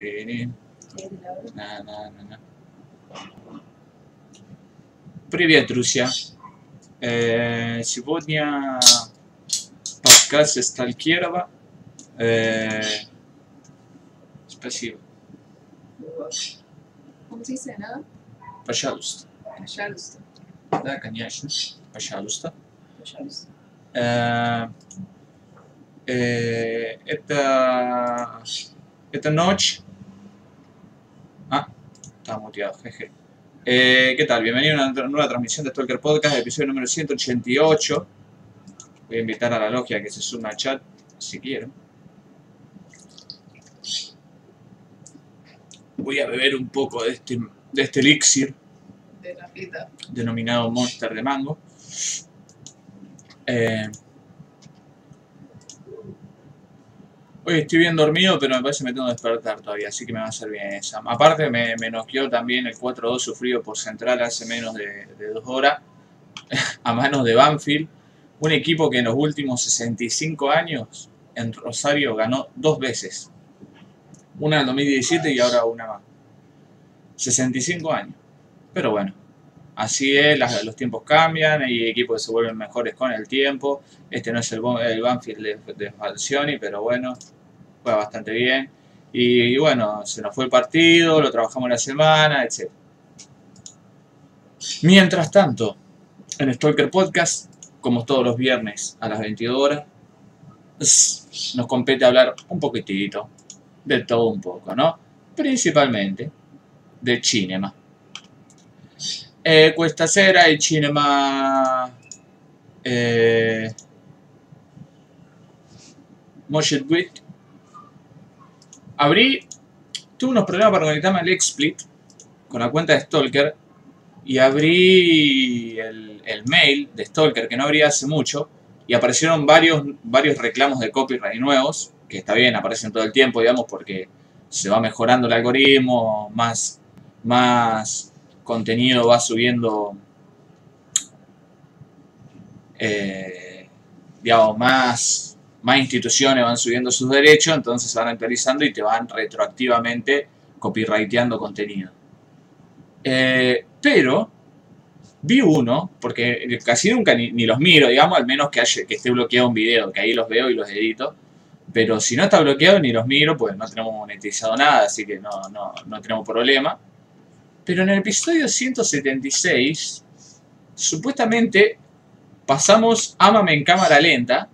Привет, друзья! Э, сегодня подкаст Сталькерова. Э, спасибо. Пожалуйста. Пожалуйста. Да, конечно. Пожалуйста. Пожалуйста. Э, это, это ночь estaba muteado, jeje. Eh, ¿Qué tal? Bienvenido a una nueva transmisión de Stalker Podcast, episodio número 188. Voy a invitar a la logia que se suma al chat, si quieren. Voy a beber un poco de este, de este elixir De la pita. denominado Monster de Mango. Eh, hoy estoy bien dormido, pero me parece que me tengo que despertar todavía, así que me va a hacer bien esa. Aparte, me, me también el 4-2 sufrido por Central hace menos de, dos horas, a manos de Banfield. Un equipo que en los últimos 65 años en Rosario ganó dos veces. Una en el 2017 y ahora una más. 65 años. Pero bueno, Así es, los tiempos cambian, hay equipos que se vuelven mejores con el tiempo. Este no es el Banfield de, de Falcioni, pero bueno, juega bastante bien. Y, y bueno, se nos fue el partido, lo trabajamos la semana, etc. Mientras tanto, en Stalker Podcast, como todos los viernes a las 22 horas, nos compete hablar un poquitito, de todo un poco, ¿no? Principalmente del cinema. Eh, questa sera il cinema eh, Wit abrí tuve unos problemas para conectarme al XSplit con la cuenta de Stalker y abrí el, el mail de Stalker que no abría hace mucho y aparecieron varios, varios reclamos de copyright nuevos que está bien, aparecen todo el tiempo digamos porque se va mejorando el algoritmo más, más contenido va subiendo, eh, digamos, más, más instituciones van subiendo sus derechos, entonces se van actualizando y te van retroactivamente copyrighteando contenido. Eh, pero vi uno, porque casi nunca ni, los miro, digamos, al menos que, que esté bloqueado un video, que ahí los veo y los edito. Pero si no está bloqueado ni los miro, pues no tenemos monetizado nada, así que no, no, no tenemos problema. Pero en el episodio 176, supuestamente pasamos Ámame en cámara lenta.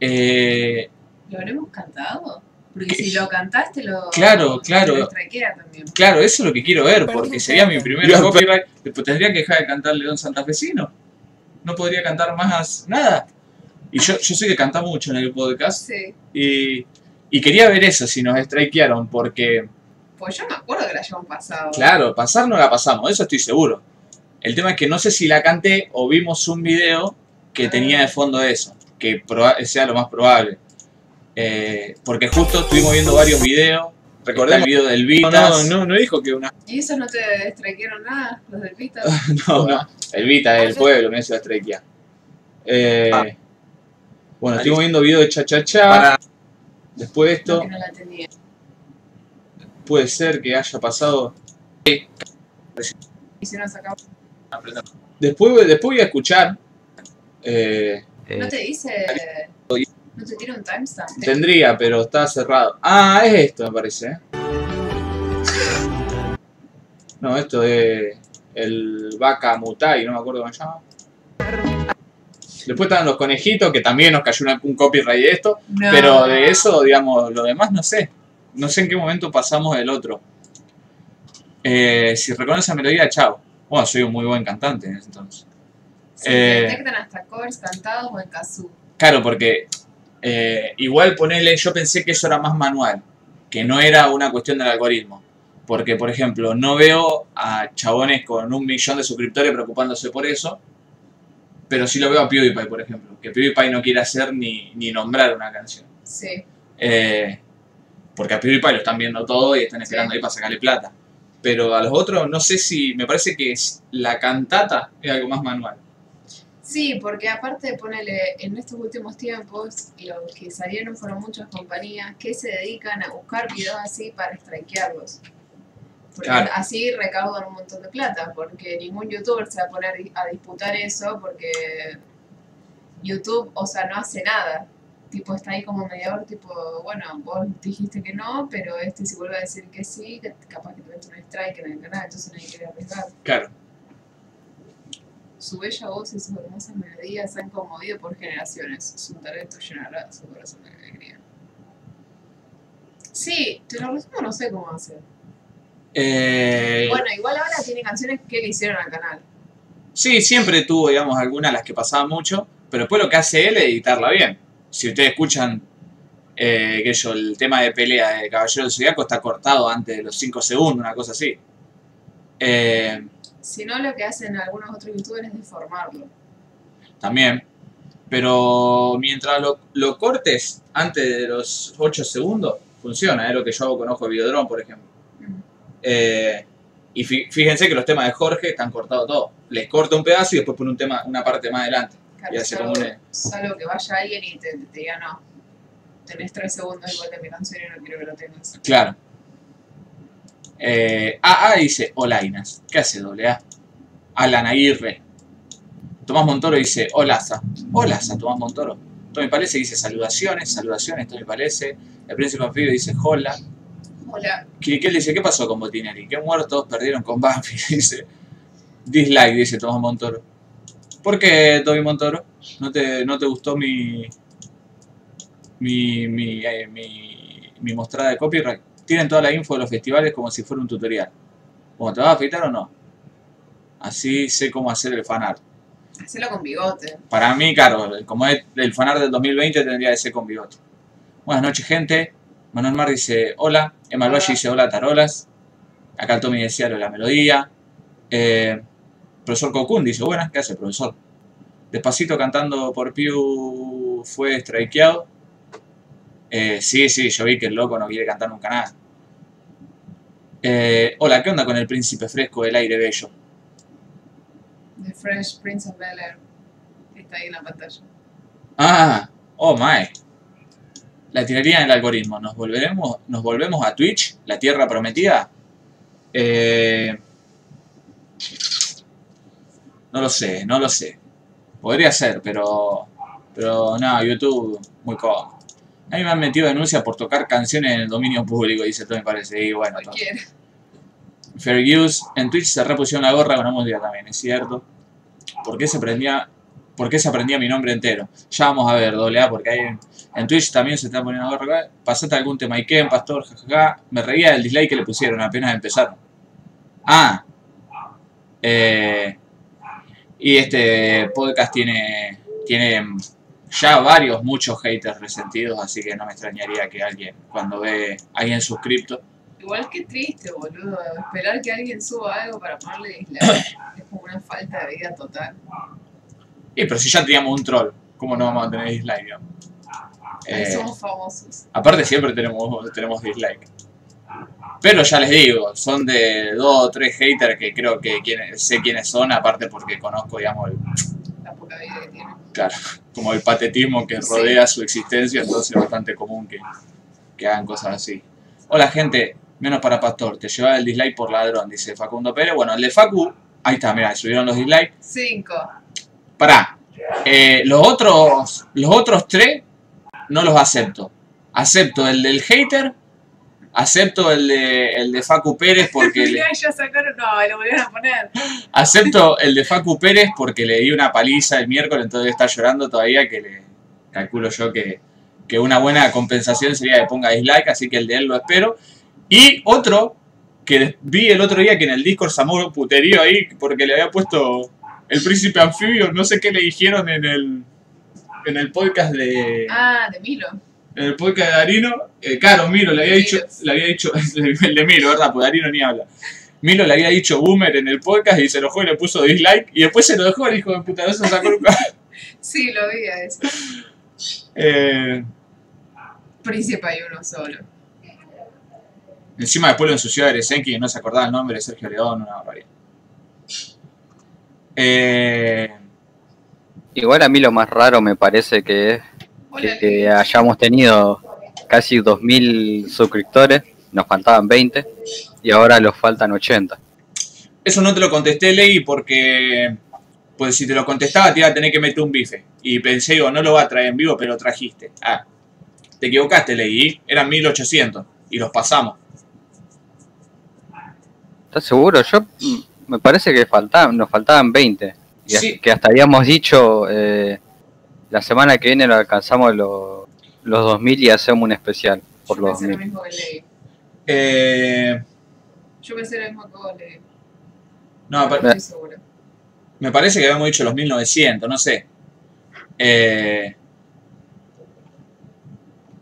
Eh, ¿Lo habremos cantado? Porque ¿Qué? si lo cantaste, lo. Claro, claro. Lo strikea también. claro, eso es lo que quiero ver, porque sería mi primer copyright. Después tendría que dejar de cantar León Santafesino. No podría cantar más nada. Y yo, yo sé que canta mucho en el podcast. Sí. Y, y quería ver eso, si nos strikearon, porque, Pues yo me acuerdo que la hayamos pasado. claro, pasar no la pasamos, eso estoy seguro. El tema es que no sé si la canté o vimos un video que tenía de fondo eso, que sea lo más probable. Eh, porque justo estuvimos viendo varios videos. Recordemos el video del No, Vitas. no, no, no dijo que una. ¿Y esos no te strikearon nada? Los del Pita. No, no. El Vita del pueblo, me se la. Eh, Ah. Bueno, estuvimos viendo videos de cha cha cha. Para- Después de esto, que no la tenía. puede ser que haya pasado. Y si no sacamos. Después, después voy a escuchar. eh, ¿No te dice. ¿No te tira un timestamp? tendría, pero está cerrado. Ah, es esto, me parece. ¿eh? No, esto es el Vaca Mutai, no me acuerdo cómo se llama. Después estaban los conejitos, que también nos cayó un copyright de esto. No. Pero de eso, digamos, lo demás no sé. No sé en qué momento pasamos el otro. Eh, si reconoce esa melodía, chao. Bueno, soy un muy buen cantante en ese entonces. Se eh, detectan hasta covers cantados o en kazoo. Claro, porque eh, igual ponerle, yo pensé que eso era más manual, que no era una cuestión del algoritmo. Porque, por ejemplo, no veo a chabones con un millón de suscriptores preocupándose por eso, pero sí lo veo a PewDiePie, por ejemplo, que PewDiePie no quiere hacer ni, ni nombrar una canción. Sí. Eh, porque a PewDiePie lo están viendo todo y están esperando Sí. ahí para sacarle plata. Pero a los otros no sé si, me parece que es- la cantata es algo más manual. Sí, porque aparte, ponele, en estos últimos tiempos, los que salieron fueron muchas compañías que se dedican a buscar videos así para strikearlos. Porque Claro. así recaudan un montón de plata, porque ningún youtuber se va a poner a disputar eso, porque YouTube, o sea, no hace nada. Tipo, está ahí como mediador, tipo, bueno, vos dijiste que no, pero este si vuelve a decir que sí, capaz que te mete un strike en el canal, entonces nadie quiere arriesgar. Claro. Su bella voz y sus hermosas melodías han conmovido por generaciones. Su talento llenará su corazón de alegría. Sí, te lo resumo, no sé cómo hacer. Eh, Bueno, igual ahora tiene canciones que le hicieron al canal. Sí, siempre tuvo, digamos, algunas las que pasaban mucho, pero después lo que hace él es editarla bien. Si ustedes escuchan, eh, que yo, el tema de pelea de Caballero del Zodiaco está cortado antes de los 5 segundos, una cosa así. Eh, Si no, lo que hacen algunos otros youtubers es deformarlo. también. Pero mientras lo, lo cortes antes de los 8 segundos, funciona, es lo que yo hago con Ojo de Videodrome, por ejemplo. Mm. Eh, y fí- fíjense que los temas de Jorge están cortados todos. Les corta un pedazo y después pone un tema, una parte más adelante. Claro, Y hace salvo, como un- salvo que vaya alguien y te, te diga no. Tenés tres segundos igual de mi canción y no quiero que lo tengas. Claro. Eh, AA dice Olainas. ¿Qué hace doble A? Alan Aguirre. Tomás Montoro dice Olaza. Olaza, Tomás Montoro. Tommy Palese dice saludaciones, saludaciones, Tommy Palese. El príncipe anfibio dice hola. Hola. Kirikel dice, ¿qué pasó con Botinelli? ¿Qué muertos perdieron con Banfield? Dice, dislike, dice Tomás Montoro. ¿Por qué, Tommy Montoro? ¿No te, no te gustó mi, mi, mi, eh, mi, mi mostrada de copyright? Tienen toda la info de los festivales como si fuera un tutorial. Bueno, ¿te vas a afeitar o no? Así sé cómo hacer el fanart. Hacelo con bigote. Para mí, claro, como es el fanart del 2020 tendría que ser con bigote. Buenas noches, gente. Manuel Mar dice hola. Emma Hola. Valle dice hola, tarolas. Acá el Tommy decía lo de la melodía. Eh, profesor Cocún dice buenas, ¿qué hace, profesor? Despacito cantando por Piu fue strikeado. Eh, sí, sí, yo vi que el loco no quiere cantar nunca nada. Eh, hola, ¿qué onda con el príncipe fresco del aire bello? The Fresh Prince of Bel Air. Está ahí en la pantalla. Ah, oh my. La tiraría en el algoritmo. ¿Nos volveremos, nos volvemos a Twitch, la tierra prometida? Eh, no lo sé, no lo sé. Podría ser, pero. Pero no, YouTube, muy cómodo. A mí me han metido denuncias por tocar canciones en el dominio público, dice todo me parece. Y bueno, todo. Fair use. En Twitch se repusieron la gorra con la música también, es cierto. ¿Por qué se prendía, por qué se aprendía mi nombre entero? Ya vamos a ver, doble A, porque hay, en Twitch también se está poniendo gorra. Pasate algún tema Iken, pastor, jajaja. Me reía del dislike que le pusieron apenas empezaron. Ah. Eh, y este podcast tiene, tiene ya varios, muchos haters resentidos, así que no me extrañaría que alguien, cuando ve a alguien suscripto, Igual que triste, boludo. Esperar que alguien suba algo para ponerle dislike es como una falta de vida total. Y pero si ya teníamos un troll, ¿cómo no vamos a tener dislike? digamos? Ahí Eh, somos famosos. aparte siempre tenemos, tenemos dislike. Pero ya les digo, son de dos o tres haters que creo que quienes- sé quiénes son, aparte porque conozco, digamos, el, La poca vida que tiene. claro, como el patetismo que rodea su existencia, entonces es bastante común que, que hagan cosas así. Hola gente, menos para Pastor, te llevaba el dislike por ladrón, dice Facundo Pérez. Bueno, el de Facu, ahí está, mira, subieron los dislikes. Cinco. Pará. Eh, los otros. Los otros tres no los acepto. Acepto el del hater. Acepto el de, el de Facu Pérez porque le, Mirá, ya sacaron. No, lo volvieron a poner. acepto el de Facu Pérez porque le di una paliza el miércoles, entonces está llorando todavía que le calculo yo que, que una buena compensación sería que ponga dislike, así que el de él lo espero. Y otro que vi el otro día que en el Discord un puterío ahí porque le había puesto el príncipe anfibio, no sé qué le dijeron en el en el podcast de Ah, de Milo. En el podcast de Darino, eh, claro, Miro le había dicho, le había dicho, el de Miro, ¿verdad? Pues Darino ni habla. Milo le había dicho boomer en el podcast y se enojó y le puso dislike y después se lo dejó el hijo de puta, no se sacó nunca. Sí, lo vi a eso. Eh, Príncipe hay uno solo. encima después lo ensució a Eresenki y no se acordaba el nombre de Sergio León, una barbaridad. Eh, Igual a mí lo más raro me parece que es Que hayamos tenido casi 2.000 suscriptores, nos faltaban 20 y ahora los faltan 80. Eso no te lo contesté, Ley, porque pues si te lo contestaba te iba a tener que meter un bife. Y pensé, digo, no lo va a traer en vivo, pero trajiste. Ah, te equivocaste, Ley. Eran 1800 y los pasamos. ¿Estás seguro? Yo me parece que faltaban, nos faltaban 20. Y Sí. que hasta habíamos dicho eh, la semana que viene lo alcanzamos los, los 2000 y hacemos un especial por Yo los pensé lo 2000. mismo que. Eh, Yo pensé lo mismo que vos leí. no, No estoy segura. me parece que habíamos dicho los 1900, no sé. Eh,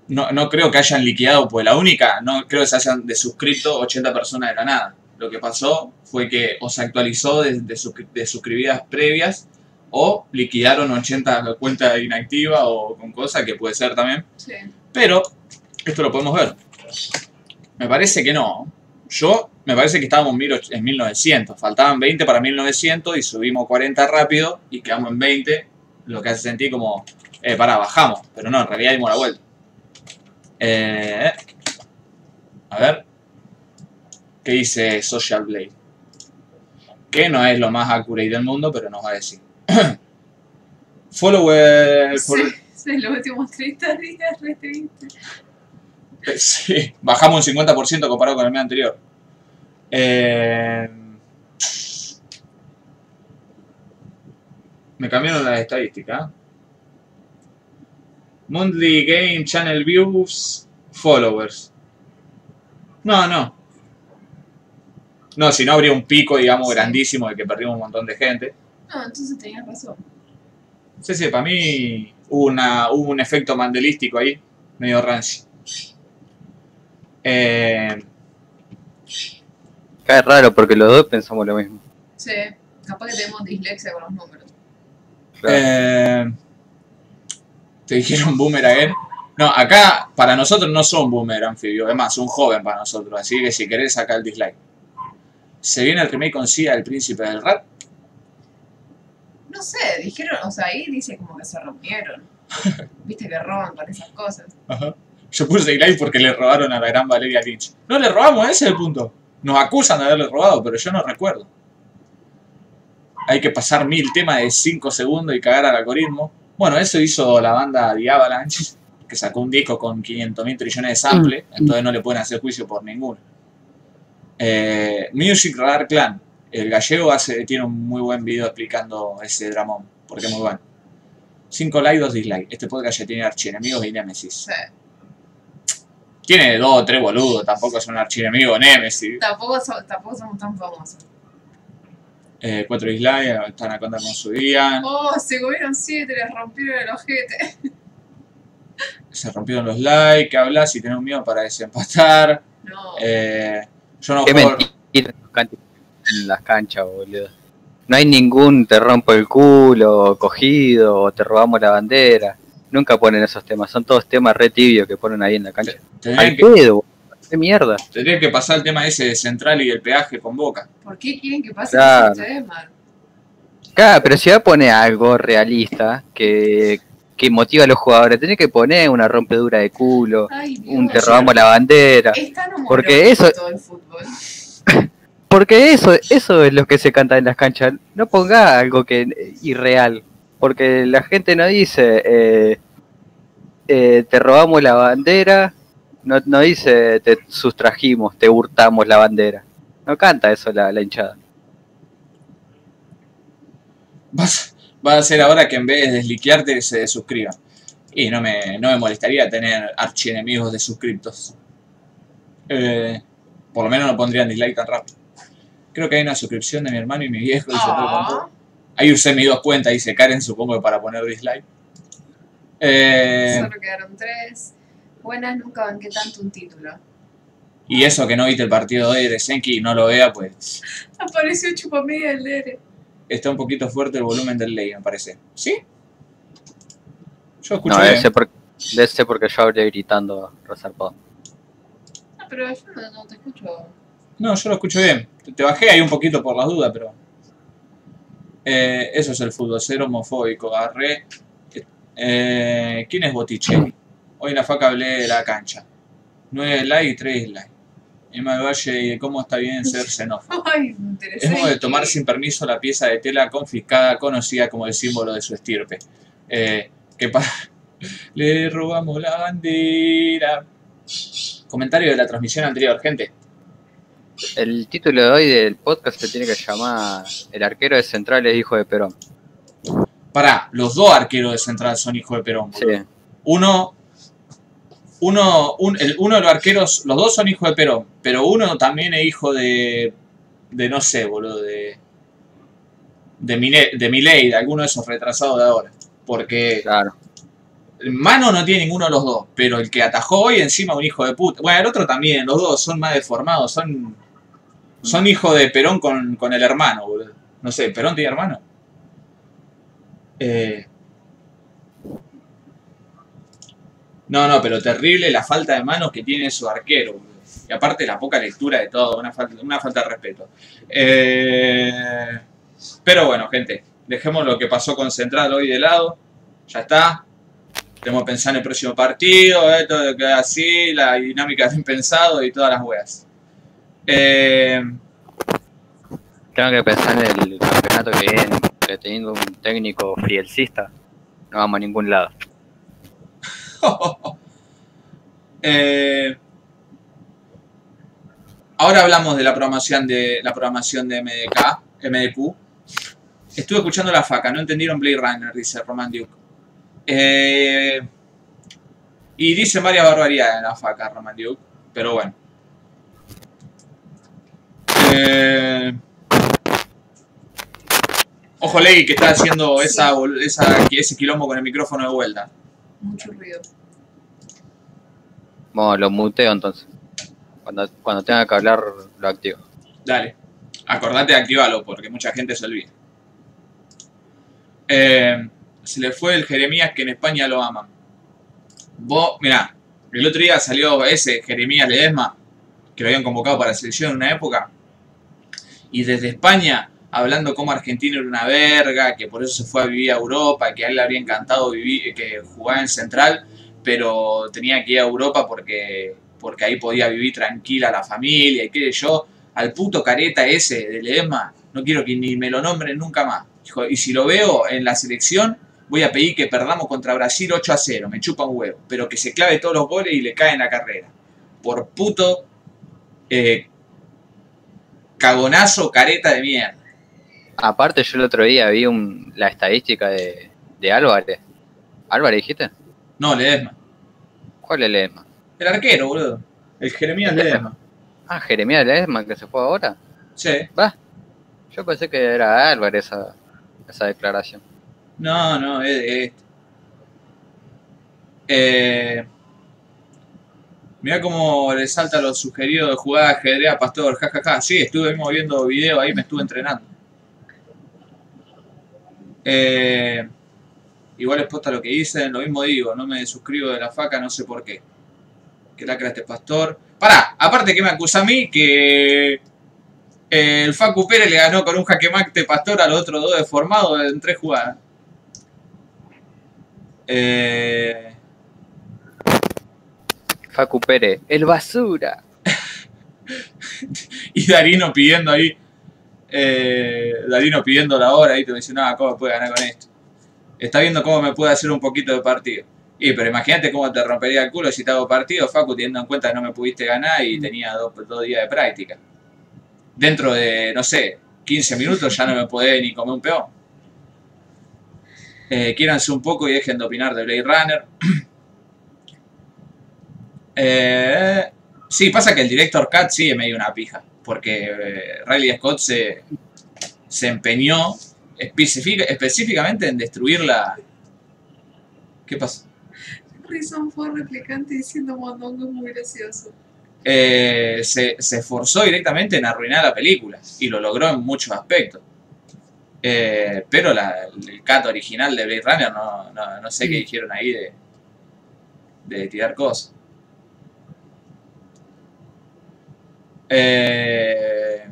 no, no creo que hayan liquidado, pues la única, no creo que se hayan desuscrito 80 personas de la nada. Lo que pasó fue que o se actualizó de, de, suscri- de suscribidas previas o liquidaron 80 cuentas inactivas o con cosas que puede ser también. Sí. Pero esto lo podemos ver. Me parece que no. Yo, me parece que estábamos en 1800 en 1900. Faltaban 20 para 1900 y subimos 40 rápido y quedamos en 20. Lo que hace sentir como, eh, pará, bajamos. Pero no, en realidad dimos la vuelta. Eh, a ver. ¿Qué dice Social Blade? Que no es lo más accurate del mundo, pero nos va a decir. Follower... for- Sí, sí, los últimos 30 días re triste. Sí, bajamos un 50% comparado con el mes anterior. Eh, me cambiaron las estadísticas. Monthly Game Channel Views Followers. No, no. No, si no habría un pico, digamos, grandísimo de que perdimos un montón de gente. No, entonces tenías razón. Sí, sí, para mí hubo, una, hubo un efecto mandelístico ahí, medio rancio. Eh, Acá es raro porque los dos pensamos lo mismo. Sí, capaz que tenemos dislexia con los números. Claro. eh, te dijeron boomer again. No, acá para nosotros no son boomer anfibio, es más, un joven para nosotros, así que si querés sacar el dislike. Se viene el remake con Sia, el príncipe del rap. No sé, dijeron, o sea, ahí dice como que se rompieron. Viste que roban con esas cosas. Yo puse dislike porque le robaron a la gran Valeria Lynch. No le robamos, ese es el punto. Nos acusan de haberle robado, pero yo no recuerdo. Hay que pasar mil temas de 5 segundos y cagar al algoritmo. Bueno, eso hizo la banda The Avalanche, que sacó un disco con 500 mil trillones de samples, entonces no le pueden hacer juicio por ninguno. Eh, Music Radar Clan, el gallego hace, tiene un muy buen video explicando ese dramón, porque es muy bueno. 5 likes, 2 dislikes. Este podcast ya tiene archienemigos y Nemesis. Sí. Tiene dos o tres boludos, tampoco es un archienemigo Nemesis. Tampoco, so- tampoco somos tan famosos. Eh, cuatro dislikes, están a contar con su día. Oh, se comieron siete, les rompieron el ojete. Se rompieron los likes, ¿qué hablas? Si tenés un miedo para desempatar. No. Eh, yo no Qué juego. mentira en las canchas, boludo. No hay ningún te rompo el culo, cogido, o te robamos la bandera. Nunca ponen esos temas, son todos temas re tibios que ponen ahí en la cancha. Tendría Al que, pedo, boludo. qué mierda. tendría que pasar el tema ese de central y el peaje con boca. ¿Por qué quieren que pase Claro. ese tema? Claro, pero si va a poner algo realista que, que motiva a los jugadores, tenés que poner una rompedura de culo, Ay, Dios. un te robamos la bandera. Es tan Porque eso- todo el fútbol. Porque eso, eso es lo que se canta en las canchas. No ponga algo que irreal. Porque la gente no dice eh, eh, te robamos la bandera. No, no dice te sustrajimos, te hurtamos la bandera. No canta eso la, la hinchada. Vas, va a ser ahora que en vez de desliquearte se suscriban. Y no me, no me molestaría tener archienemigos de suscriptos. Eh, por lo menos no pondrían dislike tan rápido. Creo que hay una suscripción de mi hermano y mi viejo. y se Ah. Ahí usé mis dos cuentas, dice Karen, supongo que para poner dislike. Eh, solo quedaron tres. Buenas, nunca banqué tanto un título. y eso que no viste el partido de hoy de Senki y no lo vea, pues Apareció Chupamedia el Dere. está un poquito fuerte el volumen del ley, me parece. ¿Sí? Yo escucho No, bien. debe ser, por- debe ser porque yo hablé gritando resarpado. No, pero yo no, no te escucho. No, yo lo escucho bien. Te- bajé ahí un poquito por las dudas, pero. Eh, eso es el fútbol, ser homofóbico, agarré. Eh, ¿Quién es Botticelli? Hoy en la faca hablé de la cancha. 9 likes y 3 likes. Emma Valle, ¿cómo está bien ser xenófobo? Ay, Es modo de tomar sin permiso la pieza de tela confiscada conocida como el símbolo de su estirpe. Eh, que Le robamos la bandera. Comentario de la transmisión anterior, gente. El título de hoy del podcast se tiene que llamar El arquero de Central es hijo de Perón. Pará, los dos arqueros de Central son hijos de Perón. Sí. Uno, uno, un- el- uno de los arqueros, los dos son hijos de Perón, pero uno también es hijo de, de no sé, boludo, de, de, Mine- de Milei, de alguno de esos retrasados de ahora. Porque claro. mano no tiene ninguno de los dos, pero el que atajó hoy encima un hijo de puta. Bueno, el otro también, los dos son más deformados, son, son hijos de Perón con, con el hermano, boludo. No sé, ¿Perón tiene hermano? Eh, No, no, pero terrible la falta de manos que tiene su arquero. boludo. Y aparte la poca lectura de todo, una falta, una falta de respeto. Eh, pero bueno, gente, dejemos lo que pasó con Central hoy de lado. Ya está. Tenemos que pensar en el próximo partido, de que así, la dinámica bien pensado y todas las weas. Eh, Tengo que pensar en el campeonato que viene, que teniendo un técnico frielcista, no vamos a ningún lado. Eh, ahora hablamos de la programación de la programación de MDK, MDQ. Estuve escuchando la faca, no entendieron Blade Runner, dice Roman Duke. Eh, y dicen varias barbaridades en la faca, Roman Duke, pero bueno. Eh, ojo, Leggy, que está haciendo esa, ese quilombo con el micrófono de vuelta. Mucho ruido. Bueno, lo muteo entonces. Cuando, cuando tenga que hablar, lo activo. Dale. Acordate de activarlo porque mucha gente se olvida. Eh, se le fue el Jeremías que en España lo aman. Vos, mirá, el otro día salió ese Jeremías Ledesma, que lo habían convocado para la selección en una época, y desde España hablando como argentino era una verga, que por eso se fue a vivir a Europa, que a él le habría encantado vivir, que jugaba en Central, pero tenía que ir a Europa porque, porque ahí podía vivir tranquila la familia y qué sé yo, al puto careta ese de Ledesma, no quiero que ni me lo nombren nunca más. Y si lo veo en la selección, voy a pedir que perdamos contra Brasil 8 a 0, me chupa un huevo, pero que se clave todos los goles y le cae en la carrera. Por puto eh, cagonazo careta de mierda. Aparte, yo el otro día vi un, la estadística de, de Álvarez. ¿Álvarez dijiste? No, Ledesma. ¿Cuál es Ledesma? El arquero, boludo. El Jeremías Ledesma. Ah, Jeremías Ledesma, que se fue ahora. Sí. Va. Yo pensé que era Álvarez esa, esa declaración. No, no, es de este. Eh, Mirá cómo le salta lo sugerido de jugar de ajedrez a Pastor, jajaja. Sí, estuve mismo viendo video ahí, me estuve entrenando. Eh, igual es posta lo que dicen, lo mismo digo, no me suscribo de la faca, no sé por qué. Que lacra este pastor. Pará, aparte que me acusa a mí que eh, el Facu Pérez le ganó con un jaque mate pastor a los otros dos deformados en tres jugadas. Eh, Facu Pérez, el basura. y Darino pidiendo ahí. Eh, Darino pidiendo la hora ahí, te dice, no, ¿cómo puede ganar con esto? Está viendo cómo me puede hacer un poquito de partido. Y pero imagínate cómo te rompería el culo si te hago partido, Facu, teniendo en cuenta que no me pudiste ganar y tenía dos, dos días de práctica. Dentro de, no sé, 15 minutos ya no me podés ni comer un peón. Eh, quiéranse un poco y dejen de opinar de Blade Runner. eh, sí, pasa que el director sí es medio una pija. Porque eh, Riley Scott se, se empeñó específica- específicamente en destruir la... ¿Qué pasa? Rison fue replicante diciendo mondongo es muy gracioso. Eh, se, se esforzó directamente en arruinar la película y lo logró en muchos aspectos. Eh, pero la- el cat original de Blade Runner no, no, no sé qué dijeron ahí de, de tirar cosas. Eh,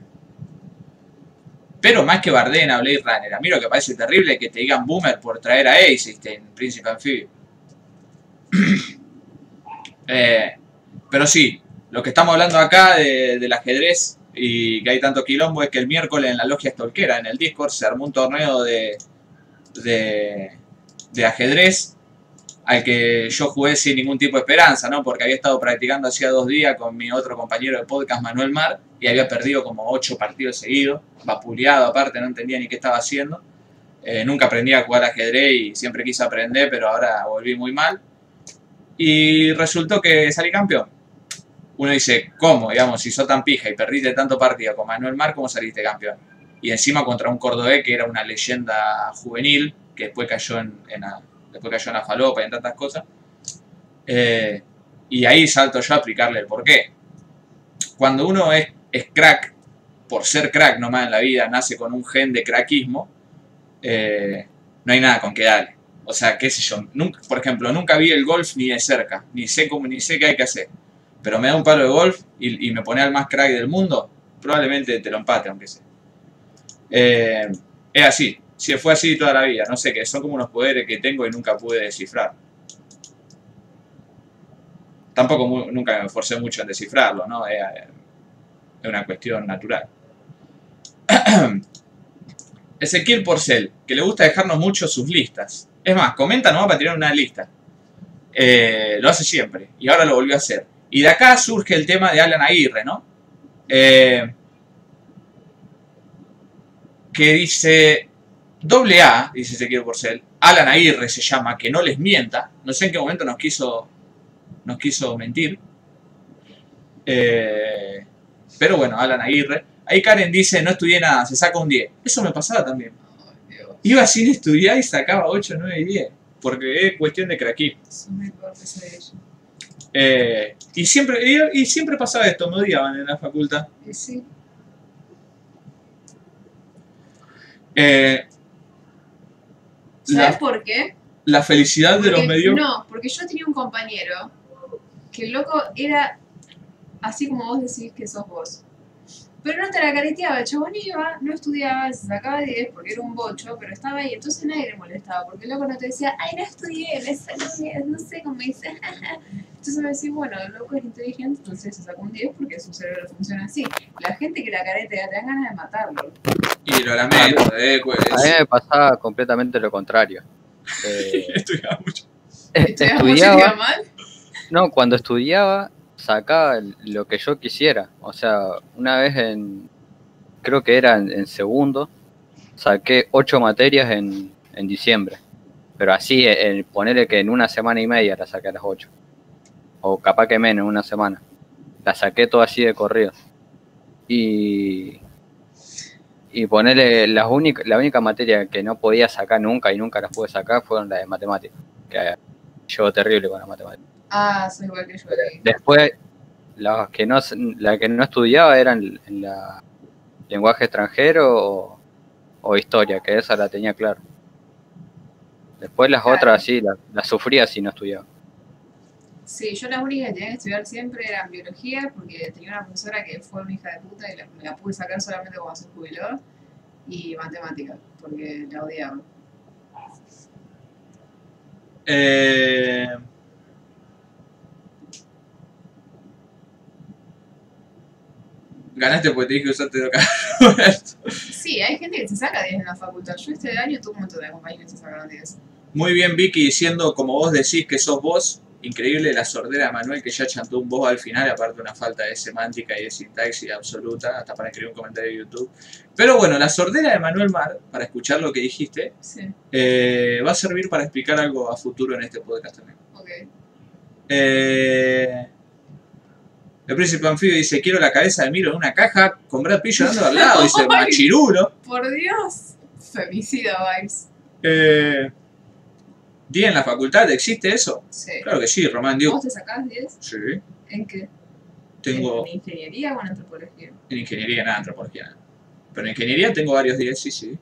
Pero más que bardeen a Blade Runner, a mí lo que parece terrible que te digan boomer por traer a Ace en Príncipe Anfibio. Eh, pero sí, lo que estamos hablando acá de- del ajedrez y que hay tanto quilombo es que el miércoles en la logia Stolquera, en el Discord, se armó un torneo de, de, de ajedrez al que yo jugué sin ningún tipo de esperanza, ¿no? Porque había estado practicando hacía dos días con mi otro compañero de podcast, Manuel Mar, y había perdido como ocho partidos seguidos, vapuleado aparte, no entendía ni qué estaba haciendo. Eh, nunca aprendí a jugar ajedrez y siempre quise aprender, pero ahora volví muy mal. Y resultó que salí campeón. Uno dice, ¿cómo? Digamos, si sos tan pija y perdiste tanto partido con Manuel Mar, ¿cómo saliste campeón? Y encima contra un cordobés que era una leyenda juvenil, que después cayó en, después cayó en la falopa y en tantas cosas. Eh, y ahí salto yo a explicarle el porqué. Cuando uno es, es crack, por ser crack nomás en la vida, nace con un gen de crackismo, eh, no hay nada con que darle. O sea, qué sé yo, nunca, por ejemplo, nunca vi el golf ni de cerca, ni sé cómo, ni sé qué hay que hacer. Pero me da un palo de golf y, y me pone al más crack del mundo, probablemente te lo empate, aunque sea. Eh, es así, si fue así toda la vida, no sé qué, son como unos poderes que tengo y nunca pude descifrar. Tampoco nunca me esforcé mucho en descifrarlo, ¿no? Es, es una cuestión natural. Ezequiel Porcel, que le gusta dejarnos mucho sus listas. Es más, comenta nomás para tirar una lista. Eh, lo hace siempre, y ahora lo volvió a hacer. Y de acá surge el tema de Alan Aguirre, ¿no? Eh, que dice, doble A, dice Ezequiel Porcel, Alan Aguirre se llama, que no les mienta. No sé en qué momento nos quiso, nos quiso mentir. Eh, pero bueno, Alan Aguirre. Ahí Karen dice, no estudié nada, se saca un 10. Eso me pasaba también. Iba sin estudiar y sacaba 8, 9 y 10. Porque es cuestión de ella. Eh, y, siempre, y, y siempre pasaba esto, me odiaban en la facultad. Sí. Eh, ¿Sabes la, por qué? la felicidad de los medios. No, porque yo tenía un compañero que el loco era así como vos decís que sos vos. Pero no te la careteaba, el chabón iba, no estudiaba, se sacaba 10 porque era un bocho, pero estaba ahí, entonces nadie le molestaba, porque el loco no te decía, ay, no estudié, me saco un 10, no sé cómo dice. Entonces me decís, bueno, el loco es inteligente, entonces se sacó un 10 porque su cerebro funciona así. La gente que la caretea te dan ganas de matarlo. Y lo lamento, eh, pues, A mí me pasaba completamente lo contrario. Eh, estudiaba mucho. ¿Estudiabas mucho y te estudiaba, iba mal? no, cuando estudiaba sacaba el- lo que yo quisiera. O sea, una vez en, creo que era en, en segundo, saqué ocho materias en, en diciembre. Pero así, en, ponerle que en una semana y media la saqué a las ocho. O capaz que menos, en una semana. La saqué todo así de corrido. Y, y ponerle las única, la única materia que no podía sacar nunca y nunca las pude sacar fueron las de matemáticas. Que yo terrible con las matemáticas. Ah, soy igual que yo. Después, las que no, la que no estudiaba eran en la lenguaje extranjero o, o historia, que esa la tenía claro. Después las Claro. otras sí, las, las sufría si no estudiaba. Sí, yo las únicas que tenía que estudiar siempre eran biología, porque tenía una profesora que fue mi hija de puta y la, me la pude sacar solamente cuando se jubiló, y matemáticas, porque la odiaba. Eh, ganaste porque te dije que usaste de Roberto. Sí, hay gente que se saca 10 en la facultad. Yo este año tuve un montón de compañeros que se sacaron 10. Muy bien, Vicky, diciendo como vos decís que sos vos. Increíble la sordera de Manuel que ya chantó un vos al final, aparte una falta de semántica y de sintaxis absoluta, hasta para escribir un comentario de YouTube. Pero bueno, la sordera de Manuel Mar, para escuchar lo que dijiste, Sí, eh, va a servir para explicar algo a futuro en este podcast también. ok. Eh, el príncipe anfibio dice, quiero la cabeza de Miro en una caja con Brad Pitt llorando al lado, dice machirulo. Por Dios, femicida vibes. Eh, ¿Día en la facultad existe eso? Sí. Claro que sí, Román Dios. ¿Vos te sacás 10? Sí, ¿En qué? tengo ¿En ingeniería o en antropología? en ingeniería, nada, antropología. nada. Pero en ingeniería tengo varios días, sí, sí.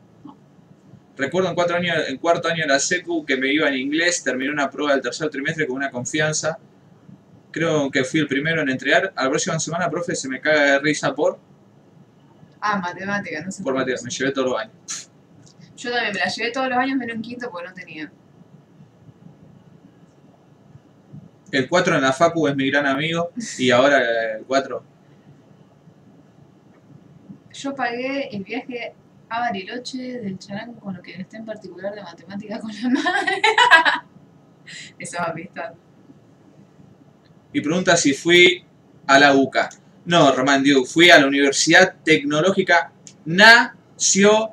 Recuerdo en, cuatro años, en cuarto año de la secu que me iba en inglés, terminé una prueba del tercer trimestre con una confianza. Creo que fui el primero en entregar. A la próxima semana, profe, se me caga de risa por... Ah, matemática, no sé por qué. matemáticas. Me llevé todos los años. Yo también me la llevé todos los años menos en quinto porque no tenía. El 4 en la Facu es mi gran amigo y ahora el 4. Yo pagué el viaje a Bariloche del charango con lo que gasté en particular de matemática con la madre. Esa amistad. Y pregunta si fui a la UCA. No, Román Diu, fui a la Universidad Tecnológica Nacional.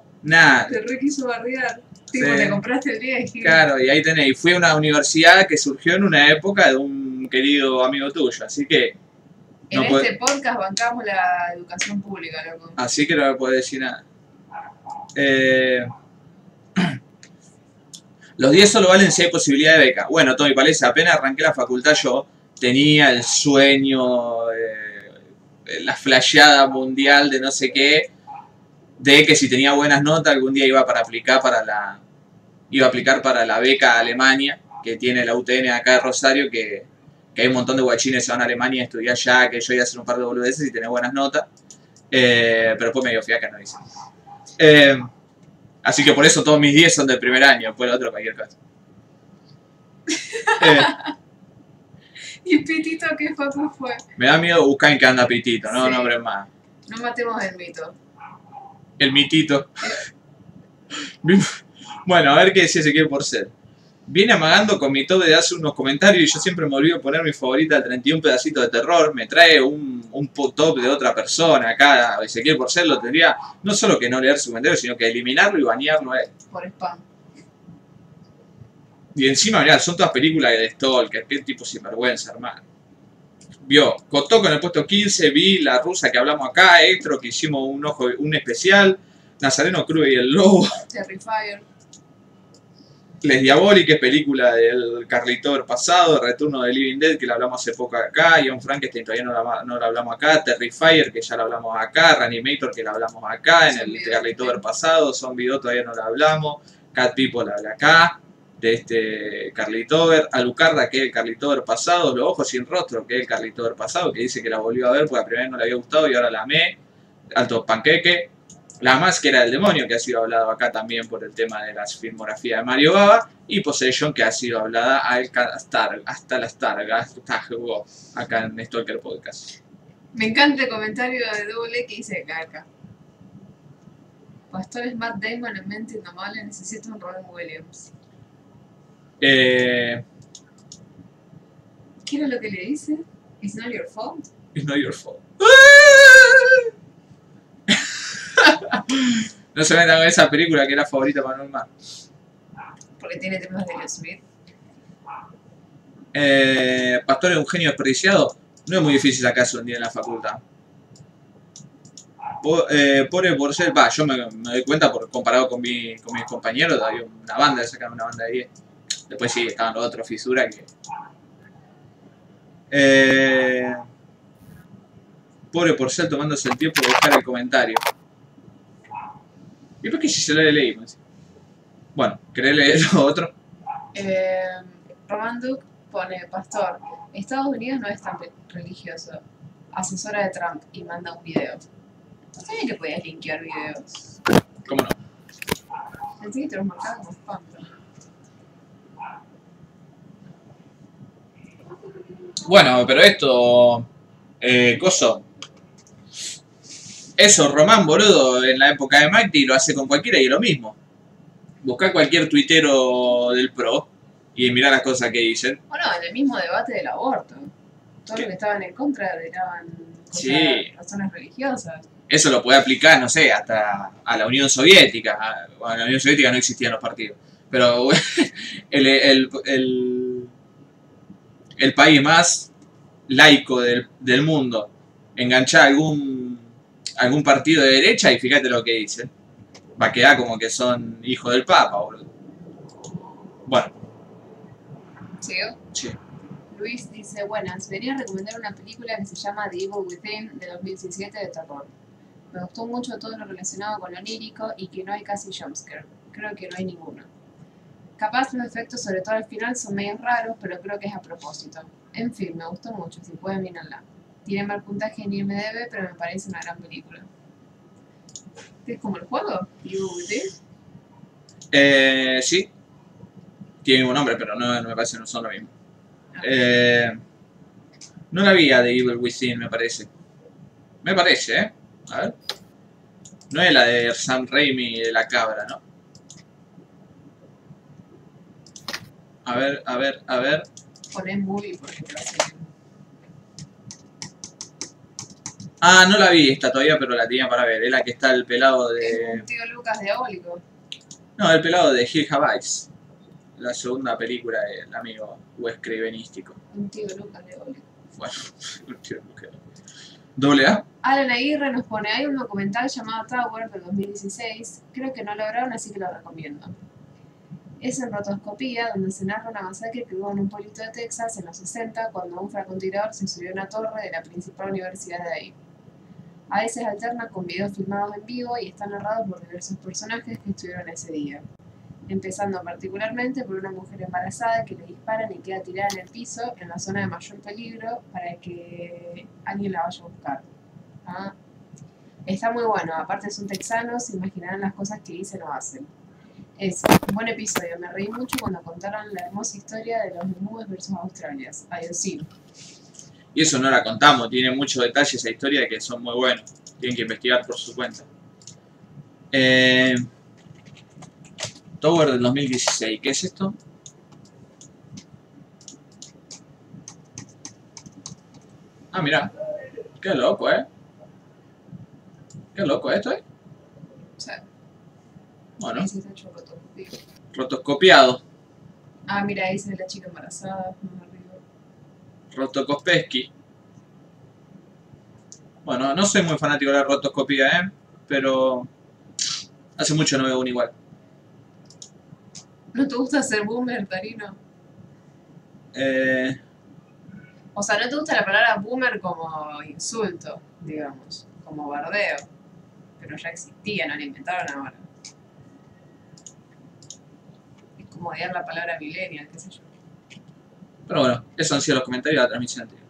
Te re quiso bardear. Tipo, Sí. te compraste el viaje. Claro, y ahí tenéis. Fui a una universidad que surgió en una época de un querido amigo tuyo. Así que, En no este podcast bancamos la educación pública, loco. así que no me puedo decir nada. Eh, los 10 solo valen si hay posibilidad de beca. Bueno, Tommy Palesa, apenas arranqué la facultad yo tenía el sueño, eh, la flasheada mundial de no sé qué, de que si tenía buenas notas algún día iba para aplicar para la iba a aplicar para la beca a Alemania que tiene la UTN acá de Rosario que, que hay un montón de guachines que se van a Alemania a estudiar ya que yo iba a hacer un par de boludeces y tener buenas notas Eh, pero después me dio fiaca no hice Eh, así que por eso todos mis 10 son del primer año después el otro cualquier cosa Eh, ¿Y Pitito qué facu fue? me da miedo buscar en qué anda Pitito no Sí. nombres más No matemos el mito. El mitito. bueno, a ver qué decía Ezequiel por ser. Viene amagando con mi top de hace unos comentarios y yo siempre me olvido poner mi favorita de 31 pedacitos de terror. Me trae un, un top de otra persona acá. Ezequiel por ser lo tendría no solo que no leer su comentario, sino que eliminarlo y banearlo a él. Por spam. Y encima, mirá, son todas películas de Stalker. Qué tipo sinvergüenza, hermano. Vio, Cotó con el puesto 15, vi la rusa que hablamos acá, Extro que hicimos un ojo, un especial, Nazareno Cruz y el Lobo. Terrifier. Les Diaboliques, película del Carlito del pasado, Retorno de Living Dead, que la hablamos hace poco acá, Ion Frankenstein todavía no la, no la hablamos acá, Terrifier, que ya la hablamos acá, Reanimator, que la hablamos acá, en el Zombie Carlito Dog. del pasado, Zombie Dog todavía no la hablamos, Cat People la habla acá, de este Carlitover, Alucarda, que es el Carlitover pasado, Los Ojos Sin Rostro, que es el Carlitover pasado, que dice que la volvió a ver porque la primera no le había gustado y ahora la amé, Alto Panqueque, La Máscara del Demonio, que ha sido hablado acá también por el tema de la filmografía de Mario Baba, y Possession, que ha sido hablada hasta, hasta la Starga, hasta acá en Stalker Podcast. Me encanta el comentario de doble que dice caca. Pastores Matt Damon en mente indomable necesita un Robin Williams. Eh, ¿Qué era lo que le dice? It's not your fault. It's not your fault. no se metan con esa película que era favorita para Norma. Porque tiene temas de Will Smith. Eh, Pastor es un genio desperdiciado. No es muy difícil sacarse un día en la facultad. Po- eh, pobre por ser, va, yo me, me doy cuenta por comparado con, mi, con mis compañeros, había una banda, sacaron una banda de 10. Después sí, estaban los otros fisura que. Eh, pobre por ser tomándose el tiempo de buscar el comentario. ¿Y por qué si se lo leímos? Bueno, ¿querés leer lo otro? Eh, Roman Duke pone, Pastor, Estados Unidos no es tan religioso. Asesora de Trump y manda un video. No sabía que podías linkear videos. ¿Cómo no? Pensé que te los marcaba como spam. Bueno, pero esto. Eh, coso. Eso, Román, boludo, en la época de Mighty lo hace con cualquiera y es lo mismo. Buscar cualquier tuitero del pro y mirar las cosas que dicen. Bueno, en el mismo debate del aborto. Todos ¿Qué? los que estaban en contra eran Sí. razones religiosas. Eso lo puede aplicar, no sé, hasta a la Unión Soviética. A- Bueno, en la Unión Soviética no existían los partidos. Pero el, el, el, el país más laico del, del mundo enganchar algún, algún partido de derecha y fíjate lo que dicen. Va a quedar como que son hijos del Papa, boludo. Bueno, ¿Sigo? sí. Luis dice, buenas, venía a recomendar una película que se llama The Evil Within de 2017 de terror. Me gustó mucho todo lo relacionado con lo onírico y que no hay casi jumpscare. Creo que no hay ninguno. Capaz los efectos, sobre todo al final, son medio raros, pero creo que es a propósito. En fin, me gustó mucho, si pueden mirarla. Tiene mal puntaje en IMDB, pero me parece una gran película. ¿Es como el juego? Evil Within. Eh, sí. Tiene un nombre, pero no, no me parece no son lo mismo. Eh, no la vi de Evil Within, me parece. Me parece, ¿eh? A ver. No es la de Sam Raimi de la cabra, ¿no? A ver, a ver, a ver. Poné movie porque te. Ah, no la vi esta todavía, pero la tenía para ver. Es la que está el pelado Es de... un tío Lucas diabólico. No, el pelado de Hill. La segunda película del amigo Wes Cravenístico. Un tío Lucas diabólico. Bueno, un tío mujer. ¿Doble A? Alan Aguirre nos pone, hay un documental llamado Tower del 2016, creo que no lo lograron, así que lo recomiendo. Es en rotoscopía, donde se narra una masacre que hubo en un pueblito de Texas en los 60, cuando un francotirador se subió a una torre de la principal universidad de ahí. A veces alterna con videos filmados en vivo y está narrado por diversos personajes que estuvieron ese día. Empezando particularmente por una mujer embarazada que le disparan y queda tirada en el piso en la zona de mayor peligro para que alguien la vaya a buscar. Ah, Está muy bueno, aparte son texanos, imaginarán las cosas que dicen o hacen. Es un buen episodio, me reí mucho cuando contaron la hermosa historia de los Bermudas versus Australias. Adiós, sí. Y eso no la contamos, tiene muchos detalles esa historia que son muy buenos. Tienen que investigar por su cuenta. Eh, Tower del 2016, ¿qué es esto? Ah, mira. Qué loco, ¿eh? Qué loco esto, ¿eh? Sea, Bueno, rotoscopiado. Ah, mira, ahí se ve la chica embarazada. Rotokospeski. Bueno, no soy muy fanático de la rotoscopía, ¿eh? Pero hace mucho no veo un igual. ¿No te gusta ser boomer, Tarino? Eh, O sea, ¿no te gusta la palabra boomer como insulto, digamos? Como bardeo. Pero ya existía, no la inventaron ahora. Es como odiar la palabra millennial, qué sé yo. pero bueno, esos han sido los comentarios de la transmisión anterior.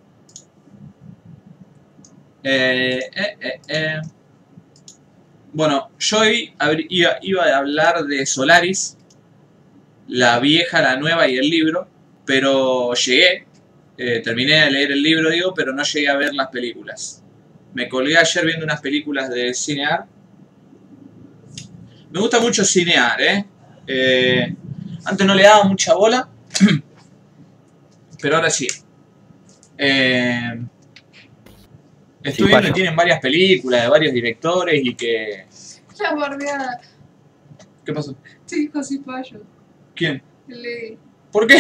Eh, eh, eh. Bueno, yo iba, iba a hablar de Solaris, la vieja, la nueva y el libro, pero llegué, terminé de leer el libro, digo, pero no llegué a ver las películas. Me colgué ayer viendo unas películas de cinear. Me gusta mucho cinear, ¿eh? Eh, antes no le daba mucha bola, pero ahora sí. Eh, estoy viendo que tienen varias películas de varios directores y que... La bardeada. ¿Qué pasó? Te dijo Cipayo. ¿Quién? Le... ¿Por qué?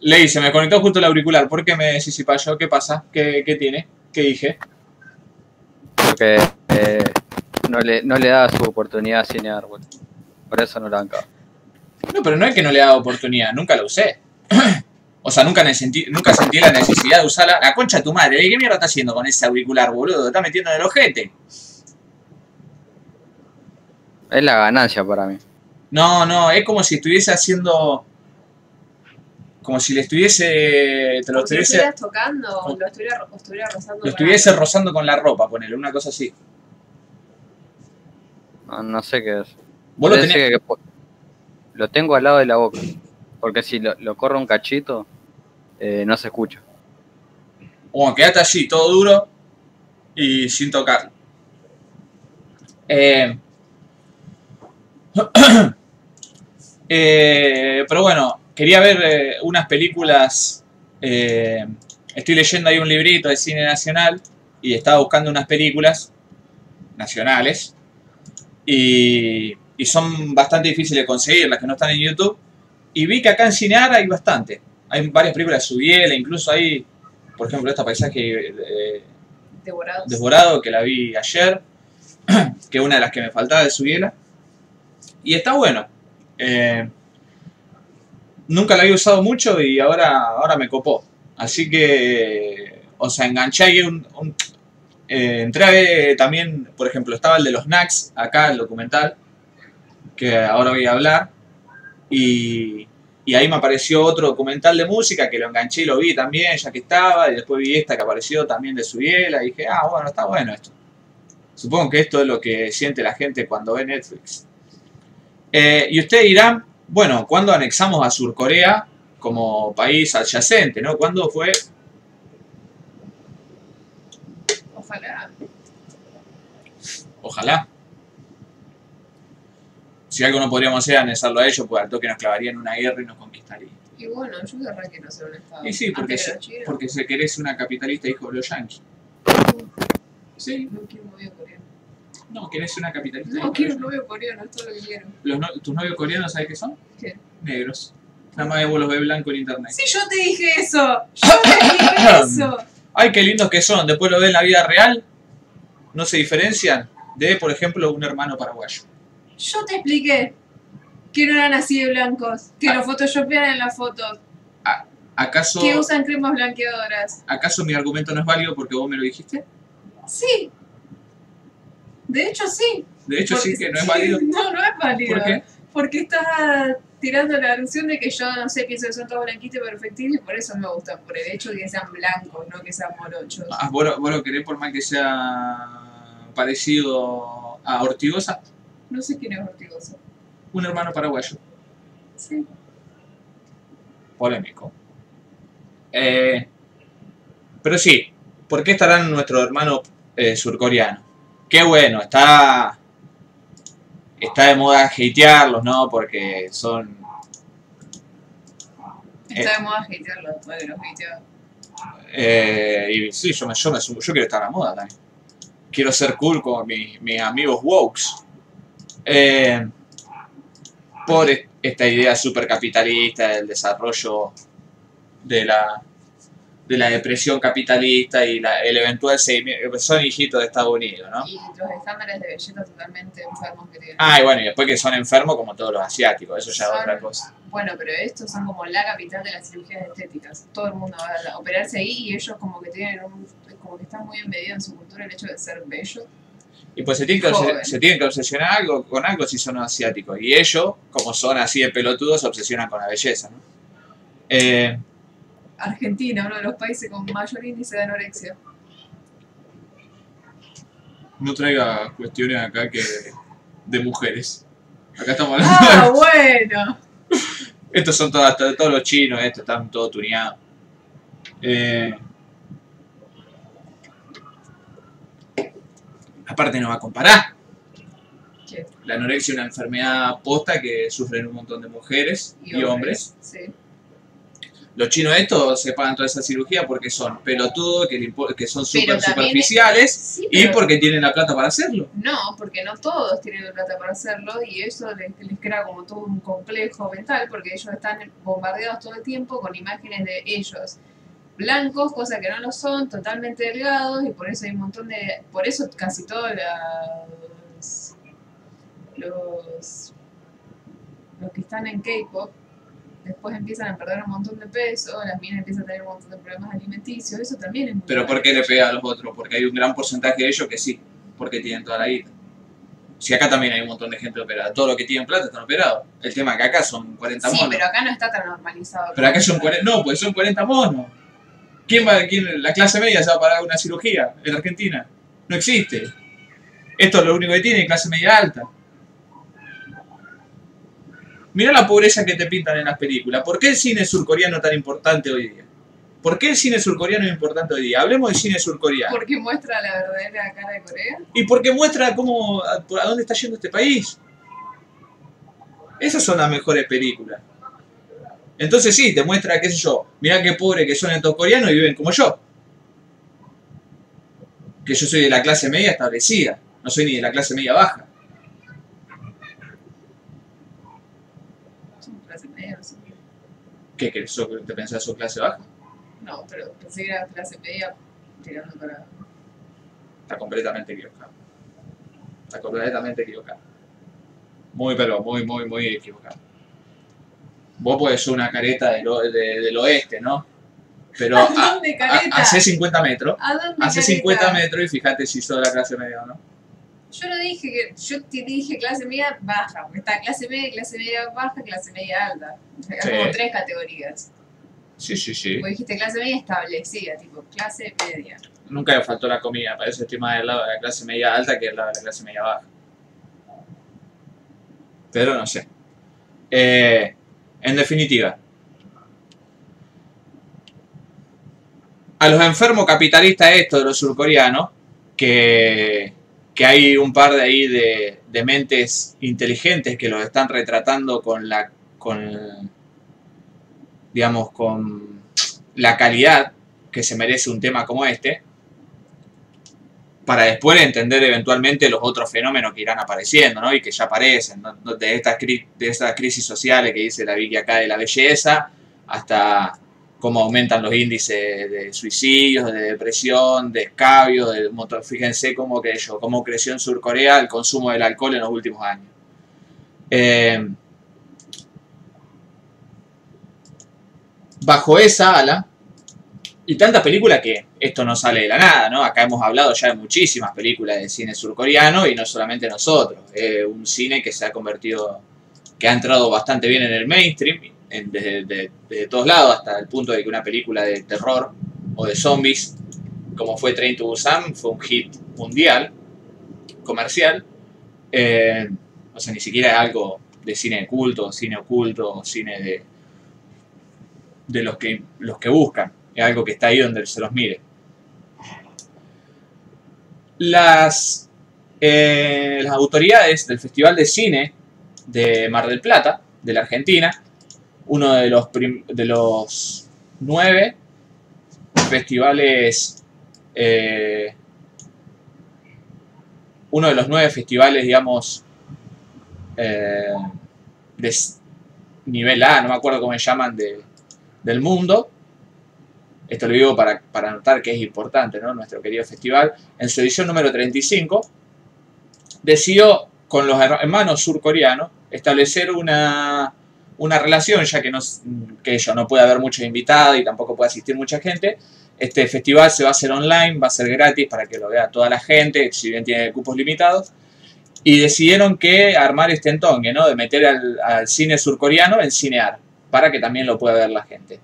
Ley, se me conectó justo el auricular. ¿Por qué me decís si yo? ¿Qué pasa? ¿Qué, qué tiene? ¿Qué dije? Porque eh, no, le, no le da su oportunidad a Cinear, boludo. Por eso no la bancaba. No, pero no es que no le dado oportunidad. Nunca la usé. o sea, nunca, sentí, nunca sentí la necesidad de usarla. La concha de tu madre. ¿Qué mierda está haciendo con ese auricular, boludo? Está metiendo en el ojete. Es la ganancia para mí. No, no, es como si estuviese haciendo... Como si le estuviese... Te lo Como si lo estuviese... estuvieras tocando o lo estuviera, o estuviera rozando. Lo con estuviese algo. rozando con la ropa, ponele, una cosa así. No, no sé qué es. Vos lo tenés... que lo tengo al lado de la boca. Porque si lo, corro un cachito, eh, no se escucha. Bueno, quédate allí, todo duro y sin tocar. Eh, eh, pero bueno, quería ver unas películas. estoy leyendo ahí un librito de cine nacional y estaba buscando unas películas nacionales. Y, y son bastante difíciles de conseguir, las que no están en YouTube. Y vi que acá en Cinear hay bastante. Hay varias películas de Subiela, incluso hay, por ejemplo, esta paisaje eh, Devorados. Desborado, que la vi ayer, que es una de las que me faltaba de Subiela. Y está bueno. Eh, nunca la había usado mucho y ahora, ahora me copó. Así que, o sea, enganché ahí un... un- eh, entré a ver también, por ejemplo, estaba el de los Knacks, acá el documental, que ahora voy a hablar. Y, y ahí me apareció otro documental de música que lo enganché y lo vi también, ya que estaba. Y después vi esta que apareció también de Subiela. Y dije, ah, bueno, está bueno esto. Supongo que esto es lo que siente la gente cuando ve Netflix. Eh, y ustedes dirán, bueno, ¿cuándo anexamos a Surcorea como país adyacente? ¿no? ¿Cuándo fue? Ojalá. Ojalá. Si algo no podríamos hacer, anexarlo a ellos, pues al toque nos clavarían en una guerra y nos conquistarían. Y bueno, yo querrá que no sea un estado. Y sí, porque se, porque se querés una capitalista hijo de los yankees. Sí, No quiero un novio coreano. no, querés una capitalista No quiero un novio coreano, es todo lo que quiero. Los no- ¿Tus novios coreanos sabes qué son? ¿Qué? Negros. Nada más vos los ves blanco en internet. Sí, yo te dije eso. Yo te dije eso. Ay, qué lindos que son. Después lo ves en la vida real. No se diferencian de, por ejemplo, un hermano paraguayo. Yo te expliqué que no eran así de blancos, que Ah. los photoshopean en las fotos, ¿Acaso, que usan cremas blanqueadoras. ¿Acaso mi argumento no es válido porque vos me lo dijiste? Sí. De hecho, sí. De hecho, sí que no es válido. No, no es válido. ¿Por qué? Porque estás tirando la alusión de que yo, no sé, pienso que son todos blanquitos y perfectitos y por eso me gustan. Por el hecho de que sean blancos, no que sean morochos. Ah, ¿vos, lo, vos lo querés por más que sea parecido a Ortigosa? No sé quién es Ortigosa. Un hermano paraguayo. Sí. Polémico. Eh, pero sí, ¿por qué estarán nuestros hermanos eh, surcoreanos? Qué bueno, está está de moda hatearlos, ¿no? Porque son Está de moda hatearlo, todavía los hateo. eh, y sí, yo me, yo me yo quiero estar a la moda también. Quiero ser cool con mis, mis amigos wokes. Eh, por e- esta idea super capitalista del desarrollo de la de la depresión capitalista y la- el eventual seguimiento. Son hijitos de Estados Unidos, ¿no? Y los estándares de belleza totalmente enfermos que tienen. Ah, y bueno, y después que son enfermos como todos los asiáticos, eso ya es otra cosa. Bueno, pero estos son como la capital de las cirugías estéticas. Todo el mundo va a operarse ahí y ellos como que tienen un, como que están muy embedidos en su cultura el hecho de ser bellos. Y pues se tienen, que obse- Joven. se tienen que obsesionar algo, con algo si son asiáticos. Y ellos, como son así de pelotudos, se obsesionan con la belleza, ¿no? Eh, Argentina, uno de los países con mayor índice de anorexia. no traiga cuestiones acá que de mujeres. Acá estamos hablando Ah, bueno. Estos son todas- to- todos los chinos, estos están todos tuneados. Eh, aparte no va a comparar. La anorexia es una enfermedad posta que sufren un montón de mujeres y, hombres. Sí. Los chinos estos se pagan toda esa cirugía porque son pelotudos, que, que son súper superficiales Sí, y porque tienen la plata para hacerlo. No, porque no todos tienen la plata para hacerlo y eso les, les crea como todo un complejo mental porque ellos están bombardeados todo el tiempo con imágenes de ellos blancos, cosa que no lo son, totalmente delgados y por eso hay un montón de... Por eso casi todos las- los, los que están en K-pop después empiezan a perder un montón de peso, las minas empiezan a tener un montón de problemas alimenticios, eso también es muy Pero grave. ¿por qué le pega a los otros? Porque hay un gran porcentaje de ellos que sí, porque tienen toda la guita. Si acá también hay un montón de gente operada, todos los que tienen plata están operados. El tema es que acá son 40 Sí, monos. pero acá no está tan normalizado. Pero acá son 40, no, pues son 40 monos. ¿Quién va, quién, la clase media se va a pagar una cirugía en Argentina? No existe. Esto es lo único que tiene, clase media alta. Mira la pobreza que te pintan en las películas. ¿Por qué el cine surcoreano es tan importante hoy día? ¿Por qué el cine surcoreano es importante hoy día? Hablemos del cine surcoreano. Porque muestra la verdadera cara de Corea. Y porque muestra cómo, a, a dónde está yendo este país. Esas son las mejores películas. Entonces sí, te muestra, qué sé yo, mirá qué pobre que son estos coreanos y viven como yo. Que yo soy de la clase media establecida, no soy ni de la clase media baja. Son clase media, no sé. ¿Qué crees? ¿So- ¿Te pensás sos clase baja? No, pero pensé que era clase media tirando para. Está completamente equivocado. Está completamente equivocado. Muy, pero muy, muy, muy equivocado. Vos podés ser una careta del, o- de- del oeste, ¿no? Pero ¿A a- dónde, a- careta? hace 50 metros. ¿A dónde Hace careta? 50 metros y fíjate si sos de la clase media o no. Yo no dije que. Yo te dije clase media baja. Porque está clase media, clase media baja, clase media alta. Sí. como tres categorías. Sí, sí, sí. Vos dijiste clase media establecida, tipo clase media. Nunca le faltó la comida, para eso estoy más del lado de la clase media alta que del lado de la clase media baja. Pero no sé. Eh, en definitiva, a los enfermos capitalistas estos de los surcoreanos, que, que hay un par de ahí de, de mentes inteligentes que los están retratando con la con digamos con la calidad que se merece un tema como este para después entender eventualmente los otros fenómenos que irán apareciendo ¿no? y que ya aparecen de, estas crisis sociales que dice la Vicky acá de la belleza hasta cómo aumentan los índices de suicidios, de depresión, de escabio, de motor. Fíjense cómo, yo, cómo creció en Surcorea el consumo del alcohol en los últimos años. Eh, bajo esa ala, y tantas películas que esto no sale de la nada, ¿no? Acá hemos hablado ya de muchísimas películas de cine surcoreano y no solamente nosotros. Un cine que se ha convertido, que ha entrado bastante bien en el mainstream, desde todos lados, hasta el punto de que una película de terror o de zombies, como fue Train to Busan, fue un hit mundial, comercial. Eh, o sea, ni siquiera es algo de cine de culto, cine oculto, cine de, de los que, los que buscan. Es algo que está ahí donde se los mire. Las, eh, las autoridades del Festival de Cine de Mar del Plata, de la Argentina, uno de los, de los nueve festivales, eh, uno de los nueve festivales, digamos, eh, de nivel A, no me acuerdo cómo se llaman, de, del mundo. Esto lo digo para, para notar que es importante, ¿no? Nuestro querido festival. En su edición número 35, decidió con los her- hermanos surcoreanos establecer una, una relación, ya que, no, que ellos no puede haber muchos invitados y tampoco puede asistir mucha gente. Este festival se va a hacer online, va a ser gratis para que lo vea toda la gente, si bien tiene cupos limitados. Y decidieron que armar este entongue, ¿no? De meter al, al cine surcoreano en cinear, para que también lo pueda ver la gente.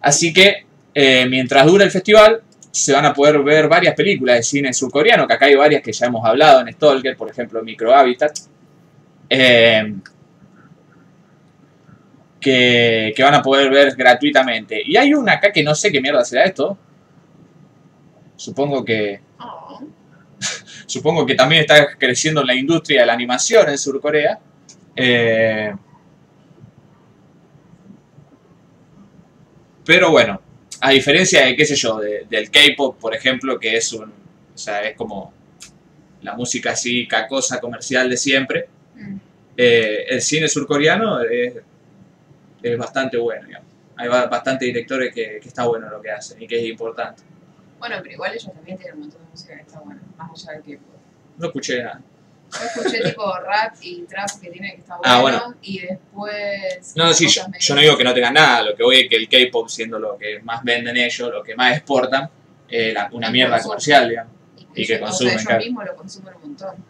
Así que, eh, mientras dura el festival, se van a poder ver varias películas de cine surcoreano, que acá hay varias que ya hemos hablado en Stalker, por ejemplo, Microhabitat. Eh, que, que van a poder ver gratuitamente. Y hay una acá que no sé qué mierda será esto. Supongo que supongo que también está creciendo la industria de la animación en Surcorea. Eh, pero bueno, a diferencia de, qué sé yo, de- del K-pop, por ejemplo, que es un. O sea, es como la música así cacosa comercial de siempre. Mm. eh, el cine surcoreano es, es bastante bueno, digamos. Hay ba- bastantes directores que, que está bueno lo que hacen y que es importante. Bueno, pero igual ellos también tienen un montón de música que está buena, más allá del que No escuché nada. Yo escuché tipo rap y trap que tiene que estar bueno, Ah, bueno. y después... No, sí, yo, yo no digo que no tengan nada, lo que voy es que el K-pop, siendo lo que más venden ellos, lo que más exportan, eh, una mierda consumen. comercial, digamos. y que ellos- o sea, consumen, claro. mismos lo consumen un montón.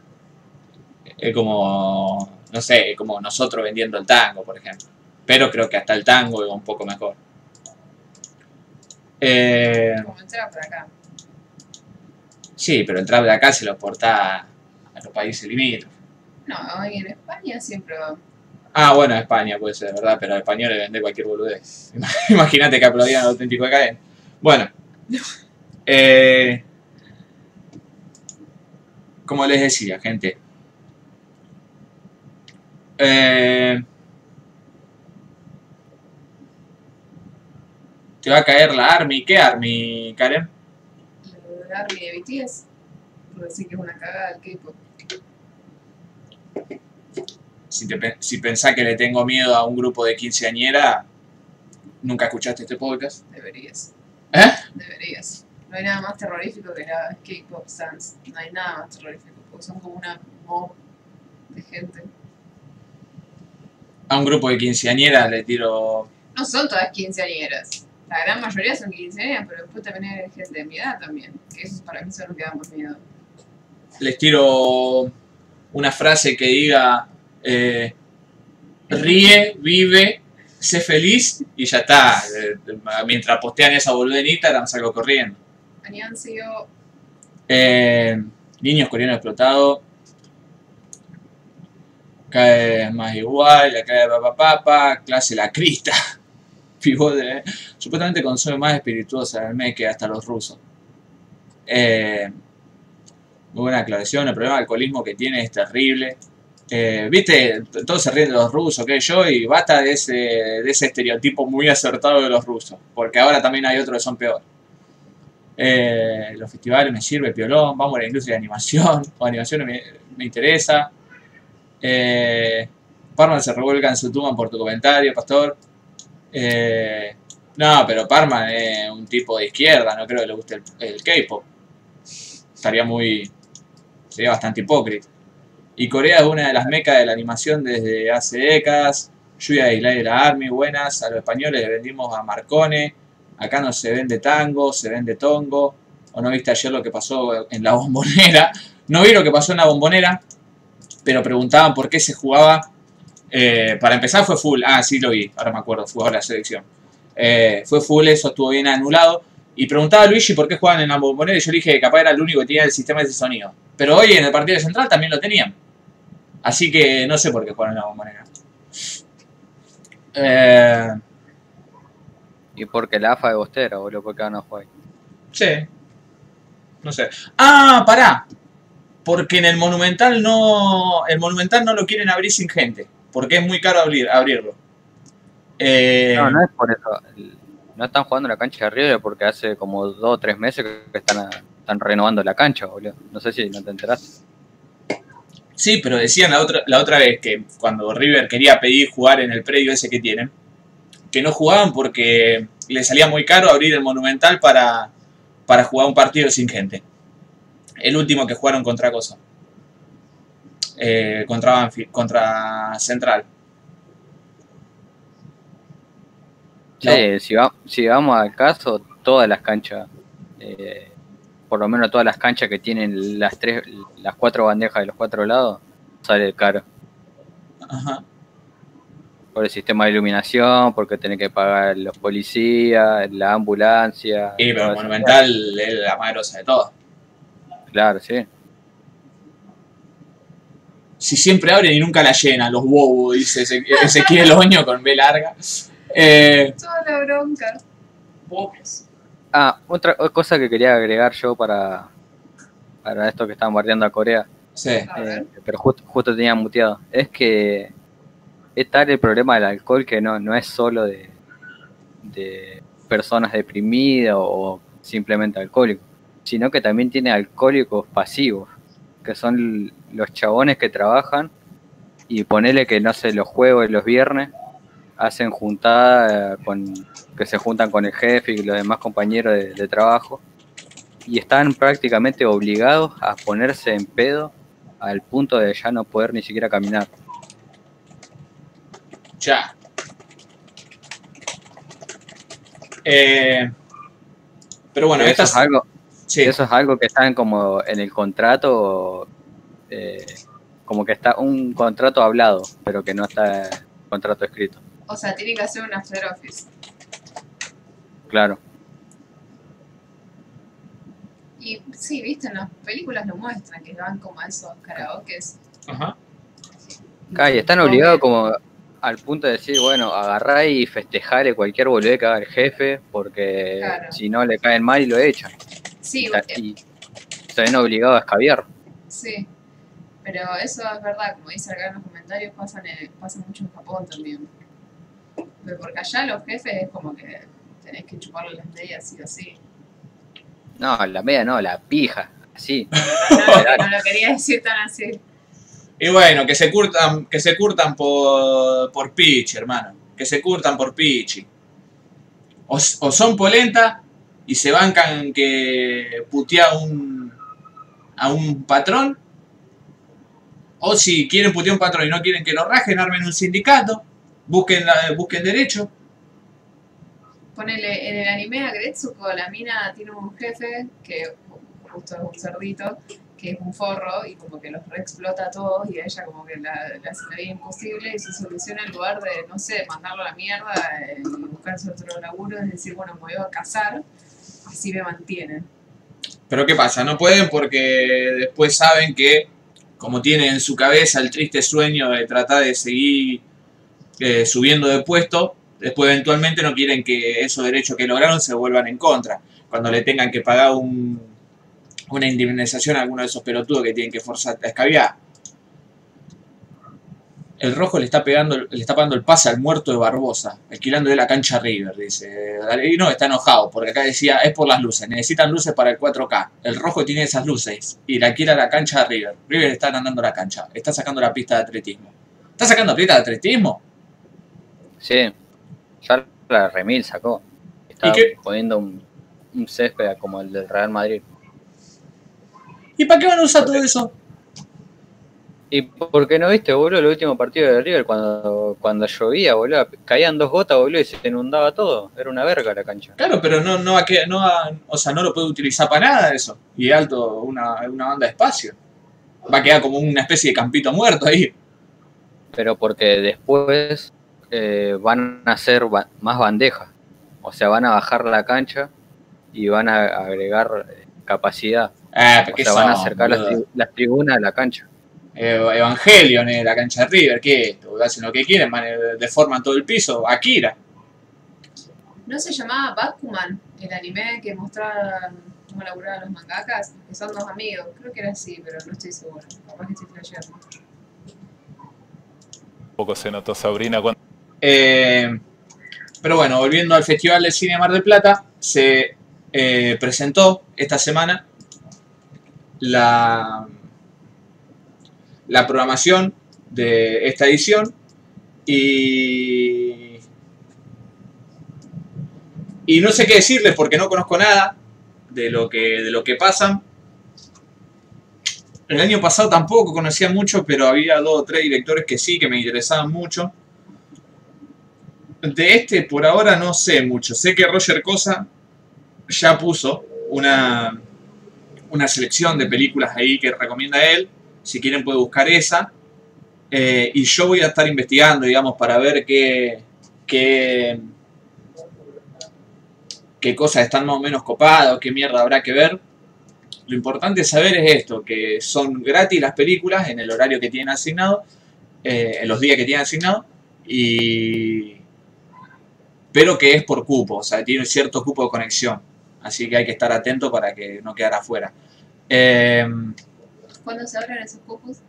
Es como, no sé, es como nosotros vendiendo el tango, por ejemplo. Pero creo que hasta el tango es un poco mejor. Eh, Como el trap por acá. sí, pero el trap de acá se lo exporta a los países limítrofes. No, y en España siempre va. Ah, bueno, España puede ser, ¿verdad? Pero a españoles vende cualquier boludez. Imagínate que aplaudían al auténtico de. Bueno. Eh, como les decía, gente. Eh, te va a caer la Army. ¿Qué Army, Karen? De Army de BTS, por decir que es una cagada el K-pop. Si, te, si pensás que le tengo miedo a un grupo de quinceañera, nunca escuchaste este podcast. Deberías. ¿Eh? Deberías. No hay nada más terrorífico que la K-pop stands. No hay nada más terrorífico, porque son como una mob de gente. A un grupo de quinceañeras le tiro No son todas quinceañeras. La gran mayoría son quinceañeras, pero después también hay gente de mi edad también. Que esos para mí son los que dan más miedo. les tiro una frase que diga eh, ríe, vive, sé feliz y ya está. Eh, Mientras postean esa boludez en Instagram salgo corriendo. Eh, niños coreanos explotados. Cae más igual, la cae papa papa, clase la crista. Pivote, eh. Supuestamente consume más espirituosa el mes que hasta los rusos. Eh, muy buena aclaración, el problema del alcoholismo que tiene es terrible. Eh, Viste, todos se ríen de los rusos, que yo, y basta de ese, de ese estereotipo muy acertado de los rusos, porque ahora también hay otros que son peores. Eh, los festivales me sirve, piolón, vamos a la industria de animación, o animación me, me interesa. Eh, Parma se revuelca en su tumba por tu comentario, pastor. Eh, no, pero Parma es un tipo de izquierda, no creo que le guste el K-pop. Estaría muy. Sería bastante hipócrita. Y Corea es una de las mecas de la animación desde hace décadas. Yuya y de la Army, buenas. A los españoles le vendimos a Marcone. Acá no se vende tango, se vende tongo. ¿O no viste ayer lo que pasó en la bombonera? No vi lo que pasó en la bombonera, pero preguntaban por qué se jugaba. Eh, para empezar fue full. Ah, sí lo vi, ahora me acuerdo, fue ahora la selección. Eh, fue full, eso estuvo bien anulado. Y preguntaba a Luigi por qué jugaban en la bombonera y yo le dije que capaz era el único que tenía el sistema de ese sonido. Pero hoy en el partido central también lo tenían. Así que no sé por qué jugaron en la bombonera. Eh, Y porque la AFA de Bostera, boludo, porque van a jugar. Sí. No sé. Ah, pará. Porque en el Monumental no. El Monumental no lo quieren abrir sin gente. Porque es muy caro abrir, abrirlo. Eh, No, no es por eso. No están jugando la cancha de River porque hace como dos o tres meses que están, renovando la cancha, boludo. No sé si no te enteraste. Sí, pero decían la otra, la otra vez que cuando River quería pedir jugar en el predio ese que tienen, que no jugaban porque le salía muy caro abrir el Monumental para, para jugar un partido sin gente. El último que jugaron contra cosa. Eh, contra, contra Central. Sí, si, va- si vamos al caso, todas las canchas, eh, por lo menos todas las canchas que tienen las tres, las cuatro bandejas de los cuatro lados, sale caro. Ajá. Por el sistema de iluminación, porque tenés que pagar los policías, la ambulancia. Y pero. Monumental es la más grosa de todas. Claro, sí. Si siempre abren y nunca la llenan, los bobos, dice Eze- Ezequiel Oño con B larga. Eh, toda la bronca. Pobres. Ah, otra cosa que quería agregar yo para, para esto que están bardeando a Corea, sí. Eh, pero justo, justo tenía muteado, es que es tal el problema del alcohol que no, no es solo de, de personas deprimidas o simplemente alcohólicos, sino que también tiene alcohólicos pasivos, que son los chabones que trabajan y ponele que no sé, los juegos de los viernes hacen juntada con que se juntan con el jefe y los demás compañeros de, de trabajo y están prácticamente obligados a ponerse en pedo al punto de ya no poder ni siquiera caminar. Ya. Eh, pero bueno, eso, estas. es algo, sí. eso es algo que está en como en el contrato, eh, como que está un contrato hablado, pero que no está contrato escrito. O sea, tiene que hacer un after office. Claro. Y sí, viste, en las películas lo muestran, que van como a esos karaokes. Ajá. Y están obligados como al punto de decir, bueno, agarrá y festejarle cualquier boludez que haga el jefe, porque Claro. si no le caen mal y lo echan. Sí, Y, eh, y están obligados a escabiar. sí. Pero eso es verdad, como dice acá en los comentarios, pasa, en- pasa mucho en Japón también. Pero porque allá los jefes es como que tenés que chuparle las medias sí o sí. No, la media no, la pija. Así. No, no lo quería decir tan así. Y bueno, que se curtan, que se curtan por, por Pichi, hermano. Que se curtan por Pichi. O, o son polenta y se bancan que putea a un, a un patrón. O si quieren putear a un patrón y no quieren que lo rajen, armen un sindicato. Busquen, la- busquen derecho. Ponele, en el anime a Gretsuko, la mina tiene un jefe, que justo es un cerdito, que es un forro y como que los reexplota a todos y a ella como que la, la hace la vida imposible y su solución en lugar de, no sé, mandarlo a la mierda eh, y buscarse otro laburo es decir, bueno, me voy a casar, así me mantienen. Pero ¿qué pasa? No pueden porque después saben que, como tienen en su cabeza el triste sueño de tratar de seguir eh, subiendo de puesto, después eventualmente no quieren que esos derechos que lograron se vuelvan en contra. Cuando le tengan que pagar un, una indemnización a alguno de esos pelotudos que tienen que forzar a escabiar. El rojo le está pegando, le está pagando el pase al muerto de Barbosa, alquilándole la cancha River, dice. Y no, está enojado, porque acá decía, es por las luces, necesitan luces para el 4K. El rojo tiene esas luces y la quiere la cancha a River. River está andando la cancha, está sacando la pista de atletismo. ¿Está sacando pista de atletismo? Sí, ya la Remil sacó. Estaba qué? poniendo un, un césped como el del Real Madrid. ¿Y para qué van a usar todo eso? ¿Y por qué no viste, boludo, el último partido de River cuando, cuando llovía, boludo? Caían dos gotas, boludo, y se inundaba todo. Era una verga la cancha. Claro, pero no, no, va a que- no va- o sea, no lo puede utilizar para nada eso. Y alto una, una banda de espacio. Va a quedar como una especie de campito muerto ahí. Pero porque después eh, van a hacer ba- más bandejas. O sea, van a bajar la cancha y van a agregar eh, capacidad. Ah, O pero ¿qué sea, van a acercar las, tri- las tribunas a la cancha. Eh, Evangelion en la cancha de River, ¿qué es esto? Hacen lo que quieren, man, eh, deforman todo el piso. Akira. ¿No se llamaba Bakuman, el anime que mostraba cómo laburaban los mangakas? Que son dos amigos, creo que era así, pero no estoy segura. Capaz que estoy flasheando. poco se notó Sabrina cuando Eh, pero bueno, volviendo al Festival de Cine Mar del Plata, se eh, presentó esta semana la, la programación de esta edición y, y no sé qué decirles porque no conozco nada de lo que, de lo que pasan. El año pasado tampoco conocía mucho, pero había dos o tres directores que sí, que me interesaban mucho. De este por ahora no sé mucho. Sé que Roger Cosa ya puso una, una selección de películas ahí que recomienda él. Si quieren puede buscar esa. Eh, y yo voy a estar investigando, digamos, para ver qué, qué, qué cosas están más o menos copadas, qué mierda habrá que ver. Lo importante saber es esto, que son gratis las películas en el horario que tienen asignado, eh, en los días que tienen asignado, y pero que es por cupo, o sea, tiene cierto cupo de conexión. Así que hay que estar atento para que no quedara afuera. Eh, ¿Cuándo se abren esos cupos?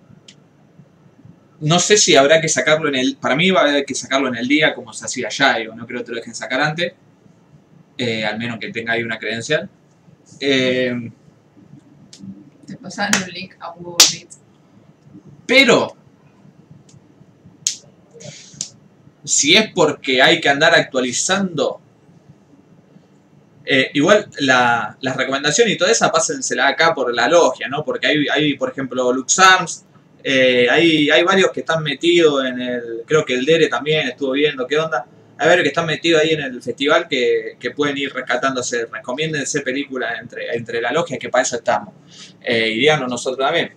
no sé si habrá que sacarlo en el... Para mí va a haber que sacarlo en el día como se hacía ya, digo, no creo que te lo dejen sacar antes. eh, al menos que tenga ahí una credencial. Eh, Te pasaban un link a Google Meet. Pero, si es porque hay que andar actualizando, eh, igual la, las recomendaciones y toda esa pásensela acá por la logia, ¿no? Porque hay, hay por ejemplo, Lux Arms, eh, hay, hay varios que están metidos en el, creo que el Dere también estuvo viendo qué onda. Hay varios que están metidos ahí en el festival que, que pueden ir rescatándose. Recomiéndense películas entre, entre la logia, que para eso estamos. Eh, y díganos nosotros también.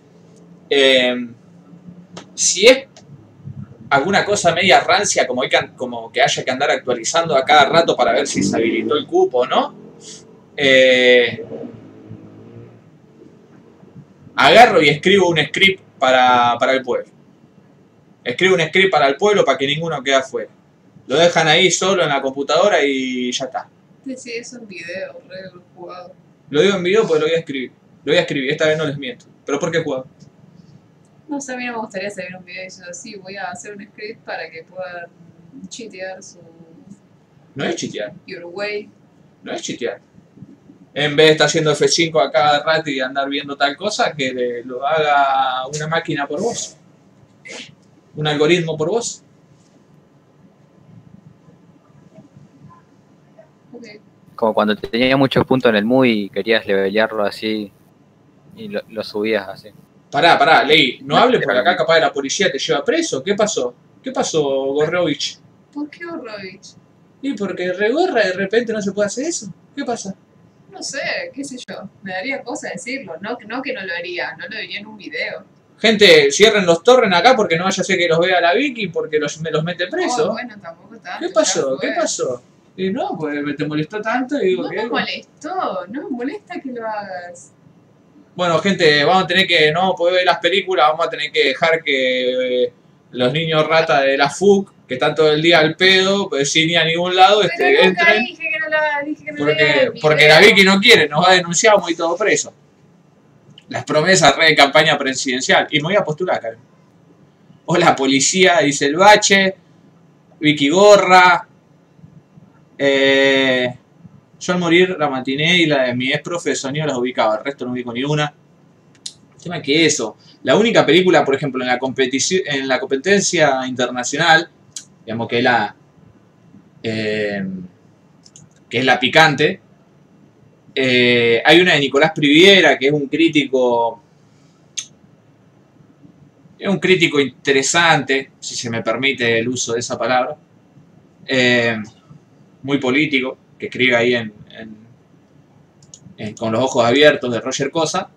Eh, si es alguna cosa media rancia, como, hay que, como que haya que andar actualizando a cada rato para ver si se habilitó el cupo o no, eh, agarro y escribo un script para, para el pueblo. Escribo un script para el pueblo para que ninguno quede afuera. Lo dejan ahí solo en la computadora y ya está. Sí, eso en video, re jugado. Lo digo en video porque lo voy a escribir. Lo voy a escribir, esta vez no les miento. ¿Pero por qué juego? No sé, a mí no me gustaría subir un video diciendo así, voy a hacer un script para que puedan chitear su No es chitear. Way. No es chitear. En vez de estar haciendo F5 a cada rato y andar viendo tal cosa, que le- lo haga una máquina por vos. Un algoritmo por vos. Ok. Como cuando tenía muchos puntos en el MUI y querías levelearlo así y lo, lo subías así. Pará, pará, Ley, no No, hable porque acá capaz la policía te lleva preso. ¿Qué pasó? ¿Qué pasó, Gorrovich? ¿Por qué Horrovich? Y porque regorra de repente no se puede hacer eso. ¿Qué pasa? No sé, qué sé yo. Me daría cosa decirlo. No, no que no lo haría, no lo diría en un video. Gente, cierren los torrents acá porque no vaya a ser que los vea la Vicky porque los, me los mete Oh, preso. bueno, tampoco tanto. ¿Qué pasó? ¿Qué pasó? Y no, pues me te molestó tanto y digo No que... me molestó, no me molesta que lo hagas. Bueno, gente, vamos a tener que, no poder ver las películas, vamos a tener que dejar que eh, los niños rata de la FUC, que están todo el día al pedo, pues sin ir a ningún lado, este, Pero nunca entren. dije que no la dije que no Porque, porque la Vicky no quiere, nos va a denunciar, ir todo preso. Las promesas re de campaña presidencial. Y me voy a postular, Karen. Hola, policía, dice el bache. Vicky Gorra. Eh, yo al morir la matiné y la de mi ex profe de sonido las ubicaba. El resto no ubico ni una. El tema es que eso. La única película, por ejemplo, en la, competici- en la competencia internacional, digamos que es la. eh, que es la picante. Eh, hay una de Nicolás Priviera, que es un crítico. Es un crítico interesante, si se me permite el uso de esa palabra. Eh, muy político, que escribe ahí en, Con los ojos abiertos de Roger Cosa.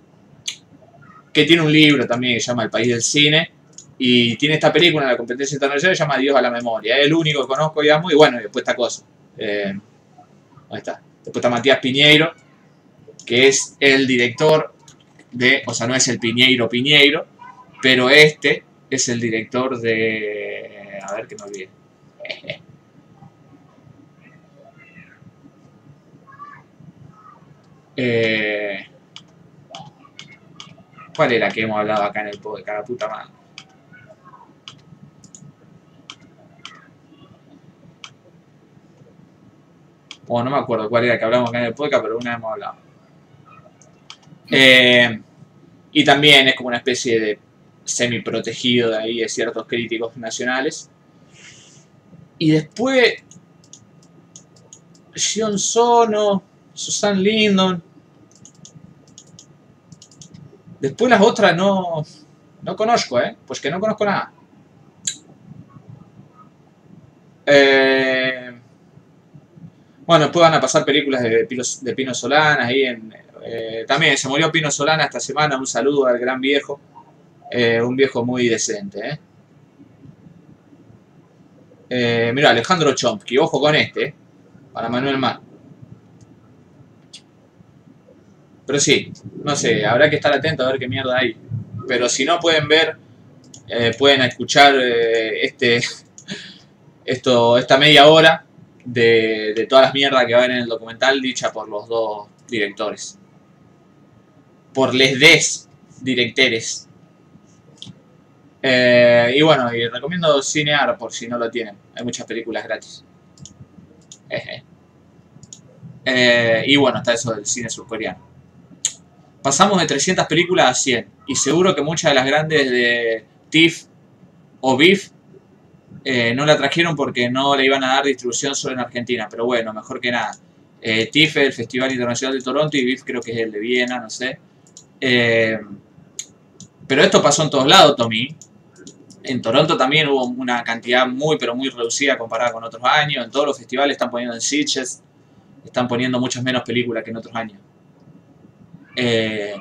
Que tiene un libro también que se llama El país del cine. Y tiene esta película en la competencia internacional que se llama Dios a la memoria. Es el único que conozco, digamos. Y bueno, después esta cosa. Eh, Ahí está. Después está Matías Piñeiro, que es el director de, o sea, no es el Piñeiro Piñeiro, pero este es el director de, a ver que me olvide. Eh, ¿Cuál era que hemos hablado acá en el podcast? La puta madre. Bueno, no me acuerdo cuál era que hablamos acá en el podcast, pero una hemos hablado. Eh, y también es como una especie de semi-protegido de ahí de ciertos críticos nacionales. Y después, Sion Sono, Susan Lindon. Después las otras no, no conozco, ¿eh? Pues que no conozco nada. Eh, bueno, después van a pasar películas de Pino, de Pino Solana ahí eh, también se murió Pino Solana esta semana, un saludo al gran viejo. Eh, un viejo muy decente, mira, Alejandro Chomsky, ojo con este, para Manuel Mar. Pero sí, no sé, habrá que estar atento a ver qué mierda hay. Pero si no pueden ver, eh, pueden escuchar eh, este, esto, esta media hora de, de todas las mierdas que va en el documental dicha por los dos directores. Por les des directores. Eh, y bueno, y recomiendo Cinear por si no lo tienen. Hay muchas películas gratis. Y bueno, está eso del cine surcoreano. Pasamos de 300 películas a 100. Y seguro que muchas de las grandes de TIFF o BIF eh, no la trajeron porque no le iban a dar distribución solo en Argentina. Pero bueno, mejor que nada. Eh, TIFF es el Festival Internacional de Toronto y BIF creo que es el de Viena, no sé. Eh, pero esto pasó en todos lados, Tommy. En Toronto también hubo una cantidad muy, pero muy reducida comparada con otros años. En todos los festivales están poniendo en Sitges, están poniendo muchas menos películas que en otros años. Eh,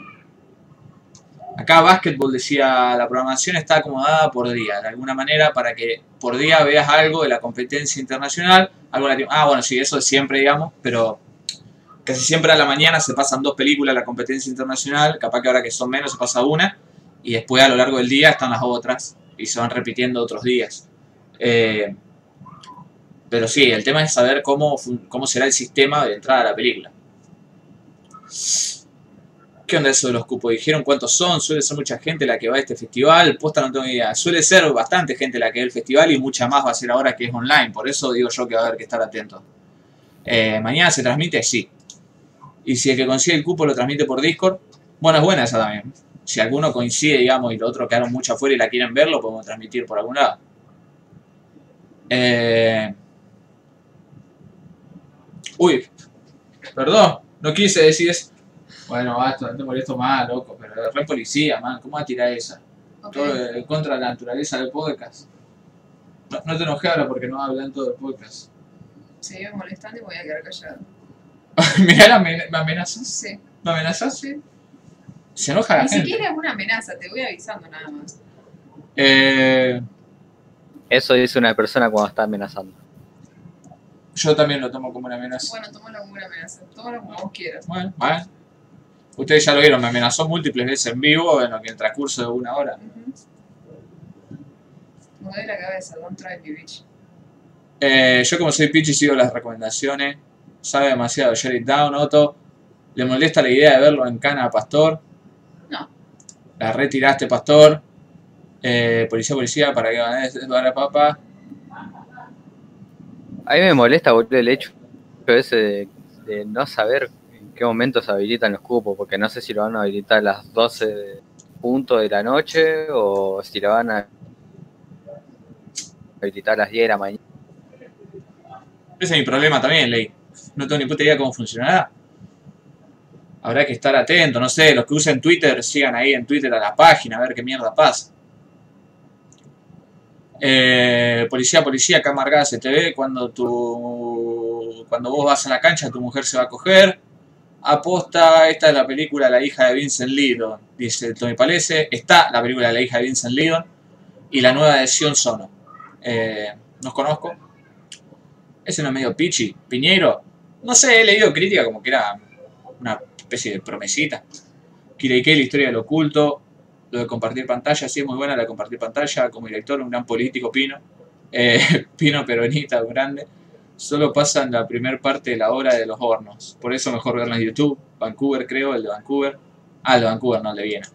acá Basketball decía, la programación está acomodada por día, de alguna manera, para que por día veas algo de la competencia internacional. Algo latino- ah, bueno, sí, eso es siempre, digamos, pero casi siempre a la mañana se pasan dos películas de la competencia internacional, capaz que ahora que son menos se pasa una, y después a lo largo del día están las otras, y se van repitiendo otros días. Eh, pero sí, el tema es saber cómo, cómo será el sistema de entrada a la película. ¿Qué onda eso de los cupos? ¿Dijeron cuántos son? ¿Suele ser mucha gente la que va a este festival? Posta no tengo idea. Suele ser bastante gente la que va al festival y mucha más va a ser ahora que es online. Por eso digo yo que va a haber que estar atento. Eh, mañana se transmite, sí. Y si el que consigue el cupo lo transmite por Discord, bueno, es buena esa también. Si alguno coincide, digamos, y los otros quedaron mucho afuera y la quieren ver, lo podemos transmitir por algún lado. Eh... Uy, perdón, no quise decir eso. Bueno, basta, no te molesto más, loco, pero re policía, man, ¿cómo va a tirar esa? Ok. Todo en contra de la naturaleza del podcast. No, no te enojes ahora porque no hablan todo del podcast. Sigue molestando y voy a quedar callado. Mirá, ¿me amenazas? sé. ¿Me amenazas? Sí. Se enoja la Ni gente. siquiera es una amenaza, te voy avisando nada más. Eh, Eso dice una persona cuando está amenazando. yo también lo tomo como una amenaza. Bueno, tómalo como una amenaza. Tómalo como vos quieras. Bueno, bueno. Ustedes ya lo vieron, me amenazó múltiples veces en vivo en lo que en el transcurso de una hora. La cabeza, don't try me, bitch. Eh, yo como soy Pichi sigo las recomendaciones. Sabe demasiado Jerry Down, Otto. ¿Le molesta la idea de verlo en cana a Pastor? No. La retiraste, Pastor. Eh, policía, policía, para que van a para papá. A mí me molesta, boludo, el hecho ese de, de no saber qué momento se habilitan los cupos, porque no sé si lo van a habilitar a las 12 de punto de la noche o si lo van a habilitar a las 10 de la mañana. Ese es mi problema también, Ley. No tengo ni puta idea cómo funcionará. Habrá que estar atento, no sé, los que usen Twitter, sigan ahí en Twitter a la página, a ver qué mierda pasa. Eh, policía, policía, acá amargada se te ve cuando tu, cuando vos vas a la cancha tu mujer se va a coger. Aposta, esta es la película La hija de Vincent Lydon, dice Tommy Palese. Está la película La hija de Vincent Lydon y la nueva de Sion Sono. Eh, no conozco. Ese no es medio pichi. Piñeiro. No sé, he leído crítica como que era una especie de promesita. Kirei la historia del oculto. Lo de compartir pantalla, sí es muy buena la de compartir pantalla. Como director, un gran político, Pino. Eh, Pino peronista, grande. Solo pasa en la primera parte de la obra de los hornos. Por eso mejor verla en YouTube. Vancouver, creo, el de Vancouver. Ah, el de Vancouver, no el de Viena.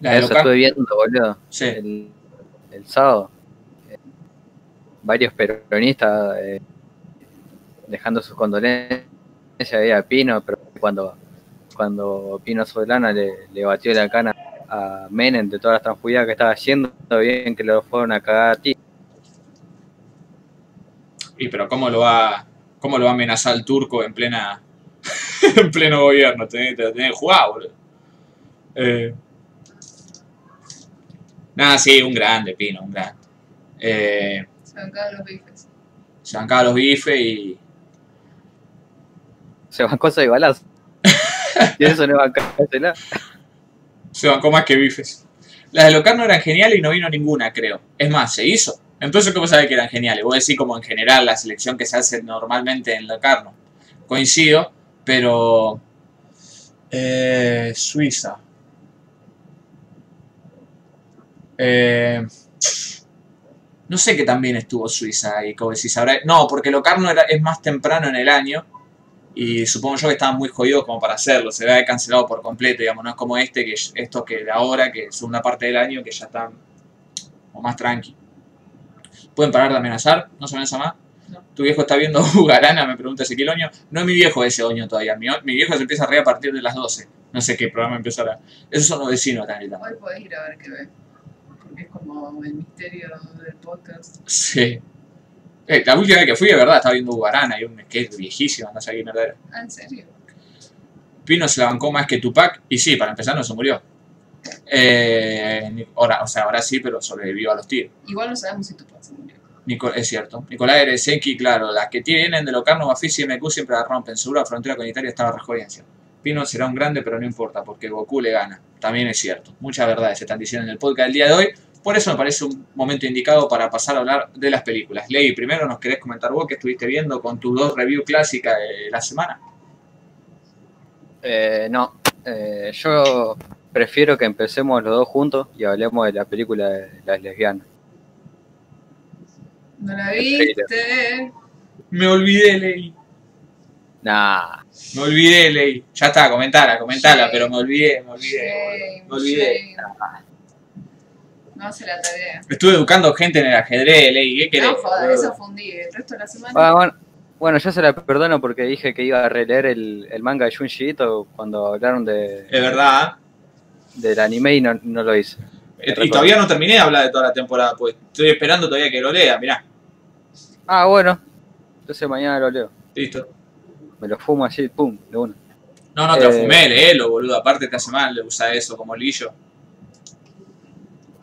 La de Eso Locan- estuve viendo, boludo, Sí. el, el sábado. Eh, varios peronistas eh, dejando sus condolencias ahí a Pino, pero cuando, cuando Pino Solana le, le batió la cana a Menem de todas las transfugidas que estaba haciendo, bien que lo fueron a cagar a ti. Y pero cómo lo va, cómo lo va a amenazar el turco en plena, en pleno gobierno, te, te, tenés que jugar, boludo. Eh, nada, sí, un grande, Pino, un grande. Eh, Se van cada los bifes. se bancaba los bifes y Se van cosas de balazo. y eso no va a cagársela. se bancó más que bifes. Las de Locarno eran geniales y no vino ninguna, creo. Es más, se hizo. Entonces, ¿cómo sabes que eran geniales? Vos decís como en general la selección que se hace normalmente en Locarno. Coincido, pero... Eh, Suiza. Eh, no sé qué también estuvo Suiza y como decís, habrá... No, porque Locarno era, es más temprano en el año y supongo yo que estaban muy jodidos como para hacerlo, se había cancelado por completo, digamos, no es como este, que esto que de ahora, que es una parte del año que ya están o más tranqui. ¿Pueden parar de amenazar? ¿No se amenaza más? No. Tu viejo está viendo Bugarana, me pregunta Ezequiel Oño. No es mi viejo ese Oño todavía, mi, mi viejo se empieza a reír a partir de las 12. No sé qué programa empezará. Esos son los vecinos están gritando. Hoy podés ir a ver qué ve. Porque es como el misterio del podcast. Sí. Eh, la última vez que fui, de verdad, estaba viendo Bugarana y un skate viejísimo, no sé qué mierda era. Ah, ¿en serio? Pino se la bancó más que Tupac y sí, para empezar no se murió. Eh, ahora, o sea, ahora sí, pero sobrevivió a los tiros. Igual no sabemos si tu papá se murió. Nico- es cierto. Nicolás Ereseki, claro, las que vienen de Locarno, Bafisi y MQ siempre la rompen. Seguro la frontera con Italia estaba rejodencia. Pino será un grande, pero no importa, porque Goku le gana. También es cierto. Muchas verdades se están diciendo en el podcast del día de hoy. Por eso me parece un momento indicado para pasar a hablar de las películas. Ley, primero nos querés comentar vos que estuviste viendo con tus dos reviews clásicas de la semana. Eh, no, eh, yo prefiero que empecemos los dos juntos y hablemos de la película de las lesbianas. ¿No la viste? Me olvidé, Ley. Nah, Me olvidé, Ley. Ya está, comentala, comentala, Sí. pero me olvidé, me olvidé. Shame, Me olvidé. No hace la tarea. Estuve educando gente en el ajedrez, Ley. ¿Qué querés? No boludo? eso fue un día. El resto de la semana. Ah, bueno, bueno, yo se la perdono porque dije que iba a releer el, el manga de Junji Ito cuando hablaron de, Es verdad. Del anime y no, no lo hice. ¿eh? Y todavía no terminé de hablar de toda la temporada, pues estoy esperando todavía que lo lea, mirá. Ah, bueno, entonces mañana lo leo. Listo. Me lo fumo así, pum, de una. No, no, te lo Eh. fumé, léelo, boludo. Aparte te hace mal usar eso como lillo.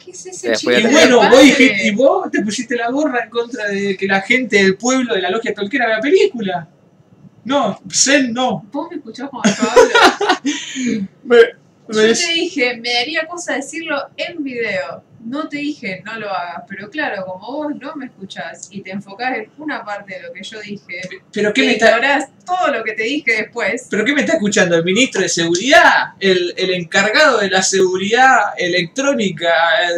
¿Qué es ese Y chiste te- de bueno, vos, dijiste- y vos te pusiste la gorra en contra de que la gente del pueblo de la logia tolquera vea película. No, Zen no. ¿Vos me escuchás cuando yo hablo? Me Yo te dije, me daría cosa decirlo en video. No te dije, no lo hagas. Pero claro, como vos no me escuchás y te enfocás en una parte de lo que yo dije, ¿Pero qué me está, todo lo que te dije después. ¿Pero qué me está escuchando? ¿El ministro de Seguridad? ¿El, el encargado de la seguridad electrónica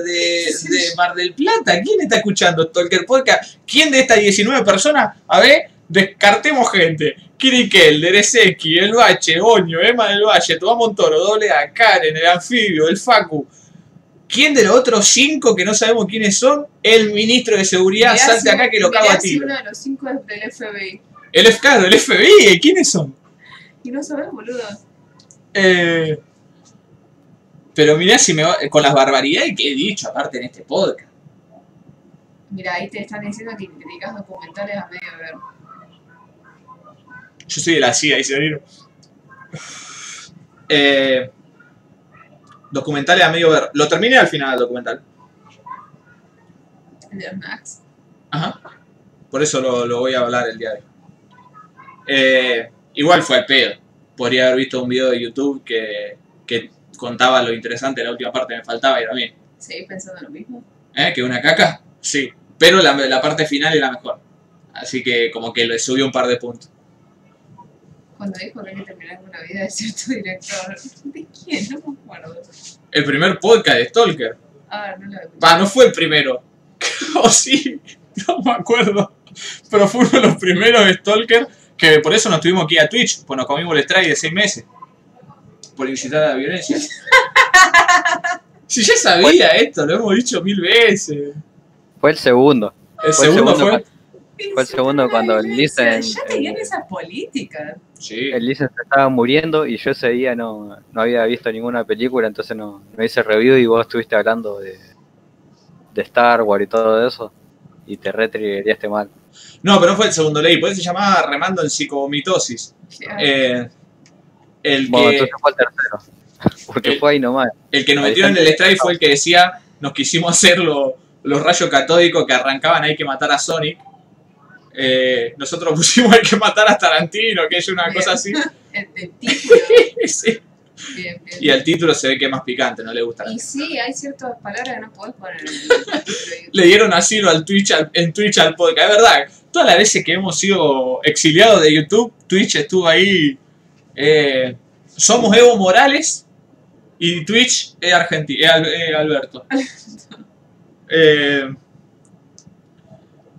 de, de Mar del Plata? ¿Quién está escuchando Stalker Podcast? ¿Quién de estas 19 personas? A ver, descartemos gente. Kirikel, Dereseki, El Bache, Oño, Emma del Valle, Tomás Montoro, Doble A, Karen, El Anfibio, El Facu. ¿Quién de los otros cinco que no sabemos quiénes son? El ministro de Seguridad, salte si- acá que lo cago a si tiro. uno de los cinco es del FBI. El FK, el FBI, ¿quiénes son? Y no sabés, boludo. Eh, pero mirá si me va, con las barbaridades que he dicho aparte en este podcast. Mira, ahí te están diciendo que criticas documentales a medio ver. Yo soy de la CIA, dice Danilo. Eh, documentales a medio ver. Lo terminé al final el documental. El de Max. Ajá. Por eso lo, lo voy a hablar el día de hoy. Eh, igual fue el pedo. Podría haber visto un video de YouTube que, que contaba lo interesante la última parte, me faltaba y también. ¿Seguís pensando lo mismo? ¿Eh? ¿Que una caca? Sí. Pero la, la parte final era mejor. Así que como que le subió un par de puntos. Cuando dijo que hay que terminar con la vida de cierto director. ¿De quién? No me acuerdo. El primer podcast de Stalker. Ah, no lo. Va, no fue el primero. o sí, no me acuerdo. Pero fue uno de los primeros de Stalker. Que por eso nos tuvimos que ir a Twitch. Pues nos comimos el strike de seis meses. Por incitar a la violencia. si ya sabía esto, lo hemos dicho mil veces. Fue el segundo. El Fue el segundo segundo fue. Fue el segundo cuando Lisa dicen, Ya tenían esa política. Sí. El Lisa se estaba muriendo y yo ese día no, no había visto ninguna película, entonces no, no hice review y vos estuviste hablando de, de Star Wars y todo eso y te retriggeríaste mal. No, pero no fue el segundo ley. Por eso se llamaba Remando en Psicomitosis. Eh, el Bueno, que. entonces fue el tercero. Porque el- fue ahí nomás. El que nos metieron en el strike fue el que decía, nos quisimos hacer lo- los rayos catódicos que arrancaban, hay que matar a Sonic. Eh, nosotros pusimos hay que matar a Tarantino, que es una Bien. cosa así. El, el título. Sí. Bien, bien. Y al título se ve que es más picante, no le gusta. Y sí, hay ciertas palabras que no podés poner en el título. Le dieron asilo al Twitch, al- en Twitch al podcast. Es verdad, todas las veces que hemos sido exiliados de YouTube, Twitch estuvo ahí. eh, somos Evo Morales y Twitch es, Argenti- es Al- es Alberto. Eh,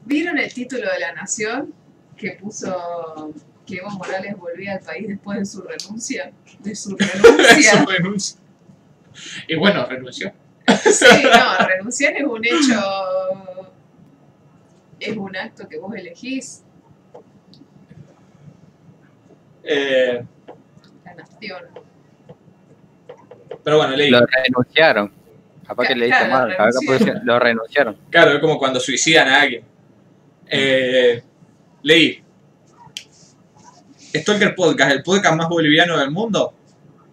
¿Vieron el título de La Nación? Que puso que Evo Morales volvía al país después de su renuncia. De su renuncia. Su renuncia. Y bueno, renunció. Sí, no, renunciar es un hecho. Es un acto que vos elegís. Eh, La nación. pero bueno, leí. Lo renunciaron. Capaz que le Claro, mal. renunciaron. lo renunciaron. Claro, es como cuando suicidan a alguien. Eh, leí. Stalker Podcast, el podcast más boliviano del mundo.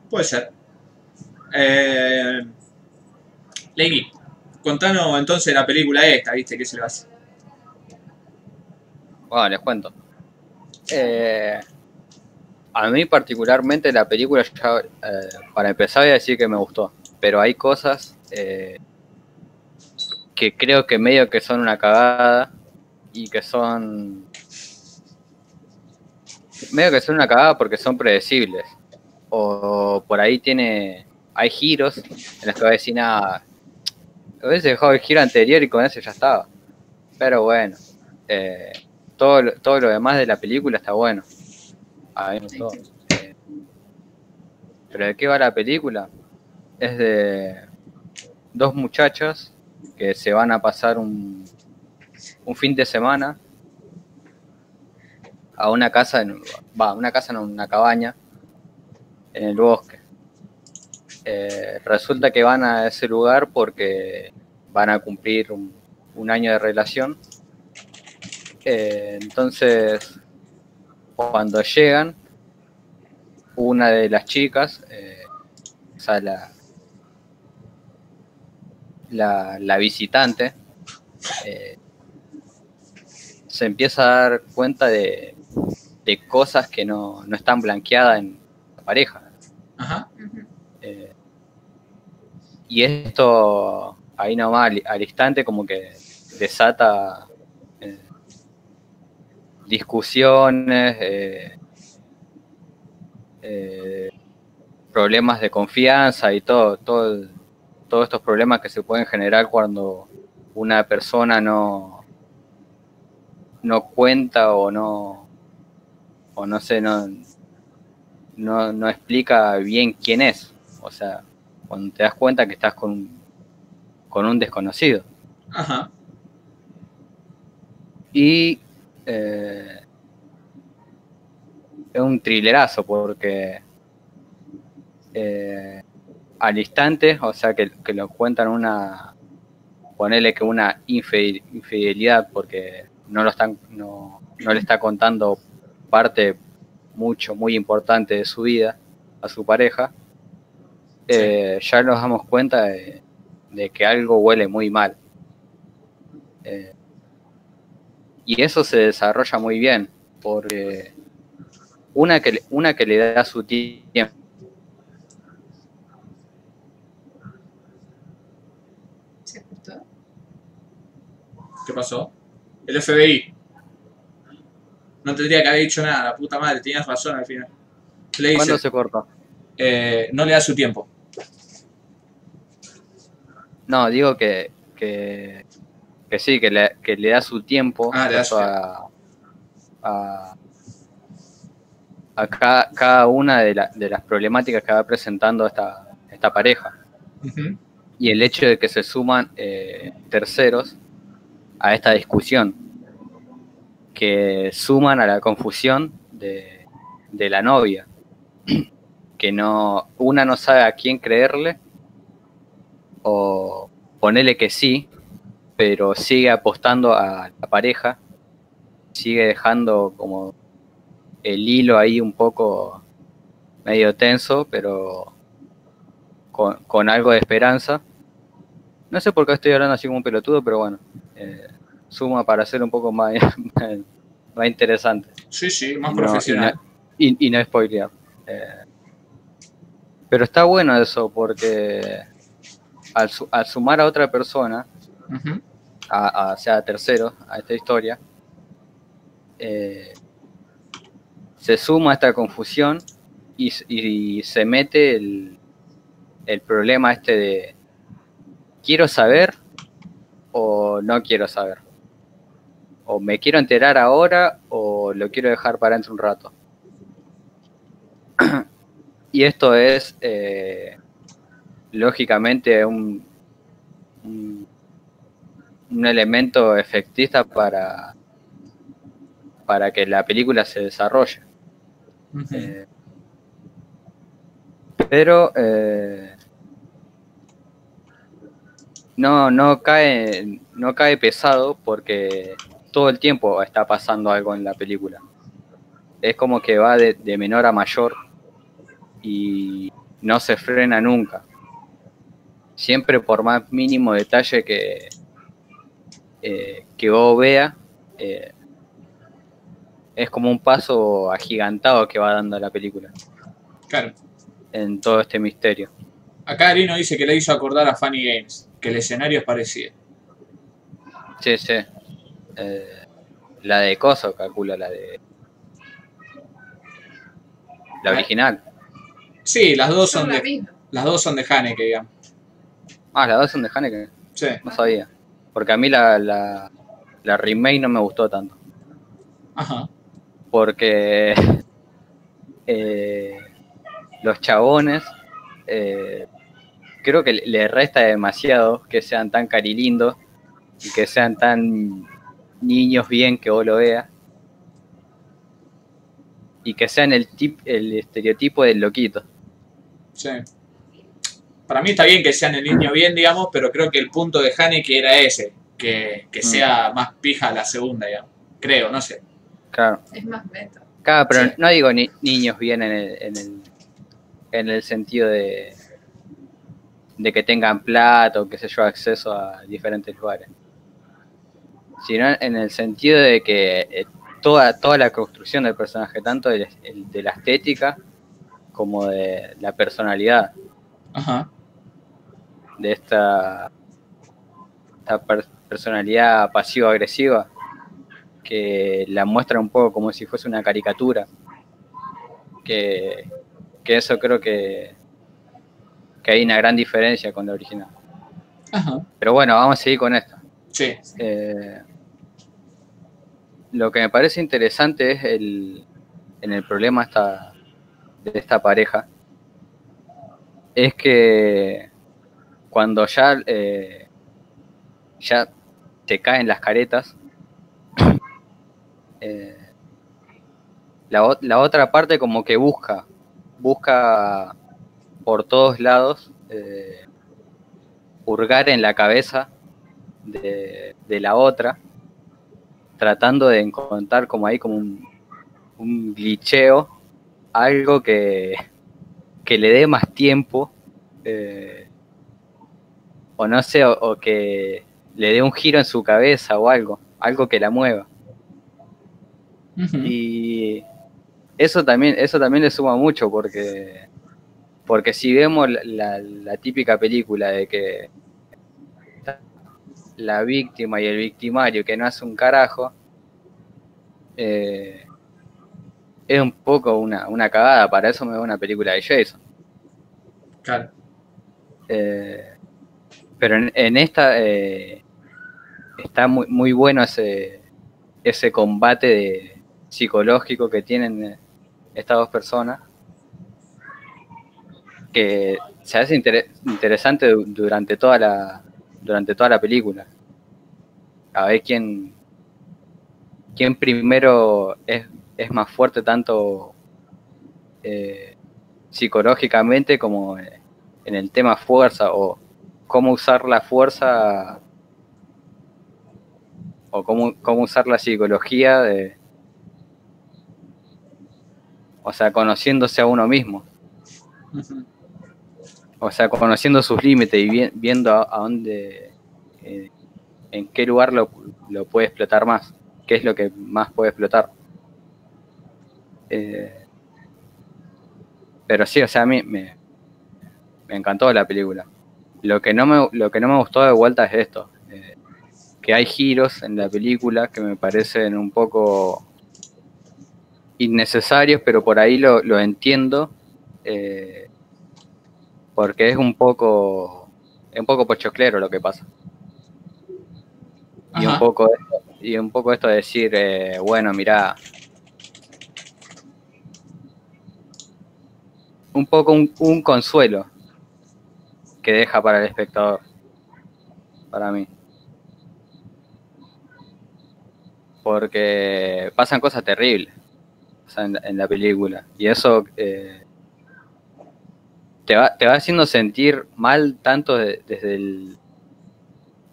Puede ser. Eh, leí. Contanos entonces la película esta, ¿viste? ¿Qué se le hacer? Bueno, les cuento. Eh, a mí particularmente la película, ya, eh, para empezar voy a decir que me gustó, pero hay cosas eh, que creo que medio que son una cagada y que son... Medio que son una cagada porque son predecibles. O por ahí tiene... Hay giros en los que va a decir nada. A veces dejado el giro anterior y con ese ya estaba. Pero bueno. Eh, todo, lo- todo lo demás de la película está bueno. A mí me gustó. Eh, Pero ¿de qué va la película? Es de dos muchachos que se van a pasar un, un fin de semana a una casa, en, va, una casa en una cabaña en el bosque. Eh, resulta que van a ese lugar porque van a cumplir un, año de relación eh, entonces, cuando llegan, una de las chicas, eh, o sea, la, la, la visitante, eh, se empieza a dar cuenta de, de cosas que no, no están blanqueadas en la pareja. Ajá. Eh, y esto ahí nomás al, al instante como que desata eh, discusiones, eh, eh, problemas de confianza y todo, todo todos estos problemas que se pueden generar cuando una persona no, no cuenta o no, o no sé, no, no, no explica bien quién es. O sea, cuando te das cuenta que estás con, con un desconocido. Ajá. Y eh, es un thrillerazo porque eh, al instante, o sea, que, que lo cuentan una, ponerle que una infide- infidelidad porque no lo están, no, no le está contando parte mucho, muy importante de su vida a su pareja, eh, ya nos damos cuenta de, de que algo huele muy mal. Eh, y eso se desarrolla muy bien, porque una que, le- una que le da su tiempo. ¿Qué pasó? El FBI. No tendría que haber dicho nada, la puta madre, tenías razón al final. Le dice, ¿cuándo se cortó? eh, no le da su tiempo. No, digo que, que, que sí, que le, que le da su tiempo Ah, le da a, a, a cada, cada una de, la- de las problemáticas que va presentando esta, esta pareja. Y el hecho de que se suman eh, terceros a esta discusión, que suman a la confusión de, de la novia, que no una no sabe a quién creerle o ponerle que sí, pero sigue apostando a la pareja, sigue dejando como el hilo ahí un poco medio tenso, pero con, con algo de esperanza. No sé por qué estoy hablando así como un pelotudo, pero bueno, eh, suma para ser un poco más, más interesante. Sí, sí, más Y no- profesional. Y no, y, y no spoilear. Eh, pero está bueno eso porque al, su- al sumar a otra persona, a, sea, a terceros, a esta historia, eh, se suma esta confusión y, y se mete el, el problema este de quiero saber o no quiero saber. O me quiero enterar ahora o lo quiero dejar para dentro un rato. y esto es, eh, lógicamente, un, un, un elemento efectista para, para que la película se desarrolle. Eh, pero eh, no, no cae, no cae pesado porque todo el tiempo está pasando algo en la película. Es como que va de, de menor a mayor y no se frena nunca. Siempre por más mínimo detalle que, eh, que vos vea, eh, es como un paso agigantado que va dando la película Claro. en todo este misterio. Acá Arino dice que le hizo acordar a Funny Games, que el escenario es parecido. Sí, sí. Eh, la de Coso, calculo, la de. La original. Sí, las dos Son de, las dos son de Haneke, digamos. Ah, las dos son de Haneke, Sí. no sabía. Porque a mí la, la, la remake no me gustó tanto. Ajá. Porque eh, los chabones eh, creo que le- resta demasiado que sean tan carilindos y que sean tan niños bien que vos lo veas. Y que sean el, tip, el estereotipo del loquito. Sí. Para mí está bien que sean el niño bien, digamos, pero creo que el punto de Haneke era ese, que, que Mm. sea más pija la segunda, digamos. Creo, no sé. Claro. Es más meta. Claro, pero Sí. no digo ni- niños bien en el, en el, en el sentido de, de que tengan plata o qué sé yo, acceso a diferentes lugares. Sino en el sentido de que eh, toda, toda la construcción del personaje, tanto de, de la estética como de la personalidad Ajá. de esta, esta per- personalidad pasivo-agresiva que la muestra un poco como si fuese una caricatura. Que, que eso creo que, que hay una gran diferencia con la original. Ajá. Pero bueno, vamos a seguir con esto. Sí. Eh, lo que me parece interesante es el, en el problema esta, de esta pareja, es que cuando ya, eh, ya se caen las caretas, eh, la, la otra parte como que busca, busca por todos lados eh, hurgar en la cabeza de, de la otra, tratando de encontrar como ahí como un, un glitcheo, algo que, que le dé más tiempo, eh, o no sé, o, o que le dé un giro en su cabeza o algo, algo que la mueva. Y eso también, eso también le suma mucho porque, porque si vemos la, típica película de que la víctima y el victimario que no hace un carajo, eh, es un poco una, una cagada, para eso me veo una película de Jason. Claro. Eh, pero en, en esta eh, está muy, muy bueno ese, ese combate de, psicológico que tienen eh, estas dos personas que se hace inter- interesante du- durante toda la durante toda la película a ver quién quién primero es, es más fuerte tanto eh, psicológicamente como en el tema fuerza o cómo usar la fuerza o cómo, cómo usar la psicología de o sea conociéndose a uno mismo Ujú. O sea conociendo sus límites y vi- viendo a, a dónde eh, en qué lugar lo, puede explotar más qué es lo que más puede explotar. Eh, pero sí o sea a mí me, encantó la película. Lo que no me lo que no me gustó de vuelta es esto eh, que hay giros en la película que me parecen un poco innecesarios pero por ahí lo, lo entiendo eh, porque es un poco es un poco pochoclero lo que pasa. Y un poco esto, y un poco esto de decir eh, bueno mira un poco un, un consuelo que deja para el espectador para mí. Porque pasan cosas terribles en la película. Y eso eh, te va te va haciendo sentir mal tanto de- desde el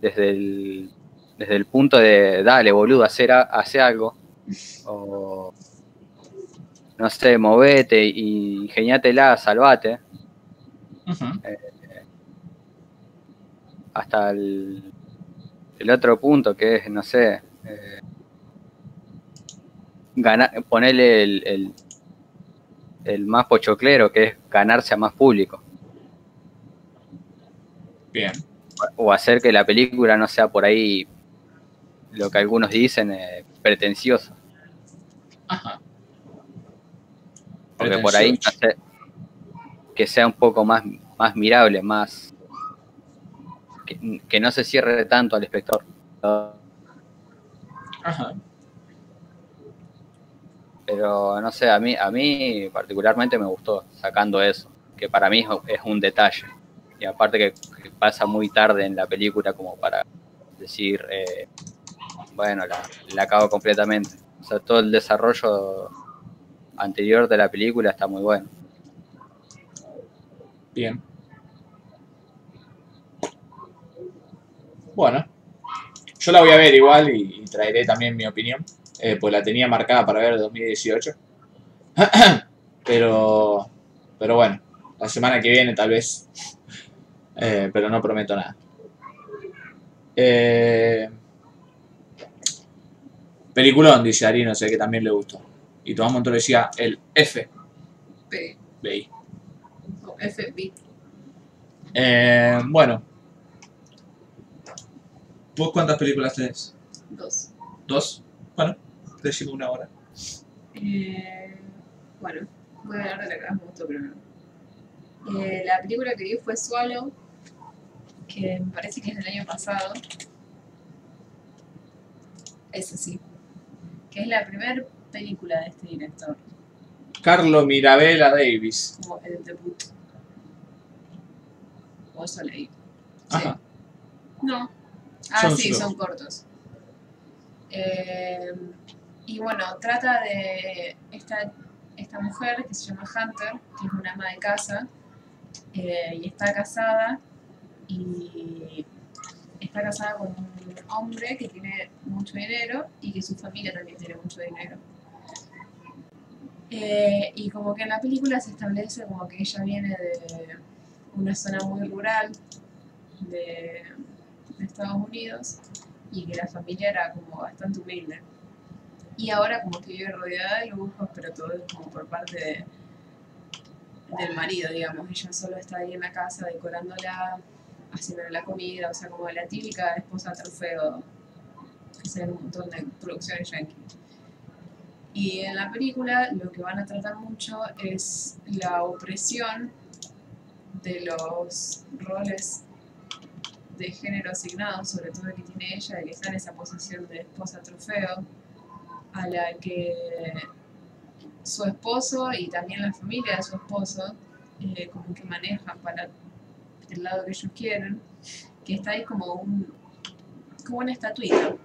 desde el desde el punto de dale boludo hacer a- hace algo o no sé movete y ingeniátela salvate Ujú. hasta el, el otro punto que es, no sé, eh, ganar, ponerle el, el, el más pochoclero, que es ganarse a más público, Bien. o hacer que la película no sea por ahí lo que algunos dicen eh, pretenciosa, Ajá. porque por ahí no Pretencioso. sé, que sea un poco más, más mirable, más que, que no se cierre tanto al espectador. Ajá. Pero no sé, a mí, a mí particularmente me gustó sacando eso, que para mí es- un detalle. Y aparte que, pasa muy tarde en la película como para decir, eh, bueno, la, cago completamente. O sea, todo el desarrollo anterior de la película está muy bueno. Bien. Bueno. Yo la voy a ver igual y traeré también mi opinión. Eh, pues la tenía marcada para ver el 2018. pero. Pero bueno. La semana que viene tal vez. Eh, pero no prometo nada. Eh, Peliculón, dice Ari, no sé, que también le gustó. Y Tomás Montoro decía el F. P BI. o FB. Eh, bueno. ¿Vos cuántas películas tenés? Dos. ¿Dos? Bueno, decimos una hora. Eh, bueno, voy a hablar de la que más me gustó primero. Eh, la película que vi fue Swallow, que me parece que es del año pasado. Esa sí. Que es la primera película de este director, Carlo Mirabella Davis. como el debut. O eso leí. Sí. Ajá. No. Ah, Son sí, slow. son cortos. Eh, y bueno, trata de esta, esta mujer que se llama Hunter, que es una ama de casa, eh, y está casada, y está casada con un hombre que tiene mucho dinero y que su familia también tiene mucho dinero. Eh, y como que en la película se establece como que ella viene de una zona muy rural de, de Estados Unidos y que la familia era como bastante humilde. Y ahora como que vive rodeada de lujos, pero todo es como por parte de, del marido, digamos. Ella solo está ahí en la casa decorándola, haciéndole la comida, o sea, como la típica esposa trofeo que se un montón de producciones yankee. Y en la película lo que van a tratar mucho es la opresión de los roles de género asignados, sobre todo el que tiene ella, de que está en esa posición de esposa trofeo, a la que su esposo y también la familia de su esposo eh, como que manejan para el lado que ellos quieren, que está ahí como un como una estatuita.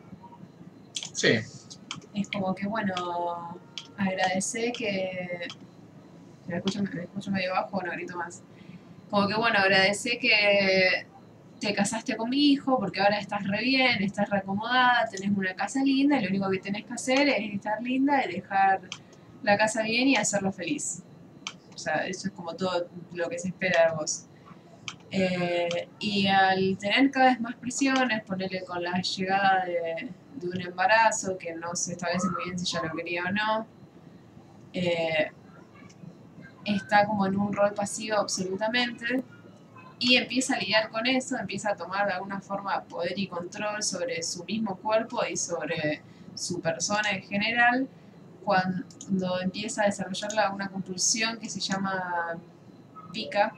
Sí. Es como que bueno, agradecer que me escucho, me escucho medio bajo, no grito más. Como que bueno, agradecer que te casaste con mi hijo porque ahora estás re bien, estás re acomodada, tenés una casa linda y lo único que tenés que hacer es estar linda y dejar la casa bien y hacerlo feliz. O sea, eso es como todo lo que se espera de vos. Eh, y al tener cada vez más presiones, ponerle con la llegada de, de un embarazo que no se establece muy bien si ya lo quería o no, eh, está como en un rol pasivo absolutamente y empieza a lidiar con eso, empieza a tomar de alguna forma poder y control sobre su mismo cuerpo y sobre su persona en general cuando empieza a desarrollar la- una compulsión que se llama pica,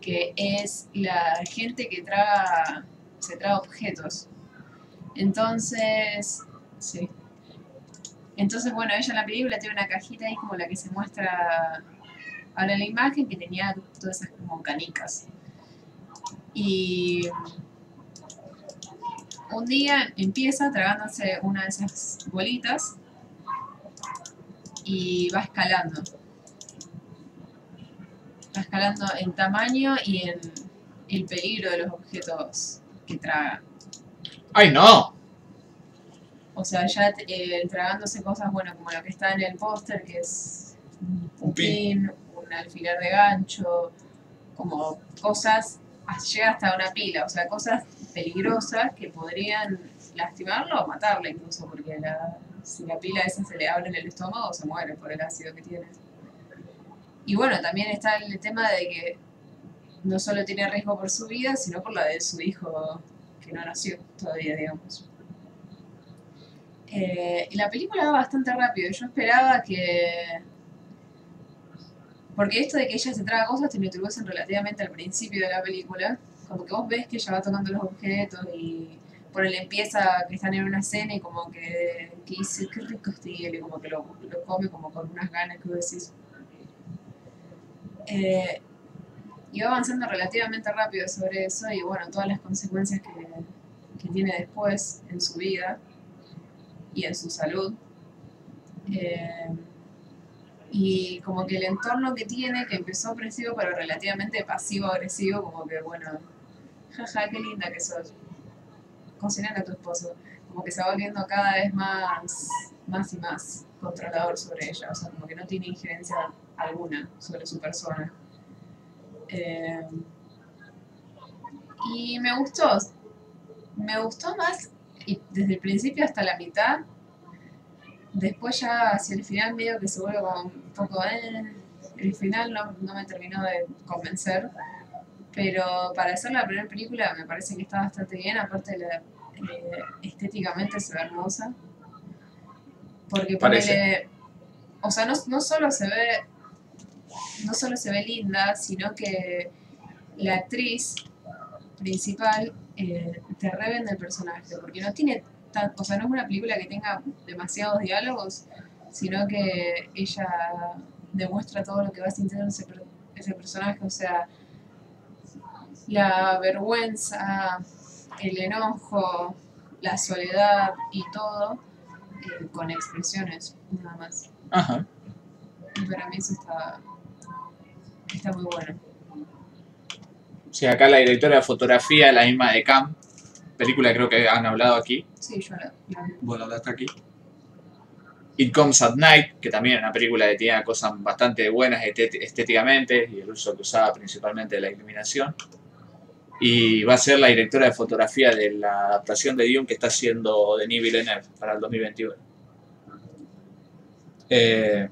que es la gente que traga, se traga objetos. Entonces, sí. Entonces, bueno, ella en la película tiene una cajita ahí como la que se muestra ahora en la imagen, que tenía todas esas como canicas. Y un día empieza tragándose una de esas bolitas y va escalando. Va escalando en tamaño y en el peligro de los objetos que traga. ¡Ay, no! O sea, ya eh, tragándose cosas, bueno, como lo que está en el póster, que es un Un pin. Un alfiler de gancho, como cosas, llega hasta una pila, o sea, cosas peligrosas que podrían lastimarlo o matarlo incluso, porque la, si la pila esa se le abre en el estómago, se muere por el ácido que tiene. Y bueno, también está el tema de que no solo tiene riesgo por su vida, sino por la de su hijo que no nació todavía, digamos. Eh, y la película va bastante rápido. Yo esperaba que. Porque esto de que ella se traga cosas te lo introducen relativamente al principio de la película. Como que vos ves que ella va tocando los objetos y por él empieza que están en una cena y como que, dice, qué rico este hielo, y como que lo, lo come como con unas ganas que vos decís. Eh, y va avanzando relativamente rápido sobre eso y bueno, todas las consecuencias que, que tiene después en su vida y en su salud. Eh, y como que el entorno que tiene, que empezó opresivo pero relativamente pasivo-agresivo, como que bueno, jaja, qué linda que sos. Cocinale a tu esposo. Como que se va volviendo cada vez más, más y más controlador sobre ella. O sea, como que no tiene injerencia alguna sobre su persona. Eh, y me gustó. Me gustó más, desde el principio hasta la mitad, después ya hacia el final medio que se vuelve como un poco... eh, el final no, no me terminó de convencer. Pero para hacer la primera película me parece que está bastante bien, aparte de la, eh, estéticamente se ve hermosa. Porque Parece. ponele, o sea, no, no solo se ve no solo se ve linda, sino que la actriz principal eh, te revende el personaje, porque no tiene tan, o sea, no es una película que tenga demasiados diálogos, sino que ella demuestra todo lo que va sintiendo ese, ese personaje, o sea, la vergüenza, el enojo, la soledad y todo, eh, con expresiones, nada más. Ajá. Y para mí eso está, está muy bueno. Sí, acá la directora de fotografía la misma de Cam. Película creo que han hablado aquí. Sí, yo la. Bueno, la está aquí. It Comes at Night, que también es una película que tiene cosas bastante buenas estet- estéticamente y el uso que usaba principalmente de la iluminación. Y va a ser la directora de fotografía de la adaptación de Dune que está haciendo Denis Villeneuve para el 2021. Eh,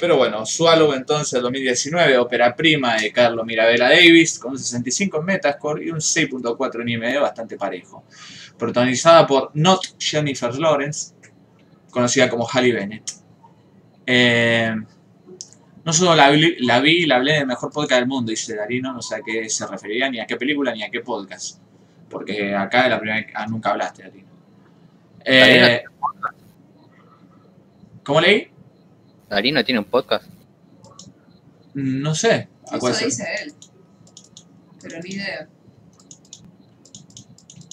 pero bueno, Swallow entonces 2019, ópera prima de Carlo Mirabella Davis, con un 65 en Metascore y un 6.4 en IMDb, bastante parejo. Protagonizada por Not Jennifer Lawrence, conocida como Halle Bennett. Eh, no solo la vi, la vi, la hablé del mejor podcast del mundo, dice Darino, no sé a qué se referiría, ni a qué película, ni a qué podcast. Porque acá es la primera vez ah, nunca hablaste, Darino. Eh, ¿Cómo leí? Darino tiene un podcast. No sé. ¿A cuál Eso dice él. Pero ni idea.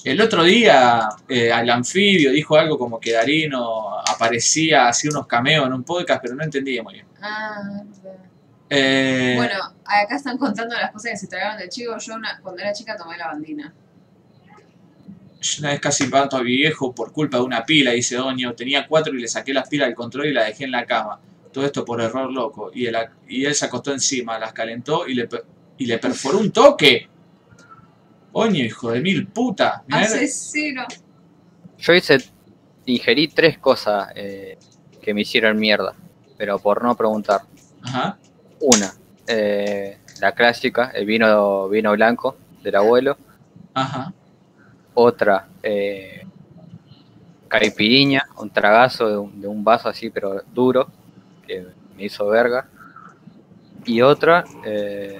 El otro día, eh, al anfibio dijo algo como que Darino aparecía, hacía unos cameos en un podcast, pero no entendía muy bien. Ah, verdad. Eh, Bueno, acá están contando las cosas que se tragaron de chico. Yo una- cuando era chica tomé la bandina. Yo una vez casi mato a mi viejo por culpa de una pila, dice Doño. Tenía cuatro y le saqué las pilas del control y la dejé en la cama. Todo esto por error loco. Y él, y él se acostó encima, las calentó y le, y le perforó un toque. Oño, hijo de mil puta. Asesino. Yo hice, ingerí tres cosas eh, que me hicieron mierda, pero por no preguntar. Ajá. Una, eh, la clásica, el vino, vino blanco del abuelo. Ajá. Otra, eh, caipiriña, un tragazo de un, de un vaso así, pero duro, que me hizo verga. Y otra, eh,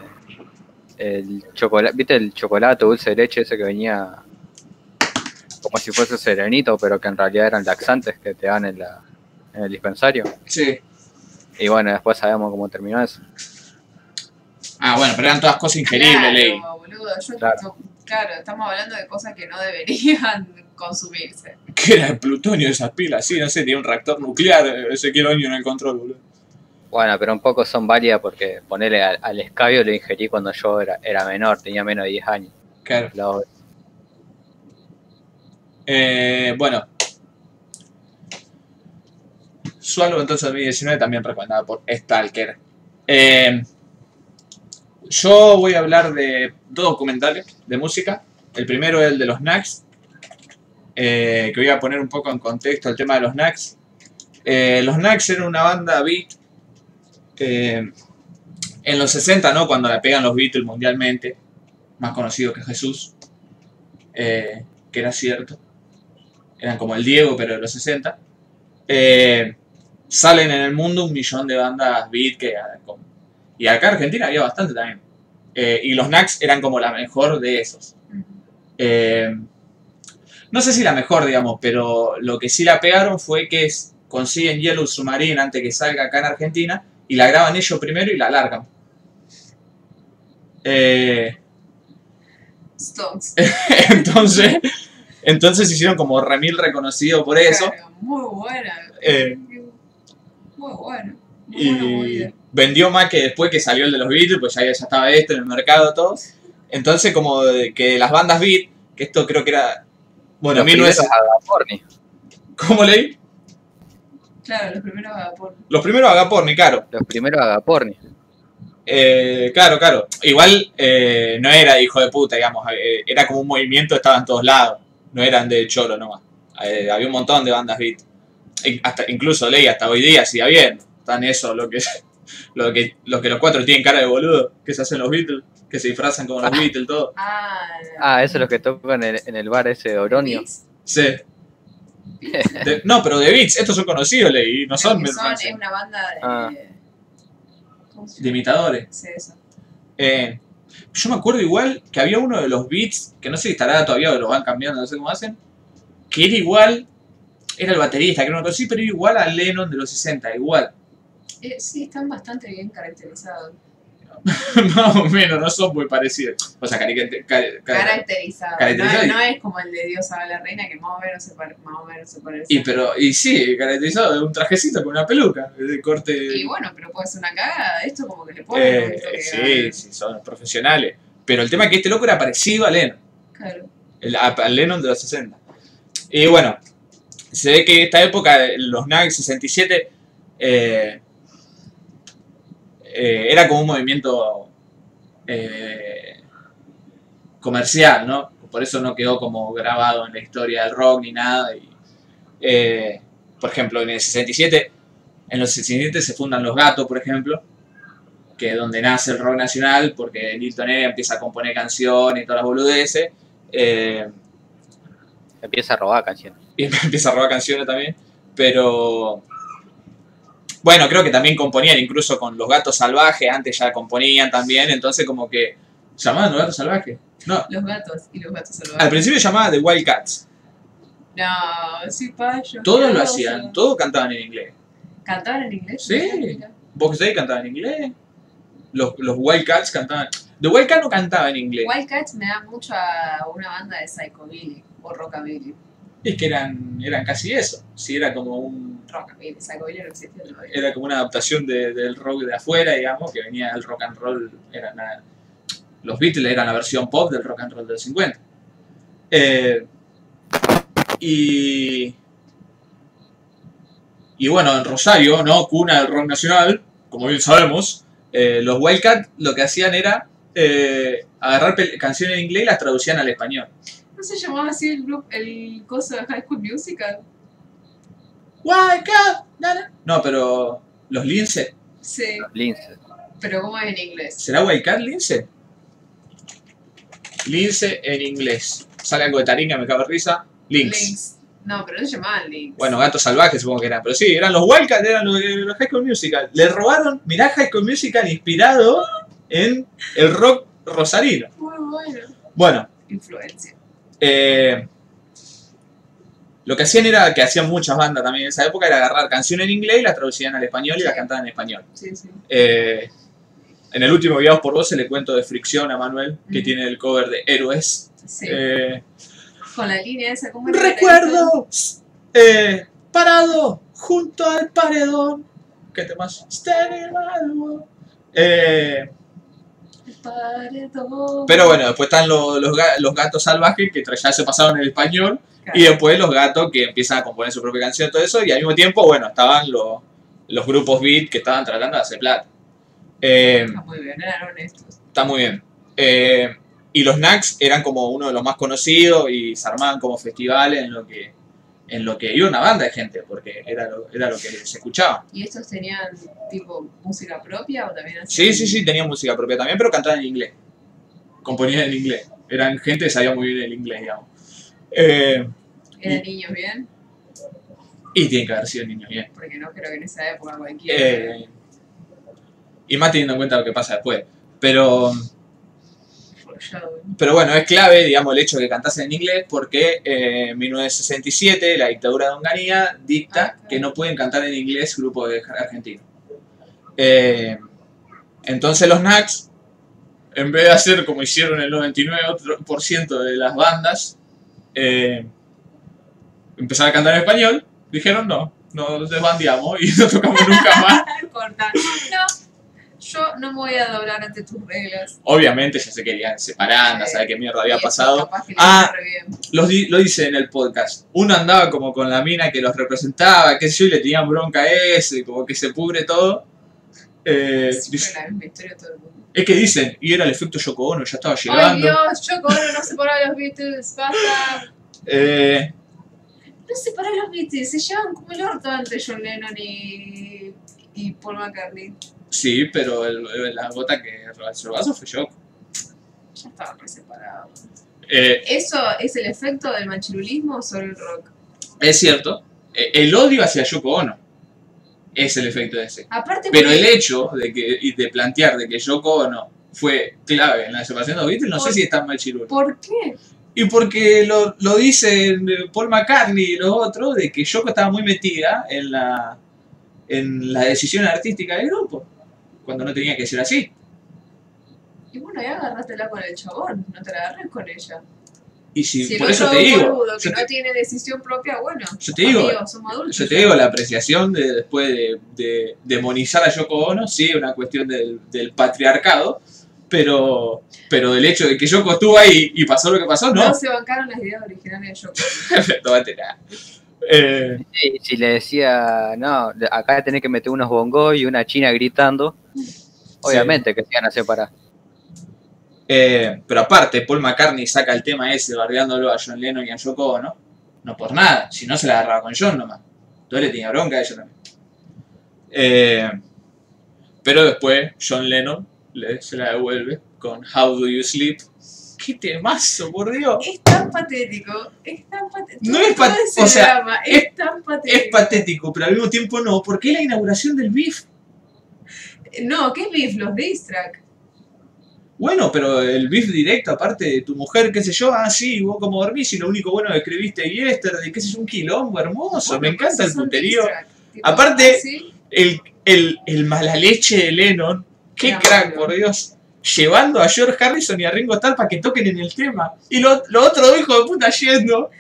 el chocolate, ¿viste el chocolate dulce de leche ese que venía como si fuese serenito, pero que en realidad eran laxantes que te dan en, la, en el dispensario? Sí. Y bueno, después sabemos cómo terminó eso. Ah, bueno, pero eran todas cosas increíbles, claro, Ley. boludo. Yo, Claro. claro, estamos hablando de cosas que no deberían consumirse. ¿Qué era el plutonio de esas pilas? Sí, no sé, tiene un reactor nuclear, eh, ese quiero en el control, boludo. Bueno, pero un poco son válidas porque ponerle al, al escabio lo ingerí cuando yo era, era menor, tenía menos de 10 años. Claro. La- Eh, bueno. Swallow entonces 2019 también recomendada por Stalker. Eh, yo voy a hablar de dos documentales de música. El primero es el de los Knacks. Eh, que voy a poner un poco en contexto el tema de los Knacks. Eh, los Knacks eran una banda beat eh, en los 60, ¿no? Cuando la pegan los Beatles mundialmente. Más conocido que Jesús. eh, que era cierto eran como el Diego, pero de los 60, eh, salen en el mundo un millón de bandas beat que... ah, Y acá en Argentina había bastante también. Eh, y los Knacks eran como la mejor de esos. Eh, no sé si la mejor, digamos, pero lo que sí la pegaron fue que es- consiguen Yellow Submarine antes que salga acá en Argentina y la graban ellos primero y la largan. Eh, Stones. entonces, entonces hicieron como remil reconocido por eso. Claro, muy buena. Eh, Muy buena. Muy y vendió más que después que salió el de los Beatles, pues ya, ya estaba esto en el mercado todo. Entonces como de que las bandas beat, que esto creo que era, bueno, los 1900 primeros Agaporni. ¿cómo leí? Claro, los primeros vapor. Los primeros Agaporni, claro. Los primeros Agaporni. Eh, claro, claro. Igual eh, no era hijo de puta, digamos, eh, era como un movimiento, estaba en todos lados. No eran de cholo nomás. Eh, había un montón de bandas beat. in- hasta, incluso leí hasta hoy día sigue habiendo. Están eso, lo que, lo que, los que los cuatro tienen cara de boludo, que se hacen los Beatles, que se disfrazan como los Beatles, todo. Ah, Ah, eso es lo que tocan en el, en el bar ese de Oronio. Beats. Sí. De- no, pero de Beats, estos son conocidos, leí, no son, son- es una banda de. Ah. ¿Cómo se de imitadores. Sí, eso. Eh, yo me acuerdo igual que había uno de los beats, que no sé si estará todavía o lo van cambiando, no sé cómo hacen, que era igual, era el baterista, que no lo sí, pero era igual a Lennon de los 60, igual. Eh, sí, están bastante bien caracterizados. Más o menos, no son muy parecidos. O sea, car- Caracterizados. caracterizado No, no es como el de Dios a la reina, que más o menos se, pare- más o menos se parece. y pero, y sí, caracterizado de un trajecito con una peluca, de corte. Y bueno, pero puede ser una cagada. Esto como que le ponen eh, toque sí, sí, son profesionales. Pero el tema es que este loco era parecido a Lennon. Claro. el, a- Lennon de los 60. Y bueno, se ve que esta época, los Nuggets 67, eh, eh, era como un movimiento eh, comercial, ¿no? Por eso no quedó como grabado en la historia del rock ni nada. y, eh, por ejemplo, en el 67, en los 67 se fundan Los Gatos, por ejemplo, que es donde nace el rock nacional, porque Lil Tonera empieza a componer canciones y todas las boludeces. Empieza a robar canciones. y empieza a robar canciones también. Pero bueno, creo que también componían incluso con los gatos salvajes, antes ya componían también, entonces como que llamaban los gatos salvajes. No, Los gatos y los gatos salvajes. al principio llamaba The Wild Cats. No, sí, payo. Todos lo hacían, todos cantaban en inglés. ¿Cantaban en inglés? Sí. Box Day cantaba en inglés. Los, los Wild Cats cantaban. The Wild Cats no cantaba en inglés. Wildcats me da mucho a una banda de Psychobilly o Rockabilly. Es que eran, eran casi eso. Sí, era como un. Psychobilly no existía todavía. era como una adaptación de- del rock de afuera, digamos, que venía del rock and roll, era la- los Beatles eran la versión pop del rock and roll del 50. Eh, y, y bueno, en Rosario, ¿no? Cuna del rock nacional, como bien sabemos, eh, los Wildcats lo que hacían era eh, agarrar canciones en inglés y las traducían al español. ¿No se llamaba así el grupo, el coso de High School Musical? Wildcat, na, na. No, pero los Lince, Sí, Lince. pero ¿cómo es en inglés? ¿Será Wildcat Lince? Lince en inglés. Sale algo de taringa, me cago en risa. Links. Links. No, pero no se llamaban Links. Bueno, gatos salvajes supongo que eran. Pero sí, eran los Wildcat, eran los, de los High School Musical. Le robaron, mirá High School Musical inspirado en el rock rosarino. Muy bueno. Bueno, Influencia. eh, lo que hacían era, que hacían muchas bandas también en esa época, era agarrar canciones en inglés y las traducían al español y las cantaban en español. Sí, sí. Eh, en el último Guiados por Vos se le cuento de Fricción a Manuel, que tiene el cover de Héroes. sí. Eh, Con la línea esa, ¿cómo recuerdo eh, parado junto al paredón. ¿Qué temas? Eh, pero bueno, después están los, los, ga- los gatos salvajes que ya se pasaron en el español. Y después los gatos que empiezan a componer su propia canción y todo eso. Y al mismo tiempo, bueno, estaban los, los grupos beat que estaban tratando de hacer plata. Eh, Está muy bien, eran honestos. Está muy bien. Eh, y los Knacks eran como uno de los más conocidos y se armaban como festivales en lo que en lo que iba una banda de gente, porque era lo, era lo que se escuchaba. ¿Y estos tenían tipo música propia o también Sí, hacían- sí, sí, tenían música propia también, pero cantaban en inglés. Componían en inglés. Eran gente que sabía muy bien el inglés, digamos. Eh, ¿Eran niños bien? y tienen que haber sido niños bien. Porque no creo que en esa época cualquiera. Eh, y más teniendo en cuenta lo que pasa después. Pero. Pero bueno, es clave, digamos, el hecho de que cantasen en inglés porque eh, en 1967 la dictadura de Onganía dicta Ah, claro. que no pueden cantar en inglés grupos de argentinos. Eh, entonces los Knacks, en vez de hacer como hicieron el 99% de las bandas, eh, empezaron a cantar en español, dijeron no, nos desbandeamos y no tocamos nunca más. Corta. No, yo no me voy a doblar ante tus reglas. Obviamente ya se querían separar, no Sí. saber qué mierda había pasado. Ah. los di- lo dice en el podcast. Uno andaba como con la mina que los representaba, qué sé yo, y le tenían bronca a ese, como que se pudre todo. Eh, dice- la misma historia todo el mundo. es que dicen, y era el efecto Yoko Ono, ya estaba ¡Ay, llegando. Dios! Yo con no a los Beatles, basta. Eh, No separar los Beatles, se llevan como el orto antes John Lennon y, y Paul McCartney. Sí, pero el- el- la gota que el vaso fue yo. Ya estaban re separados. Eh, ¿Eso es el efecto del machirulismo sobre el rock? es cierto, eh, el odio hacia Yoko Ono es el efecto de ese. Aparte, Pero el hecho de que y de plantear de que Yoko Ono fue clave en la separación de los Beatles, no sé si es tan mal chirulo. ¿Por qué? Y porque lo, lo dicen eh, Paul McCartney y los otros, de que Yoko estaba muy metida en la, en la decisión artística del grupo, cuando no tenía que ser así. Y bueno, ya agarrátela con el chabón, no te la agarres con ella. Y si, Si por eso te digo, boludo que no tiene decisión propia, bueno, yo te digo, amigos, somos adultos. yo te digo, la apreciación de después de, de demonizar a Yoko Ono, sí, una cuestión del, del patriarcado, pero, pero del hecho de que Yoko estuvo ahí y pasó lo que pasó, no. no. se bancaron las ideas originales de Yoko. Tómatela. Eh, Sí, si le decía, no, acá tenés que meter unos bongos y una china gritando, obviamente que se iban a separar. Eh, pero aparte, Paul McCartney saca el tema ese bardeándolo a John Lennon y a Yoko Ono, no por nada, si no se la agarraba con John nomás. Entonces le tenía bronca a ella también. Eh, pero después John Lennon le, se la devuelve con How Do You Sleep. ¡Qué temazo, por Dios! Es tan patético, es tan patético. No es pat- o sea, drama es, tan patético. Es patético, pero al mismo tiempo no, porque es la inauguración del beef. No, ¿qué beef? Los diss track. Bueno, pero el beef directo, aparte de tu mujer, qué sé yo, ah, sí, vos como dormís y lo único bueno que escribiste yesterday, qué sé yo, un quilombo hermoso, Bueno, me encanta el. Tipo, Aparte- así, El, el, el mala leche de Lennon, qué Era crack, por Dios. Llevando a George Harrison y a Ringo Starr para que toquen en el tema. Y lo, lo otro dos hijos de puta yendo.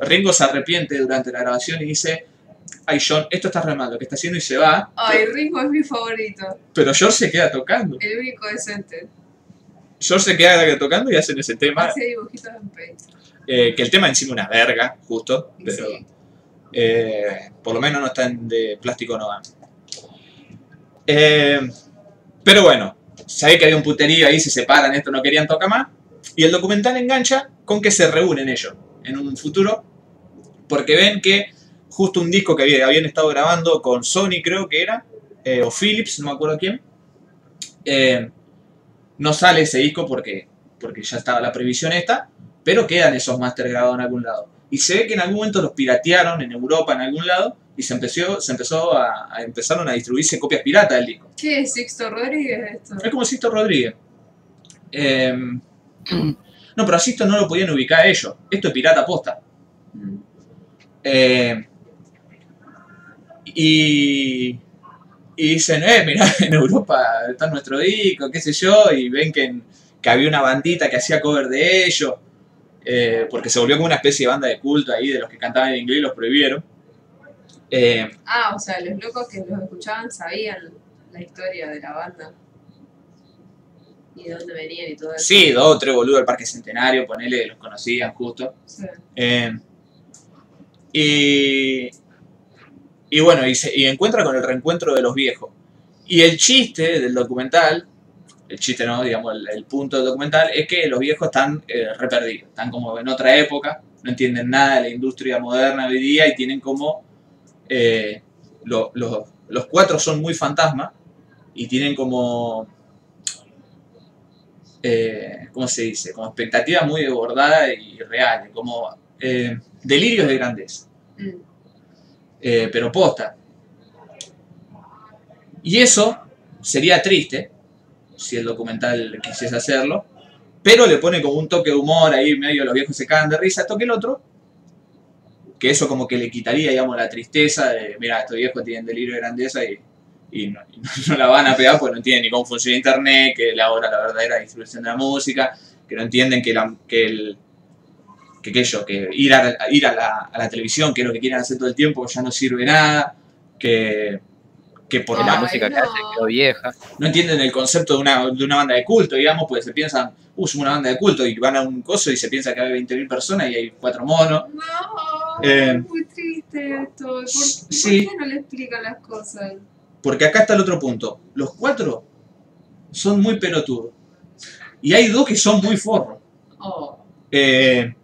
Ringo se arrepiente durante la grabación y dice, ay John, esto está re mal lo que está haciendo y se va. Ay, Ringo es mi favorito. Pero George se queda tocando. El único decente. George se queda tocando y hacen ese tema. Hace dibujitos en paint. eh, que el tema encima una verga, justo. Pero sí. eh, por lo menos no están de plástico no van. Eh, pero bueno, sabés que había un puterío ahí, se separan, esto no querían tocar más. Y el documental engancha con que se reúnen ellos en un futuro. Porque ven que justo un disco que había- habían estado grabando con Sony, creo que era, eh, o Philips, no me acuerdo quién. eh, no sale ese disco porque, porque ya estaba la previsión esta, pero quedan esos máster grabados en algún lado. Y se ve que en algún momento los piratearon en Europa, en algún lado, y se empezó, se empezó a, a- empezaron a distribuirse copias piratas del disco. ¿Qué es Sixto Rodríguez esto? Es como Sisto Rodríguez. Eh, no, pero a Sisto no lo podían ubicar ellos. Esto es pirata posta. Eh, y, y dicen, eh, mirá, en Europa está nuestro disco, qué sé yo, y ven que, en- que había una bandita que hacía cover de ellos, eh, porque se volvió como una especie de banda de culto ahí, de los que cantaban en inglés y los prohibieron. Eh, Ah, o sea, los locos que los escuchaban sabían la historia de la banda. Y de dónde venían y todo eso. sí, dos o tres boludos del Parque Centenario, ponele, los conocían justo. Sí. Eh, y, y bueno, y, se- y encuentra con el reencuentro de los viejos. Y el chiste del documental, el chiste no, digamos, el, el punto del documental, es que los viejos están eh, re perdidos, están como en otra época, no entienden nada de la industria moderna hoy día y tienen como... eh, lo- lo- los cuatro son muy fantasmas y tienen como... eh, ¿Cómo se dice? Como expectativas muy desbordadas y reales, como eh, delirios de grandeza, Mm. eh, pero posta. Y eso sería triste si el documental quisiese hacerlo, pero le pone como un toque de humor ahí, medio los viejos se cagan de risa, toque el otro, que eso como que le quitaría, digamos, la tristeza de, mira, estos viejos tienen delirio de grandeza y, y no, la van a pegar porque no entienden ni cómo funciona internet, que la hora la verdadera distribución de la música, que no entienden que, la, que el que, que ir, a ir a, la, a la televisión, que es lo que quieren hacer todo el tiempo, ya no sirve nada, que, que por la música que hace quedó vieja. no entienden el concepto de una, de una banda de culto, digamos, pues se piensan, uh, somos una banda de culto y van a un coso y se piensa que hay 20.000 personas y hay cuatro monos. No, Eh, es muy triste esto. ¿Por, sí. ¿Por qué no le explican las cosas? Porque acá está el otro punto. Los cuatro son muy pelotudos. Y hay dos que son muy forros. Oh, Eh,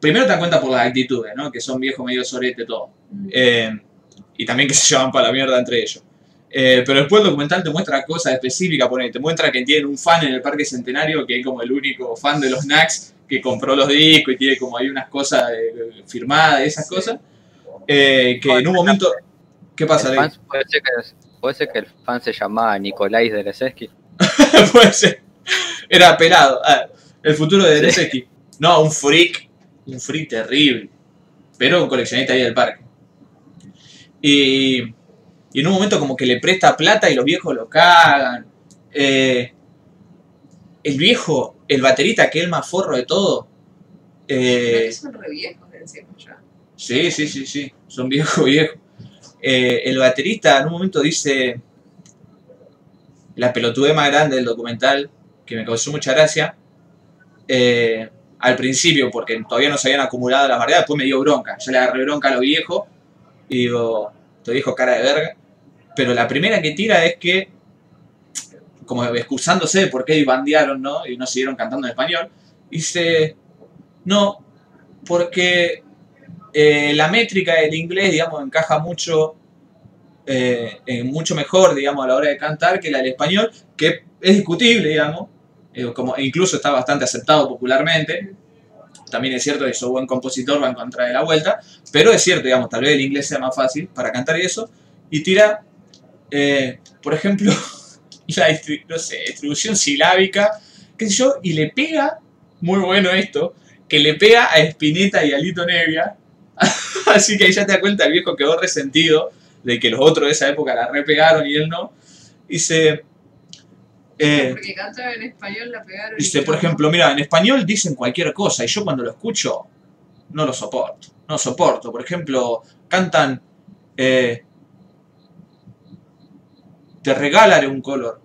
primero te dan cuenta por las actitudes, ¿no? Que son viejos medio sorete todo. Mm. Eh, y también que se llevan para la mierda entre ellos. Eh, pero después el documental te muestra cosas específicas, pone, te muestra que tienen un fan en el Parque Centenario, que es como el único fan de los Knacks, que compró los discos y tiene como ahí unas cosas eh, firmadas, esas cosas. Eh, que en un momento... ¿Qué pasa, Ley? puede, ser que, puede ser que el fan se llamaba Nicolás de Leseski. Puede ser. Era pelado. Ah, el futuro de Dereseski. No, un freak. Un freak terrible. Pero un coleccionista ahí del parque. Y, y en un momento como que le presta plata y los viejos lo cagan. Eh, el viejo, el baterista que es el más forro de todo. Eh, son re viejos encima ya. Sí, sí, sí, sí. Son viejos, viejos. Eh, el baterista en un momento dice la pelotude más grande del documental, que me causó mucha gracia. eh, al principio, porque todavía no se habían acumulado las variedades, después me dio bronca. Yo le agarré bronca a los viejos y digo, te dijo cara de verga. Pero la primera que tira es que, como excusándose de por qué bandearon, ¿no? Y no siguieron cantando en español, dice, no, porque eh, la métrica del inglés, digamos, encaja mucho, eh, eh, mucho mejor, digamos, a la hora de cantar que la del español, que es discutible, digamos, como, e incluso está bastante aceptado popularmente. También es cierto que sos buen compositor, va en contra de la vuelta, pero es cierto, digamos, tal vez el inglés sea más fácil para cantar y eso, y tira, eh, por ejemplo, la distribución silábica, qué sé yo, y le pega, muy bueno esto, que le pega a Spinetta y a Lito Nevia. Así que ahí ya te das cuenta, el viejo quedó resentido de que los otros de esa época la repegaron y él no. Dice, eh, Porque cantaba en español la pegaron. dice, por ejemplo, mira, en español dicen cualquier cosa y yo cuando lo escucho no lo soporto. No lo soporto. Por ejemplo, cantan, eh, te regalaré un color.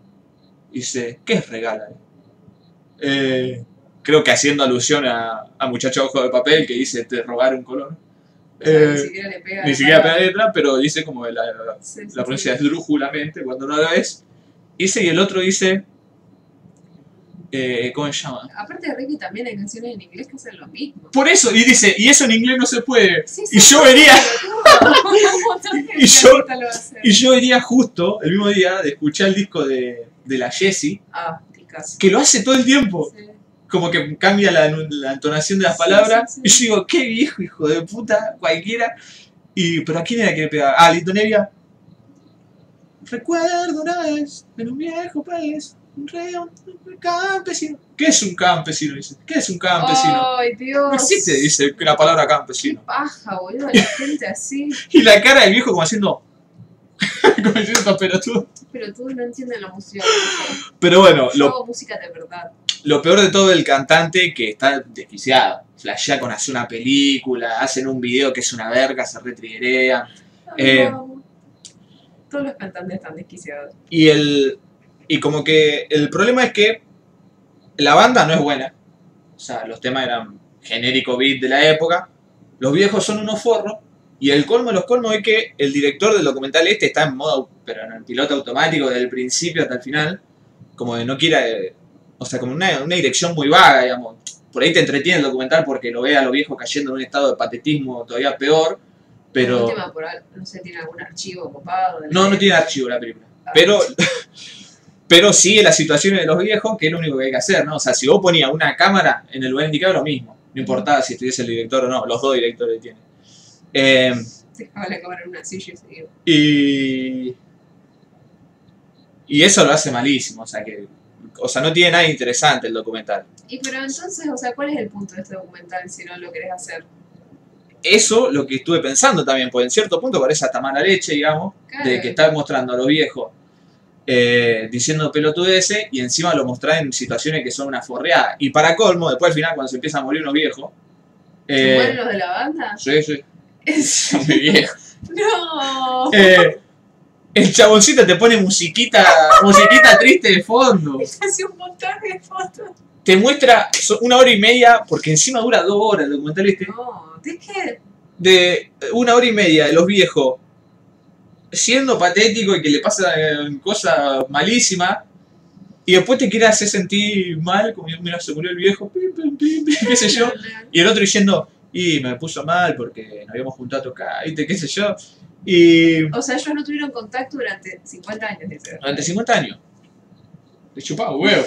Dice, ¿qué es regalaré? Eh, creo que haciendo alusión a, a Muchacho Ojo de Papel que dice, te rogar un color. Sea, ni Eh, siquiera le pega. ni la siquiera pega letra, pero dice como la, Sí, sí, la pronuncia sí. esdrújulamente cuando no lo ves. Dice y el otro dice, eh, ¿cómo se llama? Aparte de Ricky también hay canciones en inglés que hacen lo mismo. Por eso, y dice, y eso en inglés no se puede. Sí, Y sí, yo Y yo- artistas lo hacen. Y yo venía justo el mismo día de escuchar el disco de, de la Jessie, Ah, que lo hace todo el tiempo. Sí. Como que cambia la, la entonación de las palabras. Y yo digo, qué viejo, hijo de puta, cualquiera. Y, pero ¿a quién era que le pegaba? Ah, Lito Nevia. Recuerdo una vez en un viejo país, un rey, un campesino. ¿Qué es un campesino? Dice. ¿Qué es un campesino? Ay, Dios. No existe, dice la palabra Qué campesino. paja, boludo, la gente así. Y la cara del viejo como haciendo. como diciendo estos pelotudos. Pero tú no entiendes la música. Pero bueno, Yo lo, hago música de verdad. lo peor de todo el cantante que está desquiciado. Flashea con hacer una película, hacen un video que es una verga, se retriguerean. Eh, No. Todos los cantantes están desquiciados. Y el. Y como que el problema es que la banda no es buena. O sea, los temas eran genérico beat de la época. Los viejos son unos forros. Y el colmo de los colmos es que el director del documental este está en modo, pero en el piloto automático desde el principio hasta el final. Como de no quiera. eh, o sea, como una, una dirección muy vaga, digamos. Por ahí te entretiene el documental porque lo ve a los viejos cayendo en un estado de patetismo todavía peor. Pero. Por no sé, tiene algún archivo copado. No, no tiene archivo la película. Ah, Pero, pero sigue las situaciones de los viejos, que es lo único que hay que hacer, ¿no? O sea, si vos ponías una cámara en el lugar indicado, lo mismo. No importaba si estuviese el director o no, los dos directores tienen. Eh, Dejaba la cámara en una silla y y. Y eso lo hace malísimo, o sea que. O sea, no tiene nada interesante el documental. Y pero entonces, o sea, ¿cuál es el punto de este documental si no lo querés hacer? Eso lo que estuve pensando también, porque en cierto punto parece hasta mala leche, digamos, Claro. de que está mostrando a los viejos eh, diciendo pelotudeces y encima lo mostrás en situaciones que son una forreada. Y para colmo, después al final cuando se empiezan a morir unos viejos, ¿Se eh, los de la banda? sí, sí, son muy viejos. ¡No! Eh, el chaboncito te pone musiquita, musiquita triste de fondo. Hace un montaje de fotos. Te muestra una hora y media, porque encima dura dos horas el documental este, No, ¿de qué? de una hora y media de los viejos siendo patético y que le pasan cosas malísimas y después te quiere hacer sentir mal como mira se murió el viejo pim, pim, pim, pim, qué sé yo y el otro diciendo Y me puso mal porque nos habíamos juntado a tocar, ¿viste? ¿Qué sé yo? Y O sea, ellos no tuvieron contacto durante 50 años, dice. durante 50 años. Le chupaba huevo.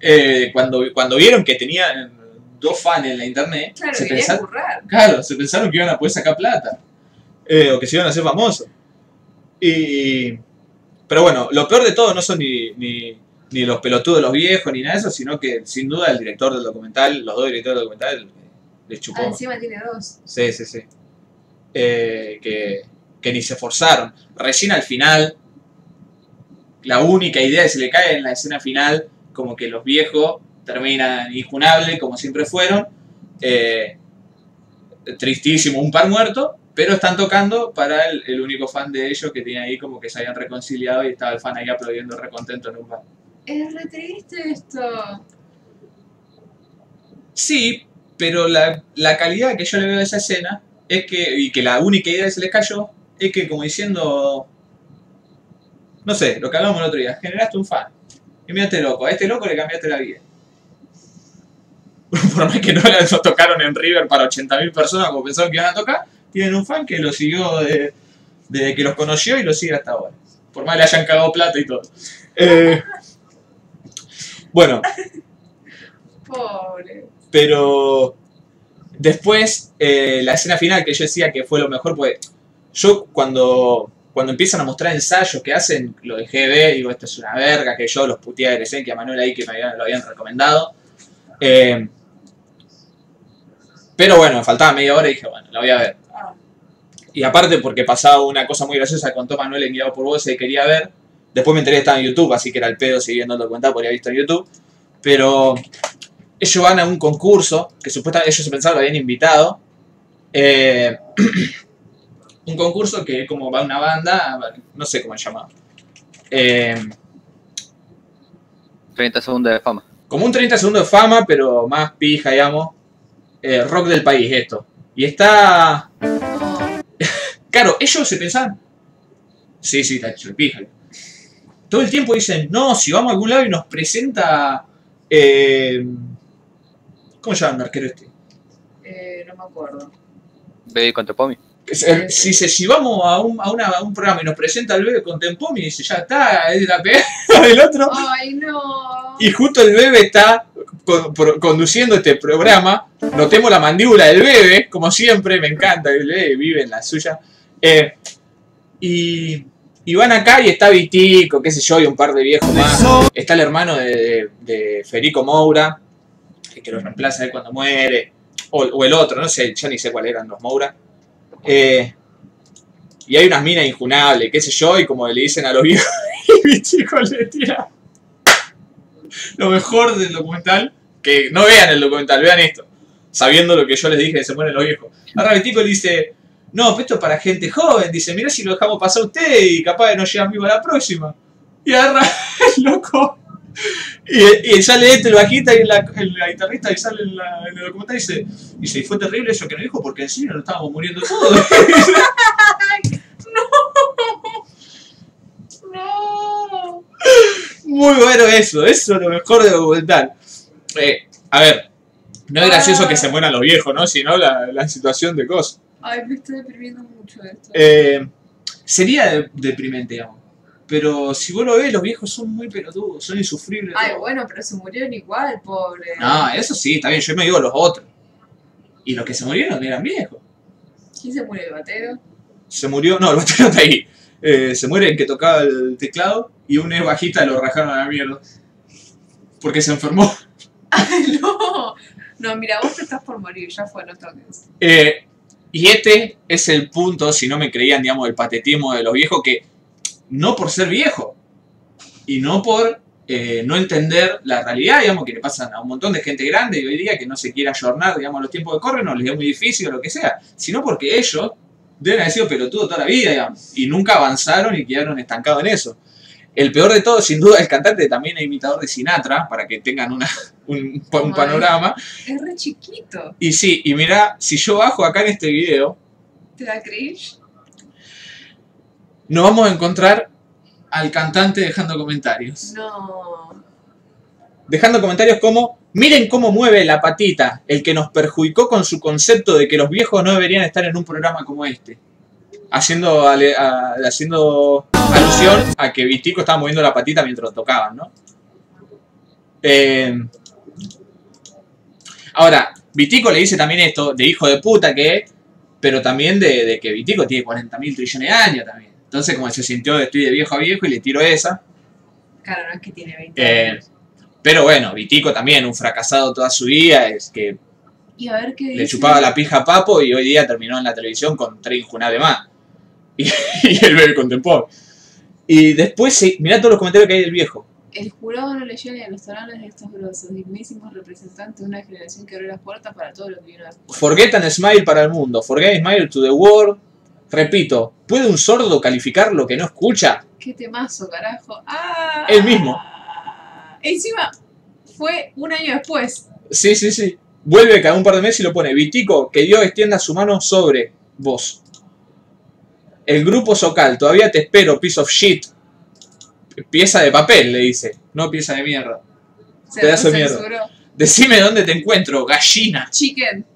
Eh, cuando, cuando vieron que tenían dos fans en la internet, Claro, se, pensaron, claro, se pensaron que iban a poder sacar plata. Eh, o que se iban a hacer famosos. Y, pero bueno, lo peor de todo no son ni, ni, ni los pelotudos, los viejos, ni nada de eso, sino que sin duda el director del documental, los dos directores del documental, eh, les chupó. Ah, encima tiene dos. Sí, sí, sí. Eh, que, que ni se forzaron. Recién al final, la única idea que se le cae en la escena final, como que los viejos terminan injunables, como siempre fueron. Eh, tristísimo, un par muerto, pero están tocando para el, el único fan de ellos que tiene ahí como que se habían reconciliado y estaba el fan ahí aplaudiendo recontento en un bar. Es re triste esto. Sí, pero la, la calidad que yo le veo a esa escena es que, y que la única idea que se les cayó, es que como diciendo, no sé, lo que hablamos el otro día, generaste un fan. Y mira este loco, a este loco le cambiaste la vida. Por más que no tocaron en River para 80.000 personas como pensaron que iban a tocar, tienen un fan que lo siguió de- desde que los conoció y lo sigue hasta ahora. Por más que le hayan cagado plata y todo. Eh, bueno, Pobre. pero después, eh, la escena final que yo decía que fue lo mejor, pues yo cuando, cuando empiezan a mostrar ensayos que hacen lo de GB, digo, esto es una verga, que yo los puteé a Grecen, que a Manuel ahí que me habían, lo habían recomendado. Eh, pero bueno, me faltaba media hora y dije, bueno, la voy a ver. Y aparte porque pasaba una cosa muy graciosa, contó Manuel en Guiado por Vos y quería ver. Después me enteré que estaba en YouTube, así que era el pedo siguiendo el documental, podría haber visto en YouTube. Pero ellos van a un concurso, que supuestamente ellos se pensaban lo habían invitado. Eh, un concurso que como va una banda, no sé cómo se llama. Eh, 30 segundos de fama. como un 30 segundos de fama, pero más pija, digamos. Eh, rock del país, esto. Y está. Claro, ellos se pensaban. Sí, sí, está hecho. Todo el tiempo dicen, no, si vamos a algún lado y nos presenta. eh, ¿Cómo se llama el arquero este? Eh, no me acuerdo. Bebé con Topomi. Es el- Si, se- si vamos a un, a, una- a un programa y nos presenta el bebé con Tempomi, dice, ya está, es la pegada del otro. Ay, no. Y justo el bebé está con- conduciendo este programa. Notemos la mandíbula del bebé, como siempre, me encanta, el bebé vive en la suya. Eh, y, y van acá y está Vitico, qué sé yo, y un par de viejos más. Está el hermano de, de- de Federico Moura, el que lo reemplaza él cuando muere. O, o el otro, no sé, ya ni sé cuáles eran los Moura. Eh, y hay unas minas injunables, qué sé yo, y como le dicen a los viejos, y Vitico le tira lo mejor del documental, que no vean el documental, vean esto, sabiendo lo que yo les dije que se mueren los viejos. Ahora Vitico le dice, no, pero esto es para gente joven, dice, mirá si lo dejamos pasar a usted y capaz de no llegar vivo a la próxima. Y agarra el loco. Y, y sale este, el bajista y la, el, la guitarrista y sale en, la- en el documental y dice, dice, y fue terrible eso que nos dijo porque en serio nos estábamos muriendo todos. No. Muy bueno eso, eso es lo mejor del documental. Eh, a ver, no es gracioso que se mueran los viejos, ¿no? Sino la, la situación de cosas. Ay, me estoy deprimiendo mucho esto. Eh, sería de- deprimente, digamos. Pero si vos lo ves, los viejos son muy pelotudos, son insufribles. Ay, bueno, pero se murieron igual, pobre. No, eso sí, está bien, yo me digo los otros. Y los que se murieron eran viejos. ¿Quién se murió? ¿El batero? Se murió, no, el batero está ahí. Eh, se muere el que tocaba el teclado y un ex bajista lo rajaron a la mierda. Porque se enfermó. Ay, no. No, mira, vos te estás por morir, ya fue, no toques. Eh, y este es el punto, si no me creían, digamos, el patetismo de los viejos, que no por ser viejo y no por eh, no entender la realidad, digamos, que le pasan a un montón de gente grande y hoy día que no se quiere ayornar, digamos, los tiempos que corren, o les es muy difícil o lo que sea, sino porque ellos deben haber sido pelotudos toda la vida, digamos, y nunca avanzaron y quedaron estancados en eso. El peor de todo, sin duda, el cantante también es imitador de Sinatra, para que tengan una, un, un panorama. Es re chiquito. Y sí, y mira, si yo bajo acá en este video, ¿Te da cringe? Nos vamos a encontrar al cantante dejando comentarios. No. Dejando comentarios como, Miren cómo mueve la patita, el que nos perjudicó con su concepto de que los viejos no deberían estar en un programa como este. Haciendo, a- haciendo alusión a que Vitico estaba moviendo la patita mientras tocaban, ¿no? Eh, ahora, Vitico le dice también esto de hijo de puta que es, pero también de, de que Vitico tiene 40 mil trillones de años también. Entonces, como se sintió de estoy de viejo a viejo y le tiro esa. Claro, no es que tiene 20 Eh, años. Pero bueno, Vitico también, un fracasado toda su vida, es que Y a ver qué le dice. chupaba la pija a Papo y hoy día terminó en la televisión con tres injunables más. Y, y él bebé contemporáneo. Y después, sí, mirá todos los comentarios que hay del viejo. El jurado no le llega ni a los talones de estos grosos, dignísimos representantes de una generación que abrió las puertas para todo lo que vino después. Forget and smile para el mundo. Forget and smile to the world. Repito, ¿puede un sordo calificar lo que no escucha? ¡Qué temazo, carajo! ¡Ah! El mismo. Encima, fue un año después. Sí, sí, sí. Vuelve cada un par de meses y lo pone. Vitico, que Dios extienda su mano sobre vos. El grupo Socal, todavía te espero, piece of shit. Pieza de papel, le dice. No pieza de mierda. Se Pedazo de mierda. Decime dónde te encuentro, gallina. Chicken.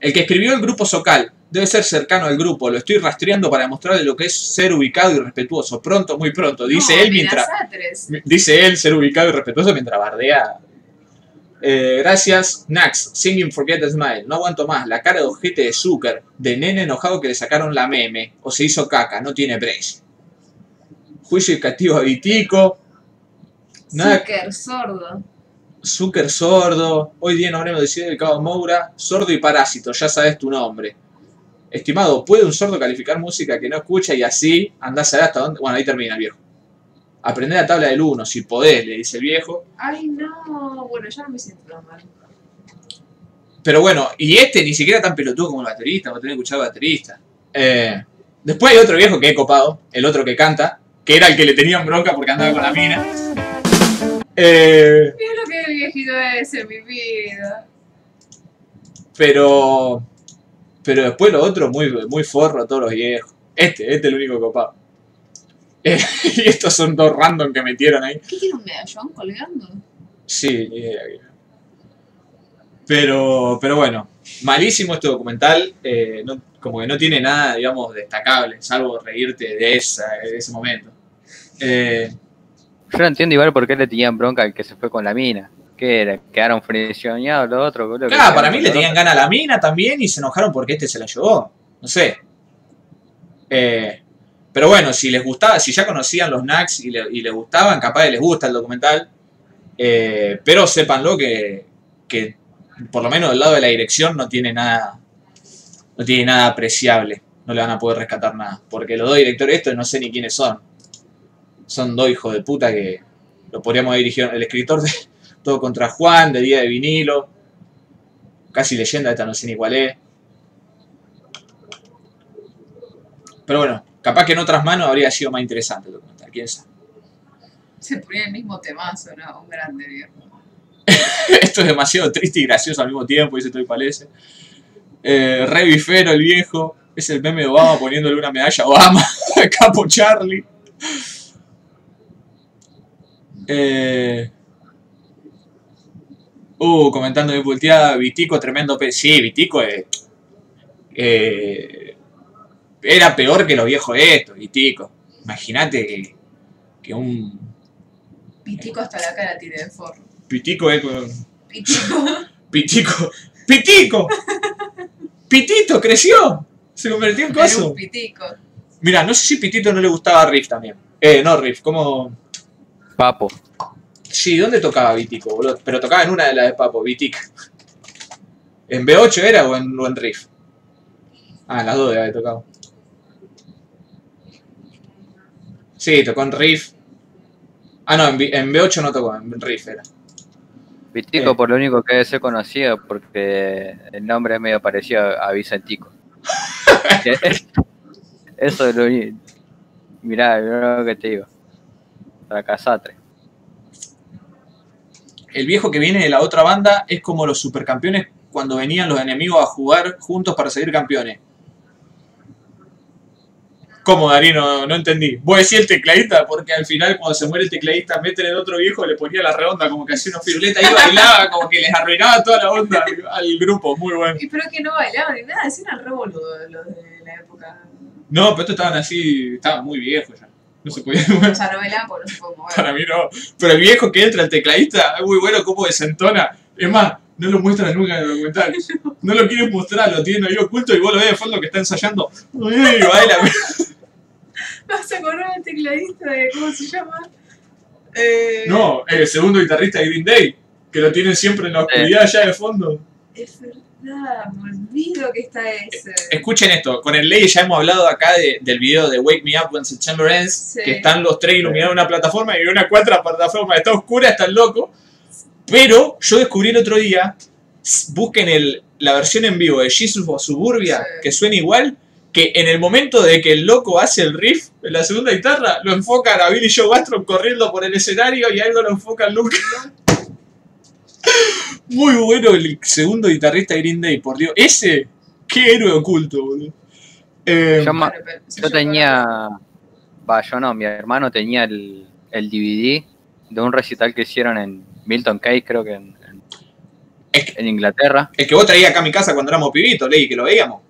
El que escribió el grupo Socal debe ser cercano al grupo. Lo estoy rastreando para mostrarle lo que es ser ubicado y respetuoso. Pronto, muy pronto. Dice No, él mientras. Dice él ser ubicado y respetuoso mientras bardea. Eh, gracias, Nax. Singing Forget the Smile. No aguanto más. La cara de ojete de Zucker. De nene enojado que le sacaron la meme. O se hizo caca. No tiene precio. Juicio y castigo a Vitico. Zucker, sordo. Zucker sordo. Hoy día nos habremos decidido dedicado a Moura. Sordo y parásito. Ya sabes tu nombre. Estimado, ¿puede un sordo calificar música que no escucha y así andás a ver hasta dónde? Bueno, ahí termina el viejo. Aprender la tabla del 1, si podés, le dice el viejo. Ay, no. Bueno, ya no me siento tan mal. Pero bueno, y este ni siquiera tan pelotudo como el baterista, vos tenés que escuchar al baterista. Eh, después hay otro viejo que he copado, el otro que canta, que era el que le tenían bronca porque andaba con la mina. Eh, Mira lo que el viejito es en mi vida. pero. Pero después lo otro, muy, muy forro, todos los viejos. Este, este es el único copado. Eh, y estos son dos random que metieron ahí. ¿Qué tiene un medallón colgando? Sí, ni idea. Pero, pero bueno, malísimo este documental. eh, no- como que no tiene nada, digamos, destacable, salvo reírte de, esa, de ese momento. Eh, Yo no entiendo igual por qué le tenían bronca al que se fue con la mina. ¿Qué era? ¿Quedaron friccionados los otros? claro, para mí le tenían ganas a la mina también y se enojaron porque este se la llevó. No sé. Eh, pero bueno, si les gustaba, si ya conocían los Knacks y, le- y les gustaban, capaz que les gusta el documental. Eh, pero sépanlo que, que por lo menos del lado de la dirección no tiene nada no tiene nada apreciable. No le van a poder rescatar nada. Porque los dos directores estos no sé ni quiénes son. Son dos hijos de puta que lo podríamos haber dirigido. El escritor de Todo contra Juan, de Día de Vinilo. Casi leyenda, esta no sé ni cuál es. Pero bueno, capaz que en otras manos habría sido más interesante el documental, quién sabe. Se ponía el mismo temazo, ¿no? Un grande viejo. Esto es demasiado triste y gracioso al mismo tiempo, dice Toy Palese. Eh, Re bifero, el viejo. Es el meme de Obama poniéndole una medalla a Obama. Capo Charlie. Eh, uh, comentando de volteada, Vitico, tremendo pe... Sí, Vitico es... eh, era peor que los viejos estos, Vitico. Imagínate que, que un Pitico hasta la cara tiene de forro. Pitico es con... Pitico. Pitico. ¡Pitico! ¡Pitito creció! Se convirtió en Era coso. un pitico. Mira, no sé si Pitito no le gustaba a Riff también. Eh, no, Riff, como. Papo. Sí, ¿dónde tocaba Vitico, boludo? Pero tocaba en una de las de Papo, Vitic. ¿En B8 era o en, o en Riff? Ah, en las dos debe haber tocado. Sí, tocó en Riff. Ah, no, en, B- en B8 no tocó, en Riff era. Vitico Eh. por lo único que debe ser conocido porque el nombre es medio parecido a Vicentico. Eso es lo único. Mirá, mirá lo que te digo. Fracasatre. El viejo que viene de la otra banda es como los supercampeones cuando venían los enemigos a jugar juntos para seguir campeones. ¿Cómo, Darío? No, no entendí. Vos decís el tecladista, porque al final cuando se muere el tecladista, meten el otro viejo, le ponía la redonda, como que hacía una firuleta y bailaba, como que les arruinaba toda la onda al, grupo. Muy bueno. Y pero que no bailaban ni nada, eran re boludos los de la época. No, pero estos estaban así, estaban muy viejos ya. No se no se pueden mover. Para mí no. Pero el viejo que entra, el tecladista, es muy bueno cómo desentona. Es más, no lo muestran nunca en el documental. No lo quieren mostrar, lo tienen ahí oculto y vos lo ves de fondo que está ensayando. Uy, baila. ¿Vas a acordar del tecladista de cómo se llama? Eh, No, el segundo guitarrista de Green Day, que lo tienen siempre en la oscuridad allá de fondo. Es me olvido que está ese. Escuchen esto, con el Ley ya hemos hablado acá de- del video de Wake Me Up When September Ends, Sí. que están los tres iluminados en una plataforma y una cuarta plataforma está oscura, está loco. Pero yo descubrí el otro día, busquen el, la versión en vivo de Jesus o Suburbia, Sí. que suena igual, que en el momento de que el loco hace el riff en la segunda guitarra, lo enfocan a Billy Joe Armstrong corriendo por el escenario y algo lo enfoca a Luke. Muy bueno el segundo guitarrista de Green Day, por Dios. Ese, qué héroe oculto, boludo. Eh, Yo, ma- tenía. Va, yo no, mi hermano tenía el, el DVD de un recital que hicieron en Milton Keynes, creo que en, en- Es que- en Inglaterra. el que vos traías acá a mi casa cuando éramos pibitos, Ley, que lo veíamos.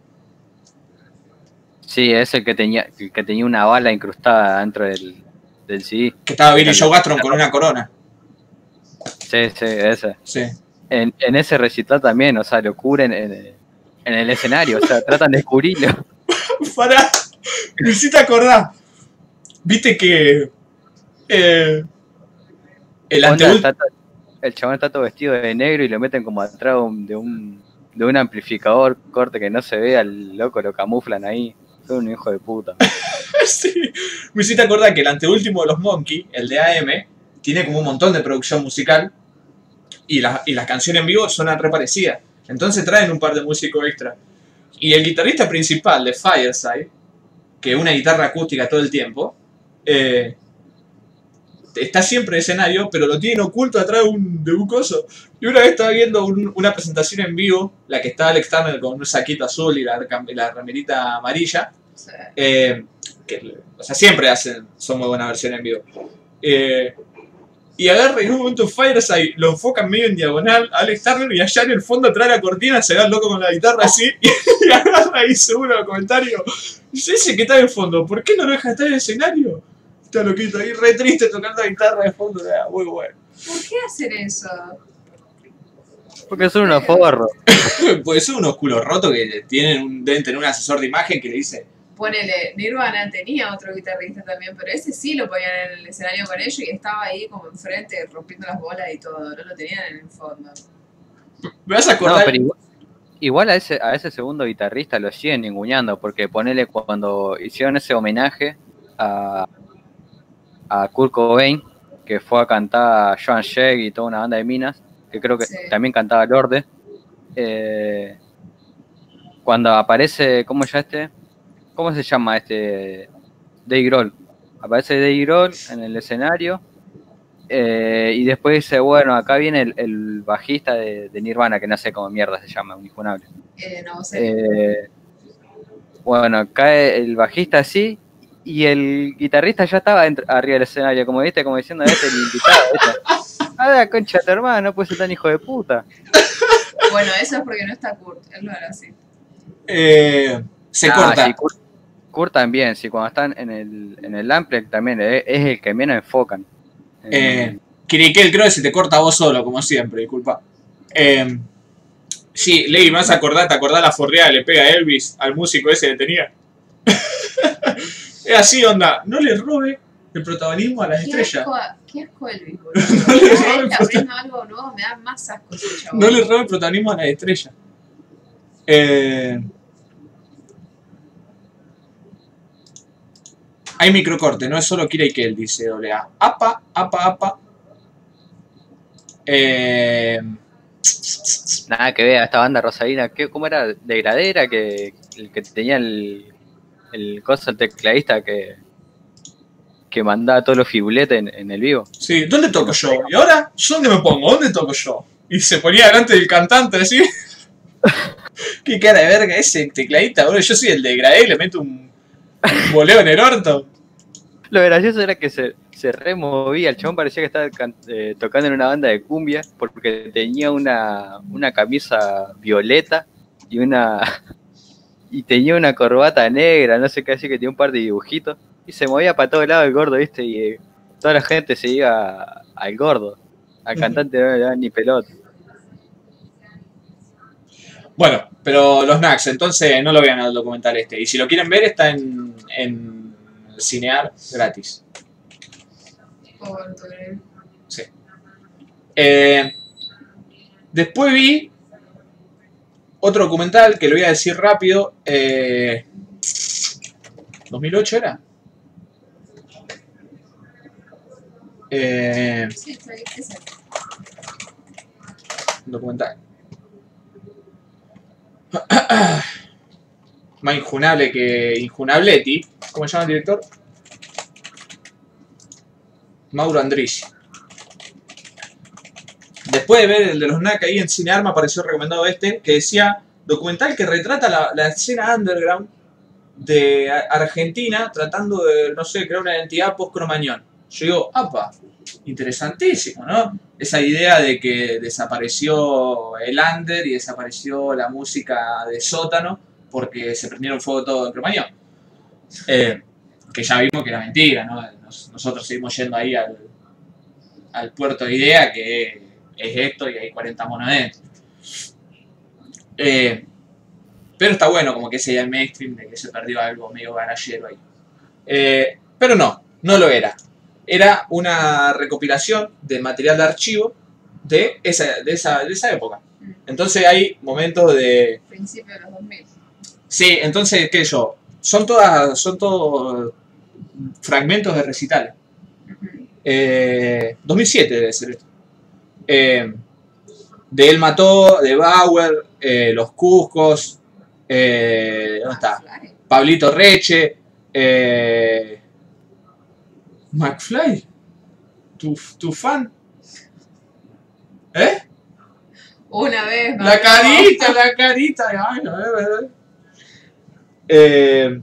Sí, es el que tenía, el que tenía una bala incrustada dentro del, del CD. Que estaba Billy Joe Armstrong con una corona. Sí, sí, ese. Sí. En, en ese recital también, o sea, lo cubren en, en el escenario, o sea, tratan de descubrirlo. Para. Me hiciste acordar. Viste que. eh, el anteúltimo. el chabón está todo vestido de negro y lo meten como atrás de un, de un, de un amplificador corte que no se ve, al loco lo camuflan ahí. Son un hijo de puta. Sí. Me hiciste acordar que el anteúltimo de los Monkey, el de AM, tiene como un montón de producción musical. Y, las- y las canciones en vivo suenan re parecidas. Entonces traen un par de músicos extra. Y el guitarrista principal de Fireside, que es una guitarra acústica todo el tiempo, eh, está siempre en escenario, pero lo tienen oculto atrás de un, de un coso. Y una vez estaba viendo un- una presentación en vivo, la que estaba Alex Turner con un saquito azul y la, la remerita amarilla. eh, que, o sea, siempre hacen, son muy buenas versiones en vivo. Eh, y agarra y en un momento Fireside lo enfocan medio en diagonal a Alex Turner y allá en el fondo atrás de la cortina se ve al loco con la guitarra así y, agarra ahí seguro el comentario. Dice, ese que está en el fondo, ¿por qué no lo deja estar en el escenario? Está loquito ahí, re triste tocando la guitarra de fondo, muy bueno. ¿Por qué hacer eso? Porque son unos forros. Pues son unos culos rotos que tienen un, deben tener un asesor de imagen que le dice, Ponele, Nirvana tenía otro guitarrista también, pero ese sí lo ponían en el escenario con ellos y estaba ahí como enfrente rompiendo las bolas y todo, no lo tenían en el fondo. ¿me vas a No, acordar? pero igual, igual a ese, a ese segundo guitarrista lo siguen ninguneando, porque ponele cuando hicieron ese homenaje a, a Kurt Cobain, que fue a cantar a Joan Jett y toda una banda de minas, que creo que Sí. también cantaba Lorde. eh, cuando aparece, ¿cómo ya este? ¿Cómo se llama este? Dave Grohl. Aparece Dave Grohl en el escenario eh, y después dice, bueno, acá viene el, el bajista de, de Nirvana, que no sé cómo mierda se llama, un injunable. Eh, no sé. Eh, bueno, cae el bajista así y el guitarrista ya estaba dentro- arriba del escenario, como viste, como diciendo, este es el invitado, ¿viste? Ah, la concha de tu hermano, no puede ser tan hijo de puta. Bueno, eso es porque no está Kurt, él lo hará así. Eh, se Ah, corta. sí, Kurt, Kurt también, sí, cuando están en el, en el Amplex también es, es el que menos enfocan. Eh, Kirikel, creo que se te corta a vos solo, como siempre, disculpa. Eh, sí, Levi, me vas a acordar, ¿te acordás la forreada que le pega a Elvis al músico ese que tenía? es así, onda, no le robe el protagonismo a las ¿Qué estrellas. asco, qué asco Elvis. No le robe el algo nuevo me da más asco. No le robe el protagonismo a las estrellas. Eh, hay microcorte, no es solo Kira y Kel, dice AA. Apa, apa, apa. Eh, Nada que vea, esta banda rosarina, ¿qué, ¿cómo era? De gradera, que el que tenía el, el coso, el tecladista que, que mandaba todos los figuletes en, en el vivo. sí, ¿dónde toco yo? ¿Y ahora? ¿Yo dónde me pongo? ¿Dónde toco yo? Y se ponía delante del cantante así. Qué cara de verga ese tecladista, boludo. Yo soy el de Gradé y le meto un, Voleo en el orto. Lo gracioso era que se, se removía, el chabón parecía que estaba eh, tocando en una banda de cumbia porque tenía una, una camisa violeta y una y tenía una corbata negra, no sé qué así que tenía un par de dibujitos y se movía para todos lados el gordo, viste, y eh, toda la gente se iba al gordo, al cantante no le daban ni pelota. Bueno, pero los Knacks, entonces no lo vean al documental este. Y si lo quieren ver, está en, en Cinear gratis. Tu- Eh, después vi otro documental que lo voy a decir rápido. eh, ¿2008 era? Eh, Sí, documental. Más injunable que Injunabletti. ¿Cómo se llama el director? Mauro Andrisi. Después de ver el de los NAC ahí en Cinear, me pareció recomendado este, que decía documental que retrata la, escena underground de Argentina tratando de, no sé, crear una identidad post-cromañón. Yo digo, apa, interesantísimo, ¿no? Esa idea de que desapareció el under y desapareció la música de sótano porque se prendieron fuego todo en Cromañón. Eh, que ya vimos que era mentira, ¿no? Nos- nosotros seguimos yendo ahí al, al puerto de idea que es esto y hay 40 monos adentro. Eh, pero está bueno como que ya el mainstream de que se perdió algo medio garallero ahí. Eh, pero no, no lo era. Era una recopilación de material de archivo de esa, de esa, de esa época. Entonces hay momentos de... Principio de los 2000. Sí, entonces, ¿qué yo? Son todas, son todos fragmentos de recitales. Eh, 2007 debe ser esto. Eh, de Él Mató, de Bauer, eh, Los Cuscos, eh, ¿dónde está? Pablito Reche, McFly, tu, tu fan. ¿Eh? Una vez. La carita, la carita. Ay, a ver, a ver. Eh,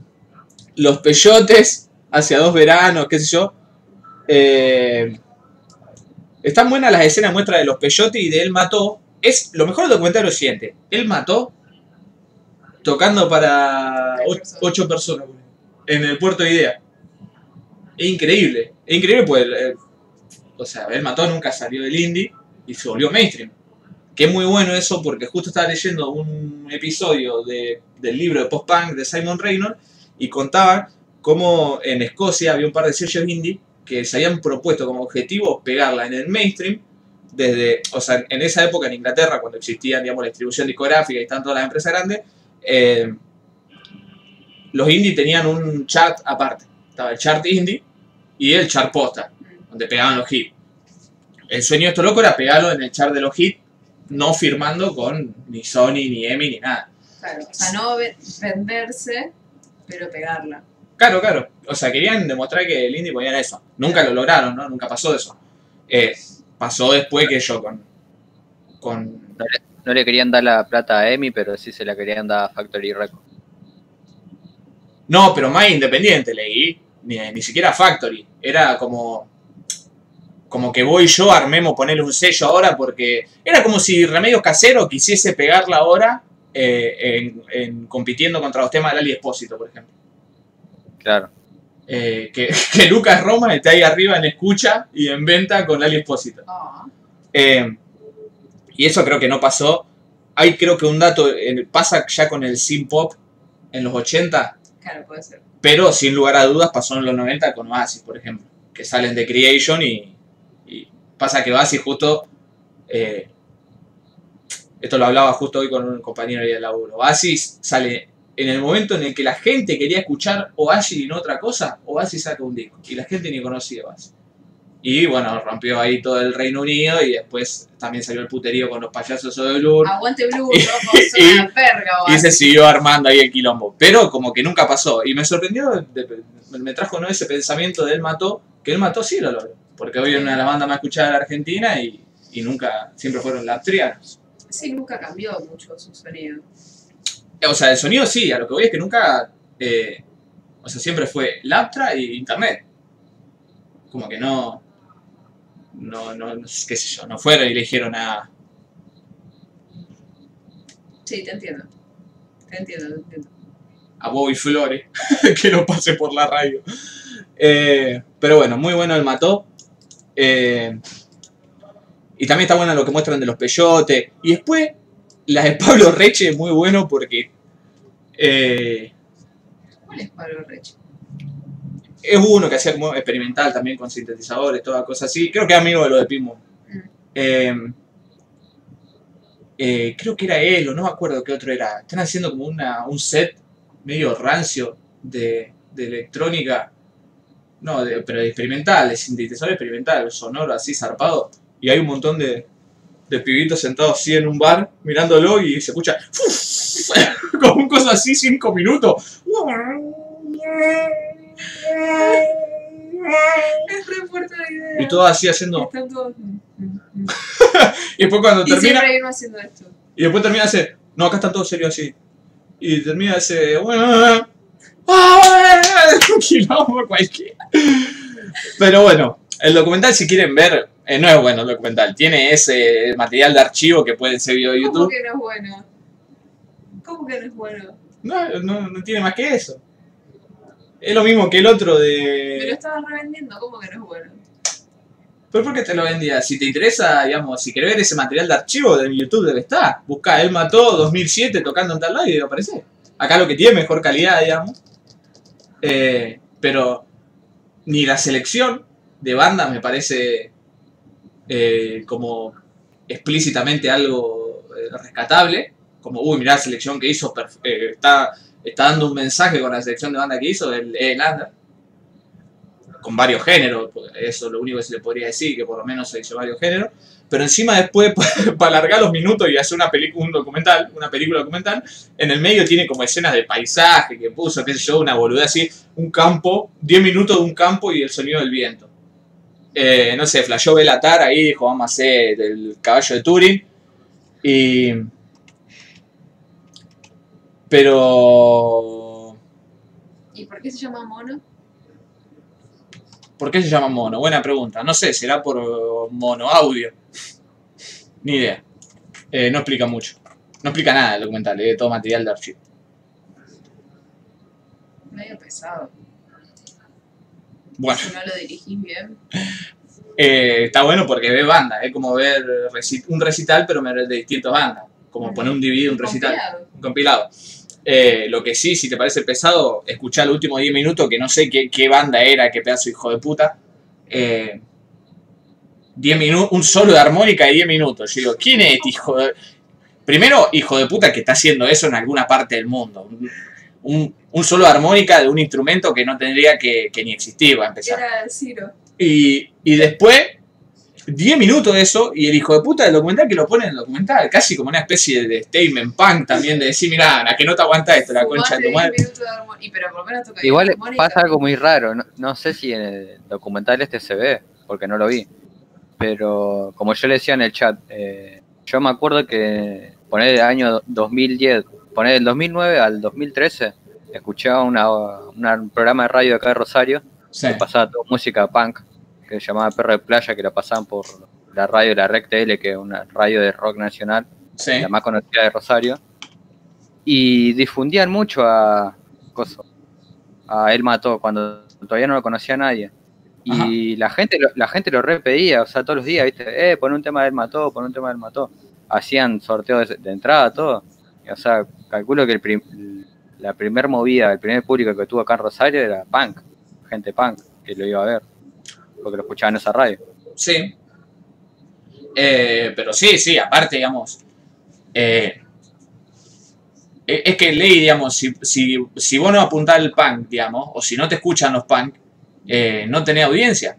los peyotes, hacia dos veranos, qué sé yo. Eh, están buenas las escenas muestras de los peyotes y de Él Mató. Es lo mejor del documental es lo siguiente. Él mató tocando para ocho personas en el puerto de Idea. Es increíble. Es increíble eh, o sea, Él Mató nunca salió del indie y se volvió mainstream. Que es muy bueno eso porque justo estaba leyendo un episodio de- del libro de post-punk de Simon Reynolds y contaba cómo en Escocia había un par de sellos indie que se habían propuesto como objetivo pegarla en el mainstream desde, o sea, en esa época en Inglaterra, cuando existía, digamos, la distribución discográfica y estaban todas las empresas grandes, eh, los indie tenían un chart aparte. Estaba el chart indie y el chart posta, donde pegaban los hits. El sueño de esto loco era pegarlo en el chart de los hits, no firmando con ni Sony, ni EMI, ni nada. Claro, o sea, no ve- venderse, pero pegarla. Claro, claro. O sea, querían demostrar que el indie podía eso. Nunca lo lograron, ¿no? Nunca pasó eso. Eh, pasó después que yo con... con No le querían dar la plata a Emi, pero sí se la querían dar a Factory Records. no, pero más independiente leí. Ni, ni siquiera Factory. Era como... Como que voy yo, armemos, ponerle un sello ahora porque... Era como si Remedios Casero quisiese pegarla ahora eh, en, en compitiendo contra los temas del Ali Espósito, por ejemplo. Claro. Eh, que, que Lucas Roma esté ahí arriba en escucha y en venta con Ali Espósito. Ah, Eh, y eso creo que no pasó. Hay creo que un dato, eh, pasa ya con el synth pop en los 80, pero sin lugar a dudas pasó en los 90 con Oasis, por ejemplo, que salen de Creation y, y pasa que Oasis justo, eh, esto lo hablaba justo hoy con un compañero de laburo, Oasis sale en el momento en el que la gente quería escuchar Oasis y no otra cosa, Oasis saca un disco y la gente ni conocía Oasis. Y bueno, rompió ahí todo el Reino Unido y después también salió el puterío con los payasos de Blur. Aguante Blue, Y- loco, y- Y se siguió armando ahí el quilombo. Pero como que nunca pasó. Y me sorprendió, me trajo ¿no? ese pensamiento de él mató, que él mató sí lo logró. Porque hoy es una de las bandas más escuchadas de la Argentina y, y nunca, siempre fueron las trianos. Sí, nunca cambió mucho su sonido. O sea, el sonido sí, a lo que voy es que nunca eh, O sea, siempre fue Laptra y Internet. Como que no... No, no, qué sé yo, no fueron y le dijeron a... Sí, te entiendo. Te entiendo, te entiendo. a Bobby Flores que lo pase por la radio. Eh, pero bueno, muy bueno el mató. Eh, y también está bueno lo que muestran de los peyotes. Y después, la de Pablo Reche es muy bueno porque eh, ¿Cuál es Pablo Reche? Es uno que hacía como experimental también con sintetizadores, toda cosa así. Creo que es amigo de lo de Pimo. Mm. Eh, eh, creo que era él, o no me acuerdo qué otro era. Están haciendo como una, un set medio rancio de, de electrónica. No, de- pero de experimental, de sintetizador experimental, sonoro así zarpado. Y hay un montón de, de pibitos sentados así en un bar mirándolo y se escucha como un cosa así, cinco minutos. Es. Y todo así haciendo. Están todos. mm, mm, mm. Y después cuando Y termina. siempre uno haciendo esto. Y después termina ese, no, acá están todos serios así. Y termina ese, bueno, ¡ah! un quilombo cualquiera. Pero bueno, el documental si quieren ver, eh, no es bueno el documental, tiene ese material de archivo que pueden ser video de ¿Cómo YouTube. que no es bueno? ¿Cómo que no es bueno? No, no, no tiene más que eso. Es lo mismo que el otro Me lo de... estabas revendiendo, ¿cómo que no es bueno? ¿Pero por qué te lo vendía? Si te interesa, digamos, si querés ver ese material de archivo de YouTube debe estar. Busca, él mató 2007 tocando en tal lado y debe aparecer. Acá lo que tiene mejor calidad, digamos. Eh, pero ni la selección de bandas me parece eh, como explícitamente algo eh, rescatable. Como, uy, mirá la selección que hizo, eh, está, está dando un mensaje con la selección de banda que hizo, el, Under. Con varios géneros, eso es lo único que se le podría decir, que por lo menos se hizo varios géneros, pero encima después, para alargar los minutos y hacer una película, un documental, una película documental, en el medio tiene como escenas de paisaje que puso, qué sé yo, una boludez así, un campo, 10 minutos de un campo y el sonido del viento. Eh, no sé, flashó Belatar ahí, dijo, vamos a hacer el caballo de Turing, y... Pero... ¿Y por qué se llama mono? ¿Por qué se llama mono? Buena pregunta. No sé, será por eh, mono audio. Ni idea. Eh, no explica mucho. No explica nada el documental, es todo material de archivo. Medio pesado. Bueno, Si no lo dirigís bien. eh, está bueno porque ve banda, es como ver un recital pero de distintas bandas. Como poner un DVD, un recital, Compilado. un compilado. Eh, lo que sí, si te parece pesado, escuchar los últimos 10 minutos, que no sé qué, qué banda era, qué pedazo hijo de puta. Eh, 10 minutos, un solo de armónica de 10 minutos. Yo digo, ¿quién es este hijo de.? Primero, hijo de puta que está haciendo eso en alguna parte del mundo. Un, solo de armónica de un instrumento que no tendría que, que ni existir, va a empezar. Era el Ciro. Y, y después, 10 minutos de eso, y el hijo de puta del documental que lo pone en el documental, casi como una especie de statement punk también, de decir, mirá, a que no te aguanta esto, la concha de tu madre. 10 minutos de armónica. Y pero por lo menos toca Igual pasa algo muy raro, no, no sé si en el documental este se ve, porque no lo vi, pero como yo le decía en el chat, eh, yo me acuerdo que poner el año 2010, poner del 2009 al 2013, escuchaba una, una- un programa de radio acá de Rosario Sí, que pasaba toda música punk, que se llamaba Perro de Playa, que la pasaban por la radio de la Rec TL, que es una radio de rock nacional sí. la más conocida de Rosario, y difundían mucho a Coso, a Él Mató, cuando todavía no lo conocía nadie. Y la gente, la gente lo repedía, o sea, todos los días, ¿viste? Eh, pon un tema de Él Mató, pon un tema de Él Mató. Hacían sorteos de, de entrada, todo. Y, o sea, calculo que el prim- la primer movida, el primer público que tuvo acá en Rosario era punk, gente punk, que lo iba a ver, porque lo escuchaban en esa radio. Sí. Eh, pero sí, sí, aparte, digamos. eh, es que ley, digamos, si, si, si vos no apuntás al punk, digamos, o si no te escuchan los punk, eh, no tenés audiencia.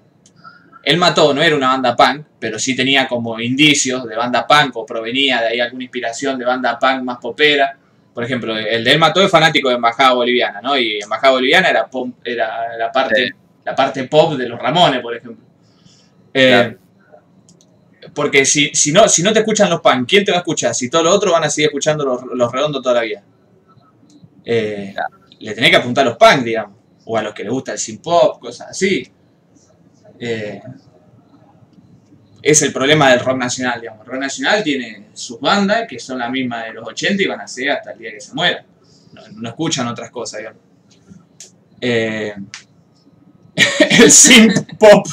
Él mató, no era una banda punk, pero sí tenía como indicios de banda punk o provenía de ahí alguna inspiración de banda punk más popera. Por ejemplo, el de Él mató es fanático de Embajada Boliviana, ¿no? Y Embajada Boliviana era, era la, parte, Sí. La parte pop de los Ramones, por ejemplo. Eh, Claro. Porque si, si, no, si no te escuchan los punk, ¿quién te va a escuchar? Si todos los otros van a seguir escuchando los, los redondos toda la vida. Eh, Le tenés que apuntar a los punk, digamos. o a los que les gusta el synth pop, cosas así. Eh, es el problema del rock nacional, digamos. El rock nacional tiene sus bandas que son la misma de los 80 y van a ser hasta el día que se mueran. No, no escuchan otras cosas, digamos. Eh, el synth pop.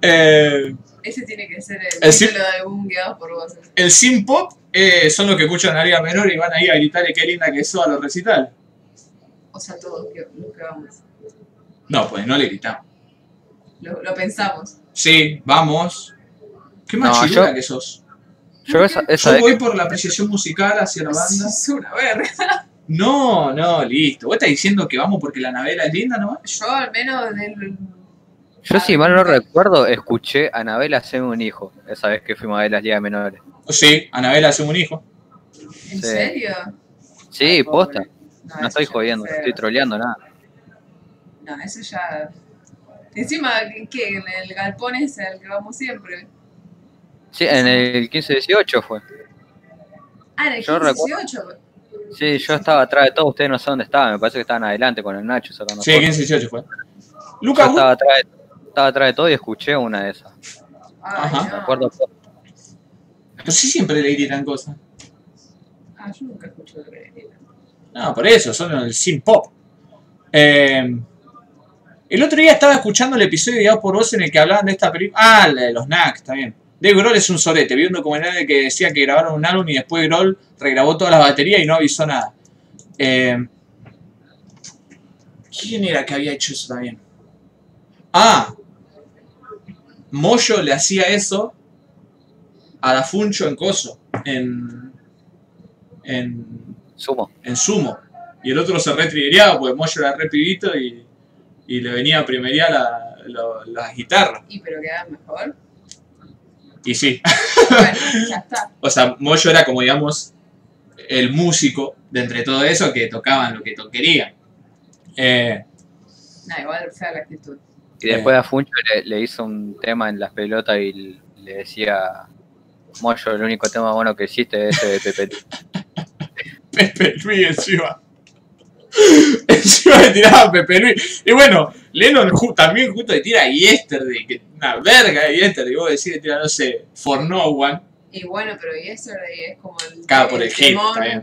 Eh, Ese tiene que ser el, El título de algún guiado por vos. el synth pop eh, son los que escuchan a Liga Menor y van ahí a gritarle qué linda que sos a los recitales. O sea, todos que- los que vamos. No, pues no le gritamos. Lo, lo pensamos. Sí, vamos. Qué No, yo- que sos. Yo esa, esa Yo vez- voy por la apreciación musical hacia la banda. Es una verga. No, no, listo. ¿Vos estás diciendo que vamos porque la Anabela es linda nomás? Yo al menos del... yo si mal no recuerdo, escuché a Anabel hacerme un hijo, esa vez que fuimos a ver las ligas menores. Sí, Anabela hace un hijo. ¿En Sí. serio? Sí, Ay, posta. No estoy jodiendo, no no estoy troleando nada. No, eso ya... Encima, ¿qué? En el galpón es al que vamos siempre. Sí, en el 15-18 fue. Ah, en el Yo 15, recuerdo- 18. Sí, yo estaba atrás de todos, ustedes no sé dónde estaban, me parece que estaban adelante con el Nacho sacando Sí, fotos. 15-18 fue. Yo Lucas, estaba atrás, de, estaba atrás de todo y escuché una de esas. Ajá. Me acuerdo. pero sí siempre le gritan cosas. Ah, yo nunca escuché lo que era. No, por eso, son el synth pop. Eh, el otro día estaba escuchando el episodio de Guiado por Vos en el que hablaban de esta película. Ah, la de los Knacks, está bien. Dave Grohl es un sorete. Vi un documental que decía que grabaron un álbum y después Grohl regrabó todas las baterías y no avisó nada. Eh, ¿Quién era que había hecho eso también? Ah, Moyo le hacía eso a Da Funcho en Coso, en, en, Sumo. en Sumo. Y el otro se retrigueaba porque Moyo era re pibito y, y le venía a primería la, la, la guitarra. Y pero quedaba mejor. Y sí, Bueno, ya está. o sea, Moyo era como digamos el músico de entre todo eso que tocaban lo que querían. Eh, Nah, igual fea la actitud. Y después a Funcho le, le hizo un tema en las pelotas y le decía, Moyo, el único tema bueno que hiciste es ese de Pepe. Pepe Luis encima. encima le tiraba a Pepe Luis. Y bueno, Lennon ju- también justo le tira Yesterday, que una verga de Yesterday. Vos decís, tira, no sé, For No One. Y bueno, pero Yesterday es como el, Claro, por el hit,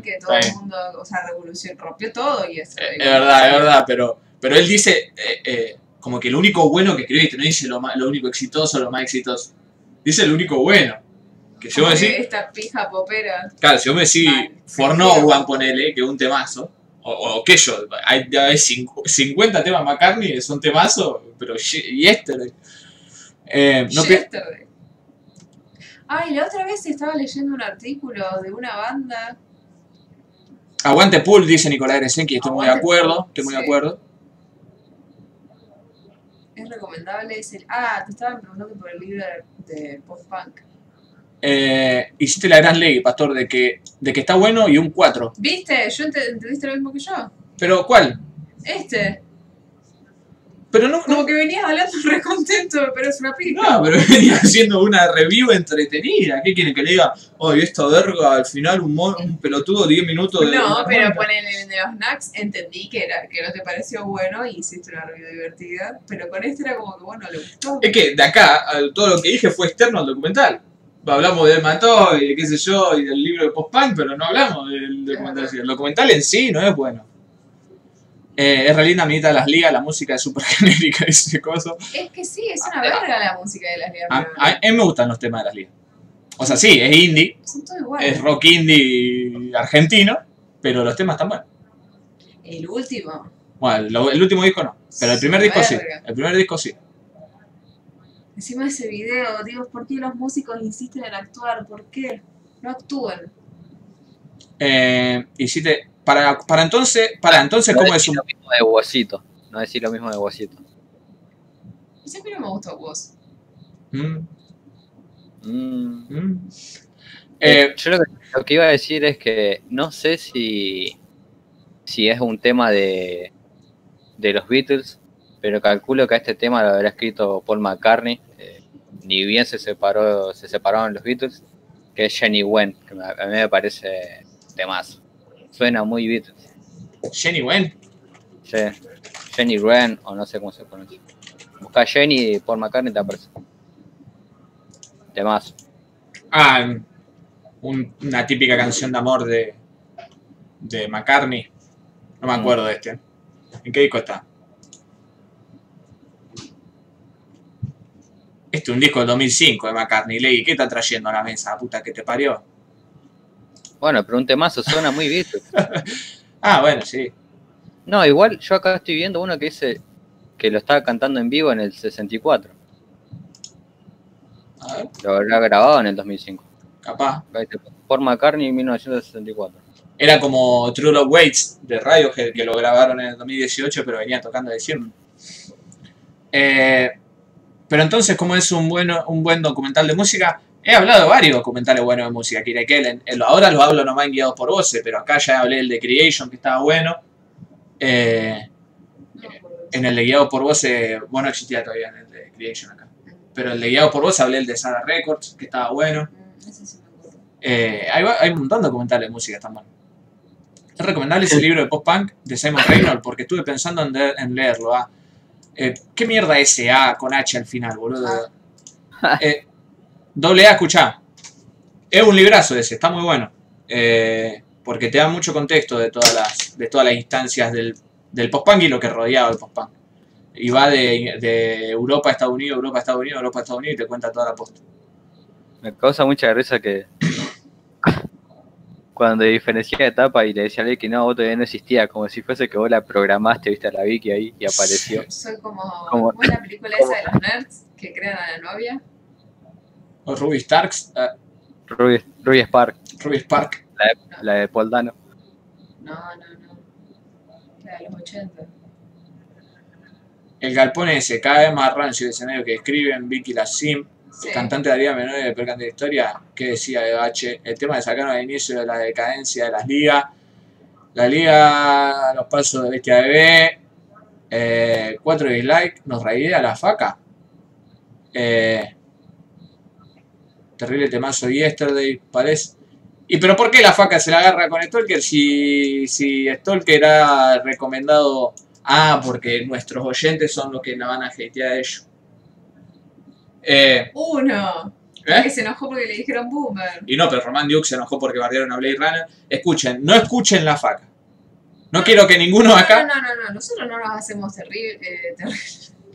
que todo el mundo, o sea, revolución, rompió todo y eso. Eh, es verdad, es verdad, pero, pero él dice eh, eh, como que lo único bueno que escribiste, no dice lo, más, lo único exitoso, lo más exitoso. Dice lo único bueno. Que si vos decís, Esta pija popera. claro, si vos me decís. For No One, ponele, que es un temazo, o, o que yo, hay, hay cincu- 50 temas McCartney son temazos, pero Ye- Yesterday. Eh, no Yesterday. Ay, la otra vez estaba leyendo un artículo de una banda. Aguante Pool, dice Nicolás Gresenki, estoy muy de acuerdo, Pool, estoy muy de acuerdo. Es recomendable. Es el, ah, te estaban preguntando por el libro de, de post-punk. Eh, hiciste la gran ley, Pastor, de que, de que está bueno y un 4. ¿Viste? Yo ent- entendiste lo mismo que yo. Pero ¿cuál? Este. Pero no, Como no, que venías hablando re contento, pero es una pija. no, pero venía haciendo una review entretenida. ¿Qué quieren que le diga? Oye, esta verga, al final un, mo- un pelotudo 10 minutos de... No, pero armónica". ponele el de los Knacks, entendí que era que no te pareció bueno y hiciste una review divertida, pero con este era como que bueno, le gustó. Es que de acá, a- todo lo que dije fue externo al documental. Hablamos de Mató y qué sé yo, y del libro de post-punk, pero no hablamos del documental. El documental en sí no es bueno. Eh, es re linda, amiguita de las ligas, la música es súper genérica, ese coso. Es que sí, es una verga la música de las ligas. A, a- a mí me gustan los temas de las ligas. O sea, sí, es indie, Son todos iguales. es rock indie argentino, pero los temas están buenos. El último. Bueno, lo- el último disco no, pero el primer disco sí. El primer disco sí. Encima de ese video, digo, ¿por qué los músicos insisten en actuar? ¿Por qué? No actúan. Eh, y si te, para, para entonces, para entonces, no ¿cómo es decir un...? lo mismo de Bocito. No decir lo mismo de Bocito. Y siempre no me gustó vos. Mm, Mm. mm. Eh, Yo lo que, lo que iba a decir es que no sé si, si es un tema de, de los Beatles, pero calculo que a este tema lo habrá escrito Paul McCartney, eh, ni bien se separó, se separaron los Beatles, que es Jenny Wen, que me- a mí me parece temazo. Suena muy Beatles. Jenny Wen. Sí. Jenny Wren, o no sé cómo se pronuncia. Busca Jenny y Paul McCartney te aparece. Temas. Ah, un- una típica canción de amor de, de McCartney. No me Mm. acuerdo de este. ¿En qué disco está? Este es un disco del 2005 de McCartney. Ley, ¿qué está trayendo a la mesa? Puta que te parió. Bueno, pero un temazo suena muy visto. Ah, bueno, sí. No, igual yo acá estoy viendo uno que dice que lo estaba cantando en vivo en el 64. A ver, Lo habrá grabado en el 2005. capaz. Paul McCartney 1964. Era como True Love Waits de Radiohead, que lo grabaron en el 2018, pero venía tocando de siempre. Eh, pero entonces, como es un, bueno, un buen documental de música, he hablado de varios documentales buenos de música. Kira Kellen. Eh, Ahora los hablo nomás en guiados por voces, pero acá ya hablé el de Creation, que estaba bueno. Eh, en el de guiados por voces, bueno, no existía todavía en el de Creation acá. Pero el de guiados por voces hablé el de Sada Records, que estaba bueno. Eh, hay, hay un montón de documentales de música están buenos. Es recomendable ese libro de post-punk de Simon Reynolds porque estuve pensando en, de- en leerlo. ah. Eh, ¿Qué mierda ese A con H al final, boludo? Eh, doble A, escuchá. Es un librazo ese, está muy bueno. Eh, porque te da mucho contexto de todas las, de todas las instancias del, del post-punk y lo que rodeaba el post-punk. Y va de, de Europa a Estados Unidos, Europa a Estados Unidos, Europa a Estados Unidos y te cuenta toda la posta. Me causa mucha risa que cuando diferenciaba etapa y le decía a Ley que no, vos todavía no existía, como si fuese que vos la programaste, viste a la Vicky ahí y apareció. Soy como. Como- ¿Cómo es la película esa de los nerds que crean a la novia? O Ruby Starks, eh, Ruby, Ruby Spark, Ruby Spark. la de Paul Dano. No, no, no. La de los 80. El galpón ese, cada vez más rancio de escenario que describen Vicky la Sim, Sí. cantante de Liga Menor de Percante de Historia, que decía de H, el tema de sacaron al inicio de la decadencia de las ligas, la liga, los pasos de Bestia Bebé, eh, cuatro dislikes, nos raidea la faca. Eh, terrible temazo Yesterday, parece. ¿Y pero por qué la faca se la agarra con Stalker si, si Stalker ha recomendado... Ah, porque nuestros oyentes son los que la van a hatear a ellos. Eh, Uno. ¿eh? Que se enojó porque le dijeron boomer. Y no, pero Roman Duke se enojó porque bardearon a Blade Runner. Escuchen, no escuchen la faca. No quiero que ninguno No, acá... no, no, no, nosotros no nos hacemos terrible, eh, terrible.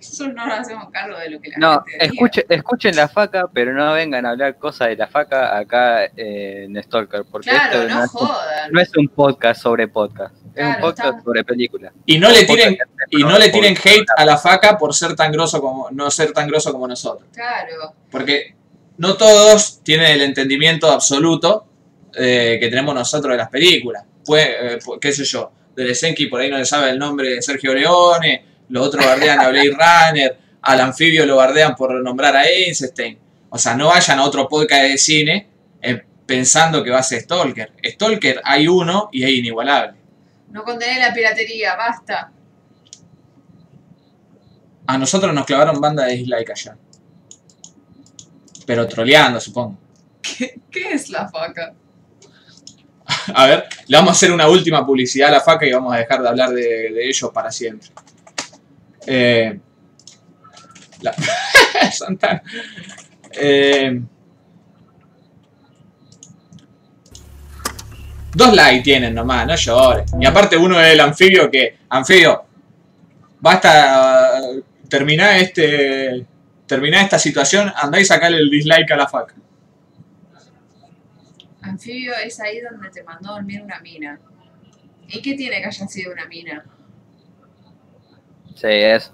Nosotros no nos hacemos cargo de lo que la No, gente diga. escuchen, escuchen la faca, pero no vengan a hablar cosas de la faca acá eh, en Stalker, porque Claro, esto no, no es un, jodan. no es un podcast sobre podcast, es un podcast sobre películas. Y no le tiren, y no le tiren hate a la faca por ser tan grosso como, no ser tan grosso como nosotros. Claro. Porque no todos tienen el entendimiento absoluto eh, que tenemos nosotros de las películas. Pues, eh, pu- qué sé yo, de Lesenki por ahí no le sabe el nombre de Sergio Leone, los otros bardean a Blade Runner, al anfibio lo bardean por nombrar a Einstein. O sea, no vayan a otro podcast de cine eh, pensando que va a ser Stalker. Stalker hay uno y es inigualable. No condené la piratería, basta. A nosotros nos clavaron banda de dislike allá. Pero troleando, supongo. ¿Qué, qué es la faca? A ver, le vamos a hacer una última publicidad a la faca y vamos a dejar de hablar de, de ellos para siempre. Eh, la- son tan- eh, dos likes tienen nomás, no llores. Y aparte uno es el anfibio que, anfibio, basta, terminar este, terminar esta situación, andá y sacale el dislike a la faca. Anfibio es ahí donde te mandó a dormir una mina. ¿Y qué tiene que haya sido una mina? Sí, eso.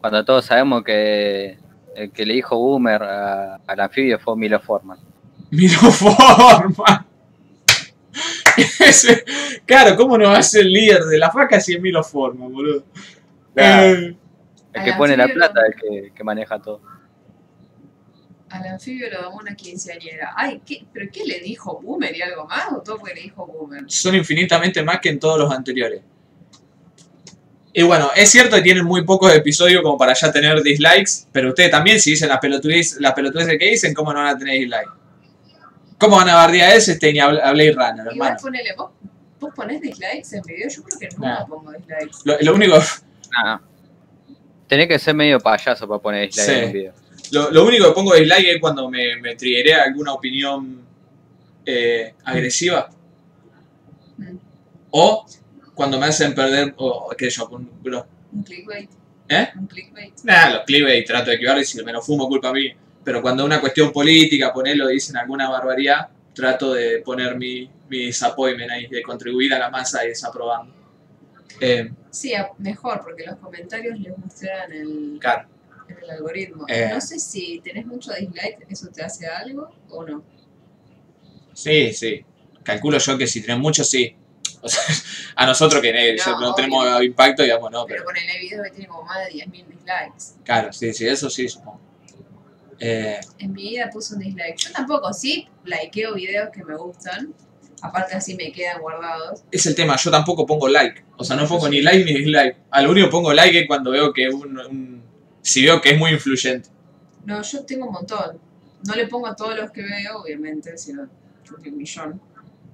Cuando todos sabemos que el que le dijo Boomer a- al anfibio fue Milo Forman. Miro forma. Ese- claro, ¿cómo no va a ser el líder de la faca si es Milo Forma, boludo? Claro. Eh, El que pone la plata, lo- el que, que maneja todo. Al anfibio lo domó una quinceañera. Ay, ¿qué? ¿pero qué le dijo Boomer y algo más? ¿O todo porque le dijo Boomer? son infinitamente más que en todos los anteriores. Y bueno, es cierto que tienen muy pocos episodios como para ya tener dislikes, pero ustedes también, si dicen las pelotudeces, las pelotudeces que dicen, ¿cómo no van a tener dislikes? ¿Cómo van a bardear a ese este ni a a Blade Runner, Igual hermano? ponele, vos, ¿Vos ponés dislikes en video? Yo creo que nunca Nah. pongo dislikes. Lo, lo único, Ah. Tenés que ser medio payaso para poner dislike Sí. en un video. lo, lo único que pongo dislike es cuando me, me triggerea alguna opinión eh, agresiva. Mm. O cuando me hacen perder, o qué sé yo, con- los Un clickbait. ¿Eh? Un clickbait. Nada, los clickbait trato de esquivar y si me lo fumo culpa mí. Pero cuando una cuestión política, ponerlo, dicen alguna barbaridad, trato de poner mi, mi disappointment ahí, de contribuir a la masa y desaprobando. Eh, Sí, a- mejor, porque los comentarios les muestran el, claro, el algoritmo. Eh. No sé si tenés mucho dislike, ¿eso te hace algo o no? sí, sí. Calculo yo que si tenés mucho, sí. O sea, a nosotros que eh, No, obvio. tenemos impacto, digamos, no, Pero pero con el video que tiene como más de 10.000 dislikes. claro, sí, sí, eso sí, supongo. Eh, En mi vida puse un dislike. Yo tampoco, sí, likeo videos que me gustan. Aparte así me quedan guardados. es el tema, yo tampoco pongo like. O sea, no pongo ni like ni dislike. A lo único pongo like es cuando veo que un, un- si veo que es muy influyente. No, yo tengo un montón. No le pongo a todos los que veo, obviamente, si no, yo tengo un millón.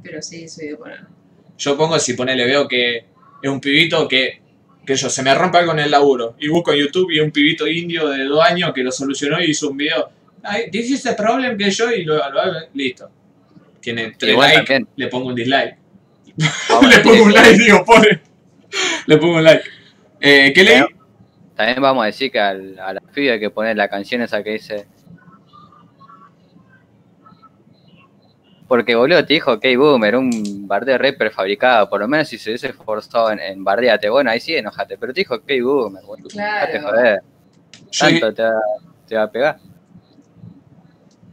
Pero sí, soy de poner. Yo pongo si ponele, veo que es un pibito que, que yo, se me rompe algo en el laburo. Y busco en YouTube y un pibito indio de dos años que lo solucionó y hizo un video. Ay, this is the problem que yo y lo, lo hago. Listo. Tiene tres likes, le pongo un dislike. Vamos a le pongo un like, digo, pone. Le pongo un like. Eh, ¿Qué leí? También vamos a decir que al- a la piba hay que poner la canción esa que dice. Porque boludo te dijo K-Boomer, un bardeo re prefabricado. Por lo menos si se hubiese esforzado en, en bardearte, bueno, ahí sí enojate. Pero te dijo K-Boomer, boludo. Claro. Joder. Te va, te va a pegar.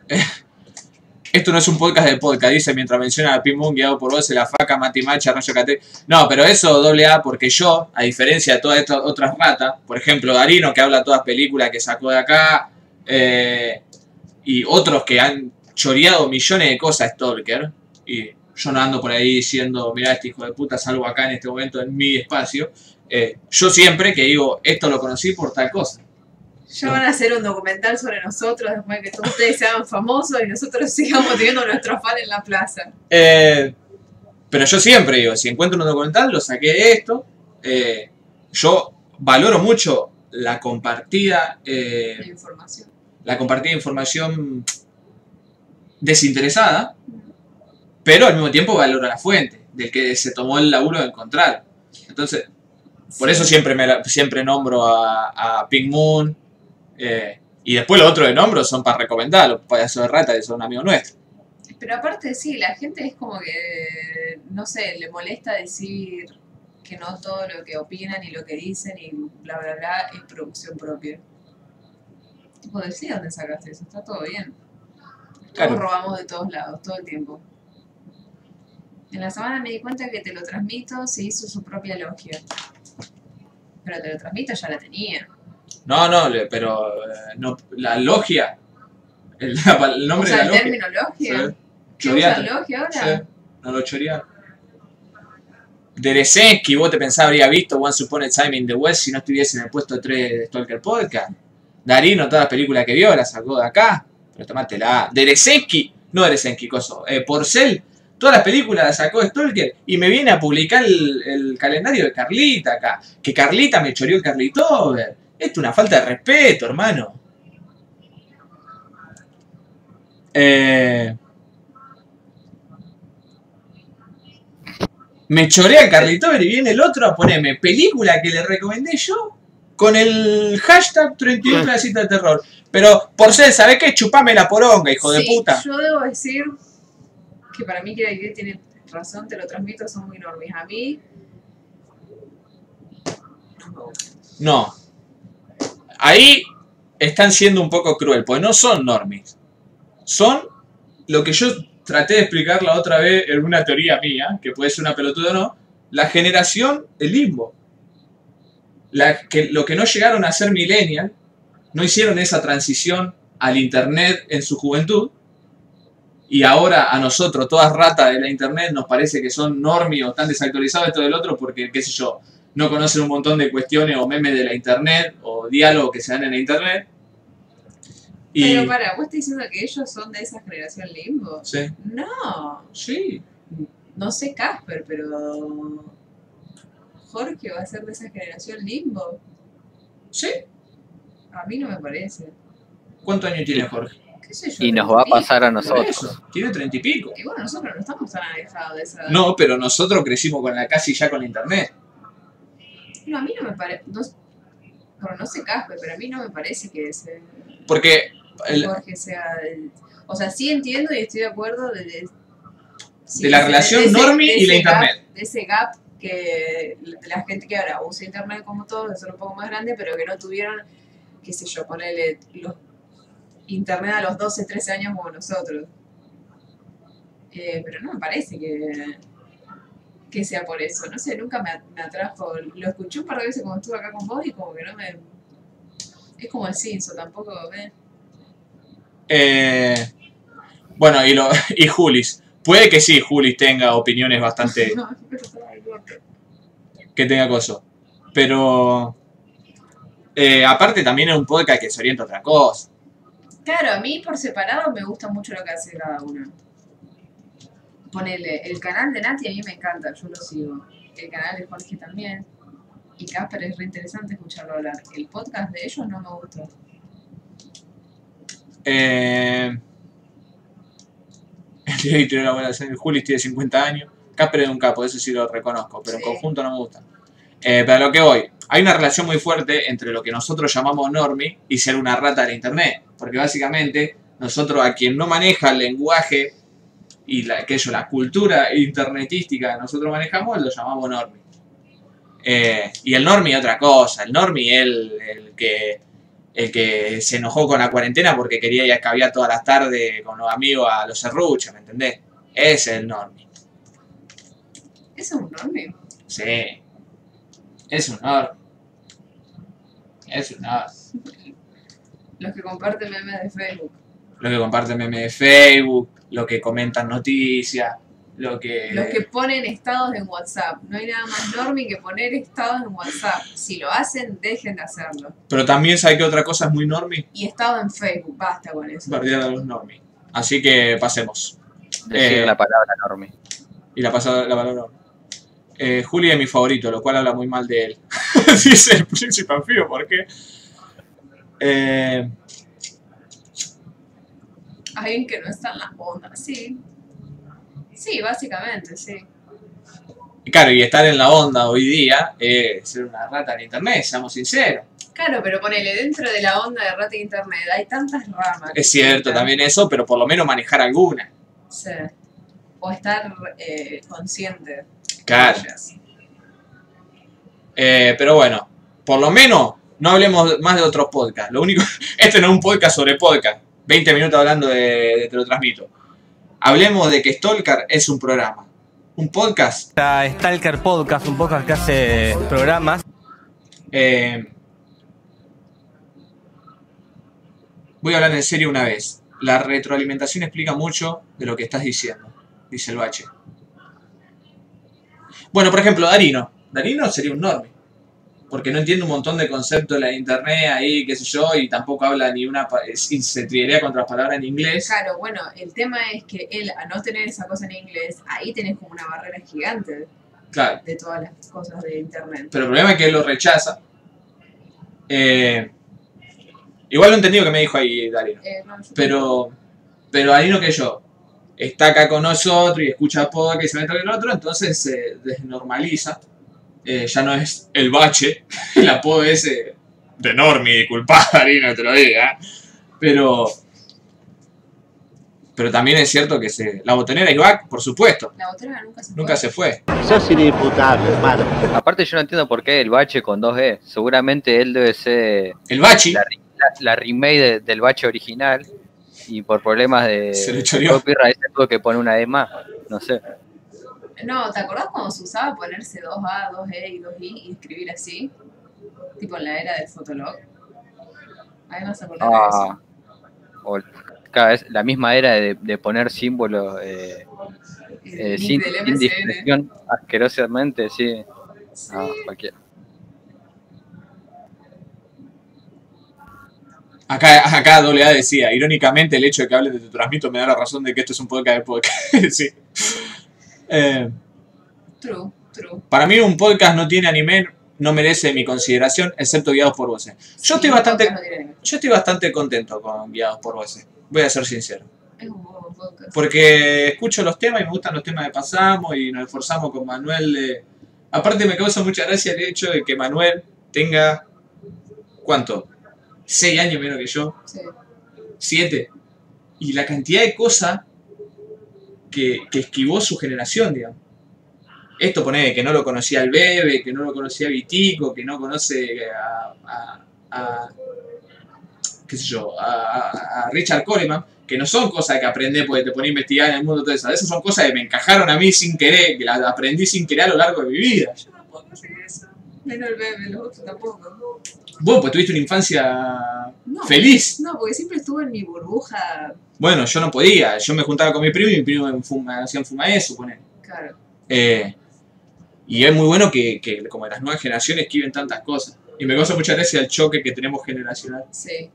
Esto no es un podcast de podcast, dice mientras menciona a Pim Boom guiado por vos, la faca, Mati Macha, Rayo Cate. No, pero eso doble A porque yo, a diferencia de todas estas otras ratas, por ejemplo, Darino que habla todas películas que sacó de acá, eh, y otros que han choreado millones de cosas Stalker, y yo no ando por ahí diciendo, mirá, este hijo de puta, salgo acá en este momento en mi espacio. eh, yo siempre que digo, esto lo conocí por tal cosa. Ya van a hacer un documental sobre nosotros después de que todos ustedes sean famosos y nosotros sigamos teniendo nuestro fan en la plaza. Eh, pero yo siempre digo, si encuentro un documental, lo saqué de esto. Eh, yo valoro mucho la compartida, La información. la compartida información desinteresada, pero al mismo tiempo valoro la fuente, del que se tomó el laburo de encontrar. Entonces, por eso siempre, me, siempre nombro a, a Pink Moon. eh, y después los otros de nombro son para recomendar, los payasos de rata, que son amigos nuestros. Pero aparte sí, la gente es como que, no sé, le molesta decir que no todo lo que opinan y lo que dicen y bla bla bla es producción propia. Tipo, decía dónde sacaste eso, está todo bien. Todos Claro. robamos de todos lados, todo el tiempo. En la semana me di cuenta que te lo transmito se hizo su propia logia. Pero te lo transmito ya la tenía. No, no, pero eh, no, la logia, el, el nombre de el la logia. término logia. Sí. ¿Qué Choreate. usan logia ahora? Sí, no lo chorearon. Deresensky, vos te pensás habría visto Once Upon a Time in the West si no estuviese en el puesto 3 de Stalker Podcast. Darino, todas las películas que vio, las sacó de acá. Pero tomátela. Deresensky, no Deresensky, coso. Eh, Porcel, todas las películas las sacó Stalker y me viene a publicar el, el calendario de Carlita acá. Que Carlita me choreó el Carlitover. Esto es una falta de respeto, hermano. Eh, me chorea el Carlitover y viene el otro a ponerme película que le recomendé yo con el hashtag 31 pedacito de terror. Pero por ser, ¿sabés qué? Chupame la poronga, hijo de puta. Yo debo decir que para mí Kira tiene razón, te lo transmito, son muy enormes. A mí. no. Ahí están siendo un poco cruel, porque no son normis. Son lo que yo traté de explicar la otra vez en una teoría mía, que puede ser una pelotuda o no, la generación del limbo. La, que, lo que no llegaron a ser millennial, no hicieron esa transición al internet en su juventud, y ahora a nosotros, todas ratas de la internet, nos parece que son normis o están desactualizados esto del otro, porque, qué sé yo, no conocen un montón de cuestiones o memes de la internet o diálogos que se dan en la internet. Y, Pero para, ¿vos estás diciendo que ellos son de esa generación limbo? sí, No. sí. No sé Casper, pero. Jorge va a ser de esa generación limbo. ¿Sí? A mí no me parece. ¿Cuántos años tiene Jorge? ¿Qué sé yo? Y nos va a pasar a nosotros. Tiene treinta y pico. Y bueno, nosotros no estamos tan alejados de esa. No, pero nosotros crecimos con la casi ya con internet. No, a mí no me parece. No, bueno, no sé Casper, pero a mí no me parece que ese Porque el- Jorge sea. el- o sea, sí entiendo y estoy de acuerdo de, de, sí, De la relación ese- normie y la gap- internet. de ese gap que la la gente que ahora usa internet como todos, que son un poco más grandes, pero que no tuvieron, qué sé yo, ponerle los internet a los 12, 13 años como nosotros. Eh, pero no me parece que, que sea por eso. No sé, nunca me, me atrajo. Lo escuché un par de veces cuando estuve acá con vos y como que no me... Es como el Cinso, tampoco me... Eh, bueno, y, lo, y Julis. Puede que sí, Julis tenga opiniones bastante. Que tenga coso. Pero. Eh, aparte, también es un podcast que se orienta a otra cosa. Claro, a mí por separado me gusta mucho lo que hace cada uno. Ponele, el canal de Nati a mí me encanta, yo lo sigo. El canal de Jorge también. Y Casper es re interesante escucharlo hablar. El podcast de ellos no me gusta. Eh, el director de la buena el Julis tiene 50 años. Casper es un capo, eso sí lo reconozco, pero en conjunto no me gusta. Eh, pero a lo que voy, hay una relación muy fuerte entre lo que nosotros llamamos normie y ser una rata de internet. Porque básicamente, nosotros a quien no maneja el lenguaje y la, que eso, la cultura internetística que nosotros manejamos, lo llamamos normie. Eh, y el normie es otra cosa, el normie es el, el que el que se enojó con la cuarentena porque quería ir a escabiar todas las tardes con los amigos a los serruchos, ¿me entendés? Ese es el normie. Eso es un normie. Sí. Es un normie. Es un normie. Los que comparten memes de Facebook. Lo que comparten memes de Facebook, lo que comentan noticias, lo que... Los que ponen estados en WhatsApp. No hay nada más normie que poner estados en WhatsApp. Si lo hacen, dejen de hacerlo. Pero también sabe que otra cosa es muy normie, Y estado en Facebook, basta con eso. bardear a los normies. Así que pasemos. Decir Eh, la palabra enorme. Y la pasada la palabra. Eh, Juli es mi favorito, lo cual habla muy mal de él. Dice el príncipe anfibio, ¿por qué? Eh, Alguien que no está en la onda, sí. Sí, básicamente, sí. claro, y estar en la onda hoy día es ser una rata en internet, seamos sinceros. Claro, pero ponele, dentro de la onda de rata de internet hay tantas ramas. Es cierto también eso, pero por lo menos manejar alguna. Sí. O estar eh, consciente. Ellas. Eh, pero bueno, por lo menos no hablemos más de otros podcasts. Lo único, este no es un podcast sobre podcast. 20 minutos hablando de, de Te lo transmito. Hablemos de que Stalker es un programa. Un podcast Está Stalker Podcast, un podcast que hace programas. Eh, voy a hablar en serio una vez. La retroalimentación explica mucho de lo que estás diciendo, dice el bache. Bueno, por ejemplo, Darino. Darino sería un normie. Porque no entiende un montón de conceptos de la internet ahí, qué sé yo, y tampoco habla ni una... se triería contra las palabras en inglés. Claro, bueno, el tema es que él, a no tener esa cosa en inglés, ahí tenés como una barrera gigante Claro. de todas las cosas de internet. Pero el problema es que él lo rechaza. Eh, igual lo he entendido que me dijo ahí Darino. Eh, no, Pero, pero Darino que yo está acá con nosotros y escucha podcast y se mete con el otro, entonces se desnormaliza. Eh, ya no es el bache, el apodo ese de Normi, disculpa Darino, te lo diga. Pero, pero también es cierto que se, la botonera y back, por supuesto, La botella nunca se nunca se fue. Sos inimputable, hermano. Aparte yo no entiendo por qué el bache con 2E. Seguramente él debe ser El bachi, la, la- la remake de- del bache original y por problemas de Se lo choreó. copyright se tuvo que poner una E más. No sé. No, ¿te acordás cuando se usaba ponerse 2A, 2E y 2I y escribir así? Tipo en la era del Fotolog. Ahí acordás de eso. Ah, o cada vez la misma era de, de poner símbolos eh, eh, sin, del sin discreción asquerosamente, sí. Sí. Ah, cualquiera. Acá, acá AA decía, irónicamente el hecho de que hables de tu transmito me da la razón de que esto es un podcast de podcast. sí. Eh, True, true. para mí un podcast no tiene anime, no merece mi consideración, excepto Guiados por Voces. Yo estoy bastante, no yo estoy bastante contento con Guiados por Voces. Voy a ser sincero. Es un buen podcast. Porque escucho los temas y me gustan los temas que pasamos y nos esforzamos con Manuel de... Aparte me causa mucha gracia el hecho de que Manuel tenga... ¿Cuánto? ¿Seis años menos que yo? Sí. ¿Siete? Y la cantidad de cosas que, que esquivó su generación, digamos. Esto pone que no lo conocía el Bebe, que no lo conocía Vitico, que no conoce a... a- a- qué sé yo, a, a- Richard Coleman, que no son cosas que aprendés porque te pones a investigar en el mundo todo eso. Esas son cosas que me encajaron a mí sin querer, que las aprendí sin querer a lo largo de mi vida. Yo tampoco sé eso. Menos el bebé, los otros tampoco. Vos, pues tuviste una infancia No. feliz. No, porque siempre estuve en mi burbuja. Bueno, yo no podía. Yo me juntaba con mi primo y mi primo me fuma, hacían fumaé, supone. Claro. Eh, y es muy bueno que, que como las nuevas generaciones esquiven tantas cosas. Y me causa mucha gracia el choque que tenemos generacional. Sí.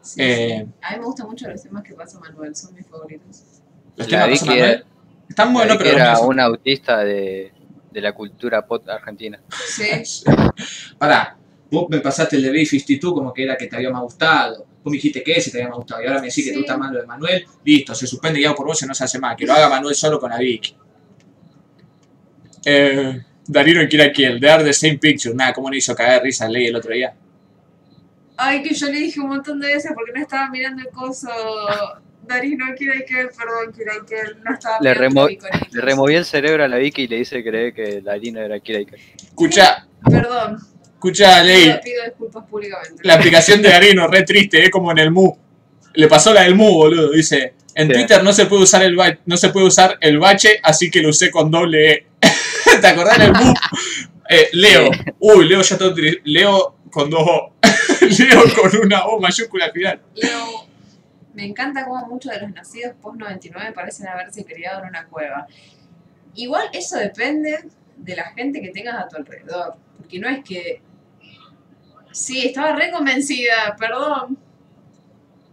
Sí, Eh, sí. A mí me gustan mucho los temas que pasa Manuel, son mis favoritos. Los La temas que que Manuel están buenos, que pero era un autista de, de la cultura pop argentina. Sí. Pará, vos me pasaste el de B52 como que era que te había más gustado. Vos me dijiste que ese te había más gustado. Y ahora me decís que te Sí. gusta más lo de Manuel. Listo, se suspende ya por vos y no se hace más. Que lo haga Manuel solo con la Vicky. Eh, Darío y Kira Kiel, de Are the Same Picture. Nada, ¿cómo no hizo cagar risa Ley el otro día? Ay, que yo le dije un montón de veces porque no estaba mirando el coso. Darío no quiere que, perdón, quiere que no estaba Le, remo- le removió el cerebro a la Vicky y le hice creer que la harina era Kira Iker. Escucha, Perdón, escucha, Ley. pido, pido disculpas públicamente. La aplicación de Darino, re triste, es como en el Mu. Le pasó la del Mu, boludo. Dice, en Sí. Twitter no se puede usar el ba- no se puede usar el bache, así que lo usé con doble E. ¿Te acordás del Mu? Eh, Leo. Uy, Leo ya todo tri- Leo con dos O. Leo con una O mayúscula al final. Leo, me encanta cómo muchos de los nacidos post-99 parecen haberse criado en una cueva. Igual eso depende de la gente que tengas a tu alrededor. Porque no es que... Sí, estaba re convencida, perdón.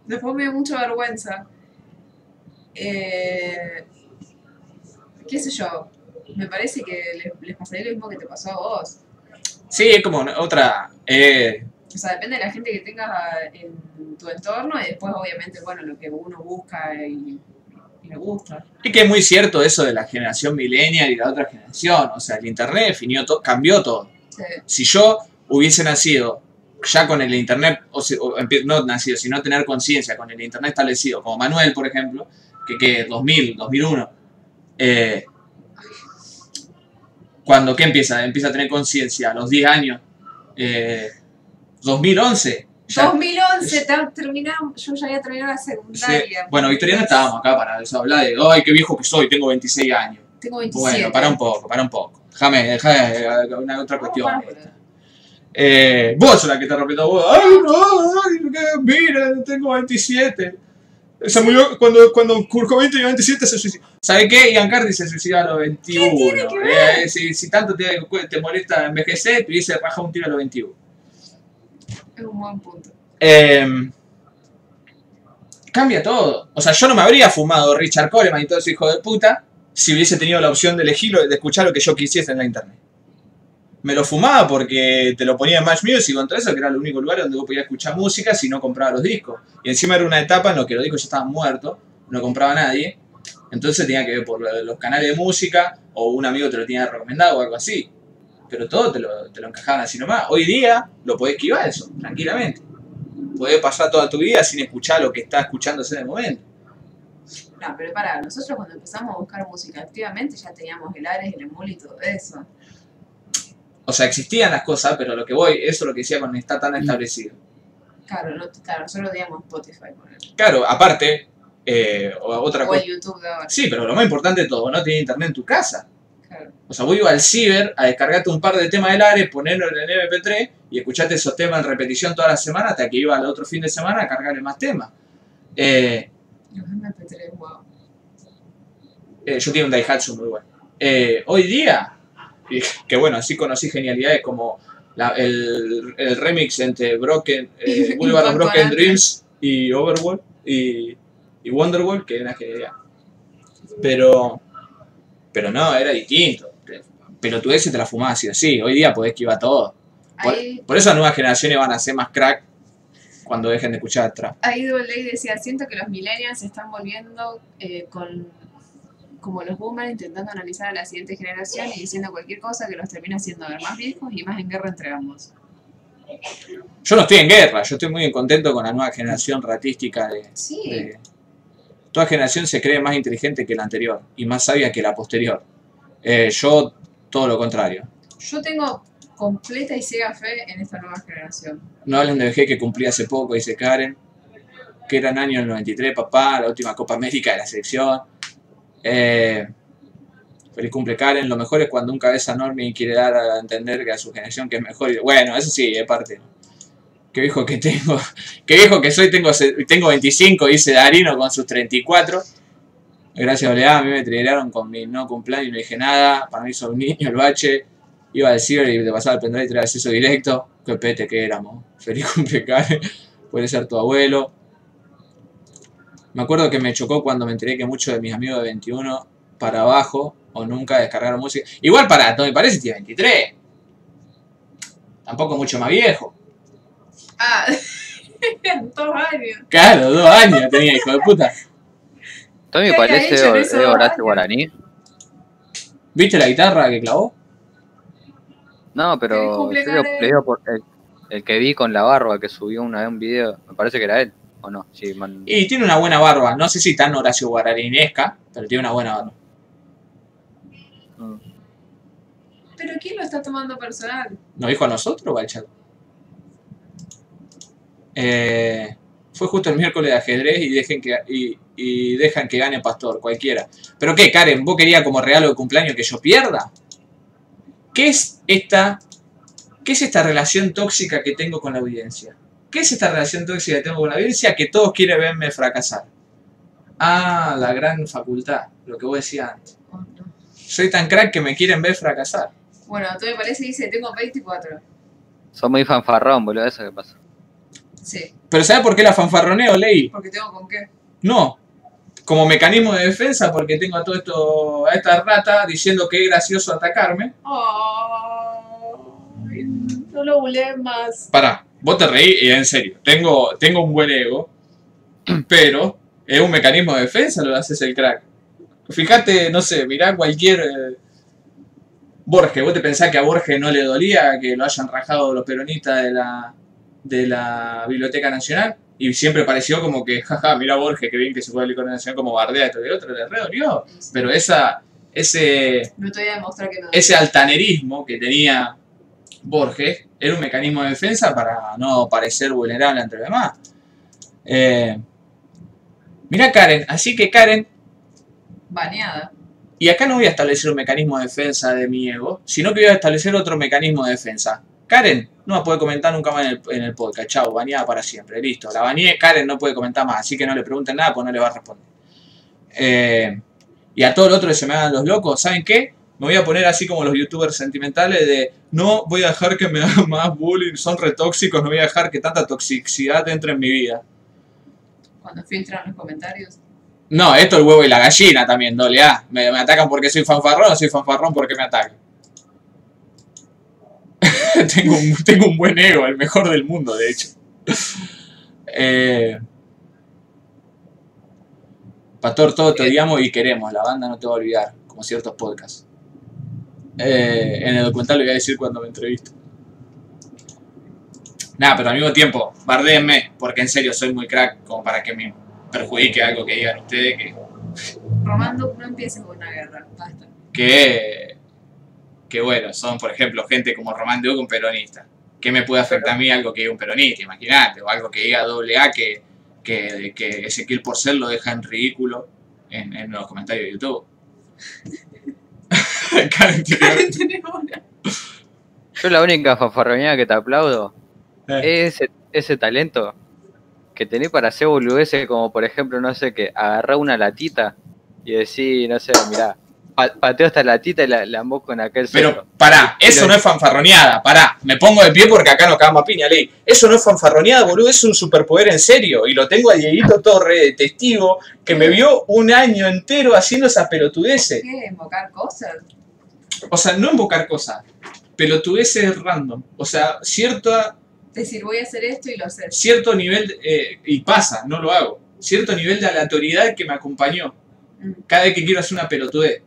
Después me dio mucha vergüenza. Eh, ¿Qué sé yo? Me parece que les, les pasaría lo mismo que te pasó a vos. Sí, es como otra. Eh, O sea, depende de la gente que tengas en tu entorno y después, obviamente, bueno, lo que uno busca y, y le gusta. es que es muy cierto eso de la generación millennial y la otra generación. O sea, el internet definió todo, cambió todo. Sí, si yo hubiese nacido ya con el internet, o, empie- no nacido, sino tener conciencia con el internet establecido, como Manuel, por ejemplo, que que 2000, 2001, eh, cuando, ¿qué empieza? Empieza a tener conciencia a los 10 años, eh, 2011. ya- 2011, ta- terminamos, yo ya había terminado la sí. secundaria. Bueno, Victoria no estábamos acá para hablar de, ay, qué viejo que soy, tengo 26 años. Tengo 27. Bueno, para un poco, para un poco. Déjame, déjame, una otra Vamos cuestión. Eh, vos sos la que está rompiendo vos. Ay, no, ay, mira, tengo 27. Se murió cuando, cuando Kurt Cobain tenía 27 se suicidó. ¿Sabe qué? Ian Cardi se suicidó a los 21. tiene que ver? Eh, si, si tanto te, te molesta envejecer, te hubiese rajado un tiro a los 21. Eh, cambia todo. O sea, yo no me habría fumado Richard Coleman y todo ese hijo de puta si hubiese tenido la opción de elegirlo, de escuchar lo que yo quisiese en la internet. Me lo fumaba porque te lo ponía en Match Music contra eso, que era el único lugar donde vos podías escuchar música si no compraba los discos. Y encima era una etapa en la que los discos ya estaban muertos, no compraba nadie. Entonces tenía que ver por lo- los canales de música o un amigo te lo tenía recomendado o algo así. Pero todo te lo, te lo encajaban así nomás. Hoy día lo podés esquivar eso, tranquilamente. Podés pasar toda tu vida sin escuchar lo que está escuchándose en el momento. No, pero para, nosotros cuando empezamos a buscar música activamente ya teníamos el Ares, el Emul y todo eso. O sea, existían las cosas, pero lo que voy, eso es lo que decía cuando está tan establecido. Claro, no, claro nosotros teníamos Spotify por ejemplo. Claro, aparte, eh, o otra O cosa. el YouTube de ahora. Sí, pero lo más importante de todo, no tenía internet en tu casa. O sea, ibas al ciber a descargarte un par de temas del Ares, ponerlo en el MP3 y escucharte esos temas en repetición toda la semana hasta que iba al otro fin de semana a cargarle más temas. Eh, Los MP3, wow. eh, yo tengo un Daihatsu muy bueno. Eh, hoy día, que bueno, así conocí genialidades como la- el, el remix entre Broken, eh, Boulevard of Broken. Dreams y Overworld y, y Wonderworld, que era genial. Pero Pero no, era distinto. Pero tú ese te la fumabas así o sí. Hoy día podés esquivar todo. Por, Ahí, por eso las nuevas generaciones van a ser más crack cuando dejen de escuchar trap. ahí Double Day decía, siento que los millennials se están volviendo eh, con como los boomers intentando analizar a la siguiente generación y diciendo cualquier cosa que los termina haciendo ver más viejos y más en guerra entre ambos. Yo no estoy en guerra, yo estoy muy contento con la nueva generación ratística de, Sí, de- Toda generación se cree más inteligente que la anterior y más sabia que la posterior. Eh, yo, todo lo contrario. yo tengo completa y ciega fe en esta nueva generación. No hablen de VG que cumplí hace poco, dice Karen. Que eran años 93, papá, la última Copa América de la selección. Eh, feliz cumple Karen. Lo mejor es cuando un cabeza enorme quiere dar a entender que a su generación que es mejor. Y, bueno, eso sí, es parte. Que viejo que tengo. Que viejo que soy, tengo, tengo 25, dice Darino con sus 34. Gracias, Olea. A mí me trillaron con mi no cumpleaños y no dije nada. Para mí soy un niño, el bache. Iba al ciber y te pasaba el pendrive y traía acceso directo. Qué pete que éramos. Feliz cumple, Karen. Puede ser tu abuelo. Me acuerdo que me chocó cuando me enteré que muchos de mis amigos de 21 para abajo o nunca descargaron música. Igual para, me parece, tiene 23. Tampoco mucho más viejo. Ah, dos años. Claro, dos años tenía, hijo de puta. Tommy ¿Qué había parece de Horacio? Guaraní. ¿Viste la guitarra que clavó? No, pero yo por el, el que vi con la barba que subió una vez un video, me parece que era él, ¿o no? Sí, man- Y tiene una buena barba. No sé si tan Horacio Guararinesca, pero tiene una buena barba. mm. Pero ¿quién lo está tomando personal? ¿Nos dijo a nosotros o al chat? Eh, fue justo el miércoles de ajedrez y dejen que y, y dejan que gane Pastor, cualquiera. ¿Pero qué, Karen? ¿Vos querías como regalo de cumpleaños que yo pierda? ¿Qué es esta qué es esta relación tóxica que tengo con la audiencia? ¿Qué es esta relación tóxica que tengo con la audiencia que todos quieren verme fracasar? Ah, la gran facultad, lo que vos decías antes. Soy tan crack que me quieren ver fracasar. Bueno, todo me parece dice, tengo 24. Son muy fanfarrón, boludo, eso que pasa. Sí, Pero ¿sabes por qué la fanfarroneo, Ley? porque tengo con qué. No. Como mecanismo de defensa, porque tengo a todo esto, a esta rata diciendo que es gracioso atacarme. Ay, no lo bulé más. Pará, vos te reí y en serio, tengo, tengo un buen ego, pero es un mecanismo de defensa lo que haces el crack. Fíjate, no sé, mirá cualquier... eh, Borges, ¿vos te pensás que a Borges no le dolía que lo hayan rajado los peronistas de la, de la Biblioteca Nacional? Y siempre pareció como que, jaja, mirá Borges, que bien que se fue a la Biblioteca Nacional como bardea esto y otro, le re dolió. Pero esa, ese, No te voy a demostrar que no. ese altanerismo que tenía Borges era un mecanismo de defensa para no parecer vulnerable ante los demás. Eh, mira Karen, así que Karen, Baneada. y acá no voy a establecer un mecanismo de defensa de mi ego, sino que voy a establecer otro mecanismo de defensa. Karen no a poder comentar nunca más en el, en el podcast. Chau, baneada para siempre. Listo. La baneé, Karen no puede comentar más, así que no le pregunten nada porque no le va a responder. Eh, y a todo el otro que se me hagan los locos, ¿saben qué? Me voy a poner así como los youtubers sentimentales de no voy a dejar que me hagan más bullying, son retóxicos, no voy a dejar que tanta toxicidad entre en mi vida. Cuando filtran los comentarios. No, esto el huevo y la gallina también, doble A. Me, me atacan porque soy fanfarrón soy fanfarrón porque me atacan. Tengo, un, tengo un buen ego, el mejor del mundo, de hecho. Eh, Pastor, todos te odiamos y queremos. La banda no te va a olvidar, como ciertos podcasts. Eh, en el documental lo voy a decir cuando me entrevisto. Nada, pero al mismo tiempo, bardéenme, porque en serio soy muy crack como para que me perjudique algo que digan ustedes que, Romando, no empieces con una guerra. Basta. que, que bueno, son por ejemplo gente como Román de Oca, un peronista. ¿Qué me puede afectar a mí algo que diga un peronista? Imagínate, o algo que diga doble A que, que, que Ezequiel Porcel lo deja en ridículo en, en los comentarios de YouTube. Yo la única fanfarroneada que te aplaudo Eh. es ese, ese talento que tenés para hacer boludeces como por ejemplo, no sé, que agarrar una latita y decir, no sé, mirá, pa- pateo esta latita y la, la moco en aquel Pero cerro. pará, eso no es fanfarroneada, pará. Me pongo de pie porque acá no cagamos a piña, ley. Eso no es fanfarroneada, boludo, es un superpoder en serio. Y lo tengo a Dieguito Torre de testigo que me vio un año entero haciendo esas pelotudeces. ¿Qué? ¿Invocar cosas? O sea, no invocar cosas, pelotudeces random. O sea, cierta, Decir, voy a hacer esto y lo haces. cierto nivel, eh, y pasa, no lo hago, cierto nivel de aleatoriedad que me acompañó Mm, cada vez que quiero hacer una pelotudez.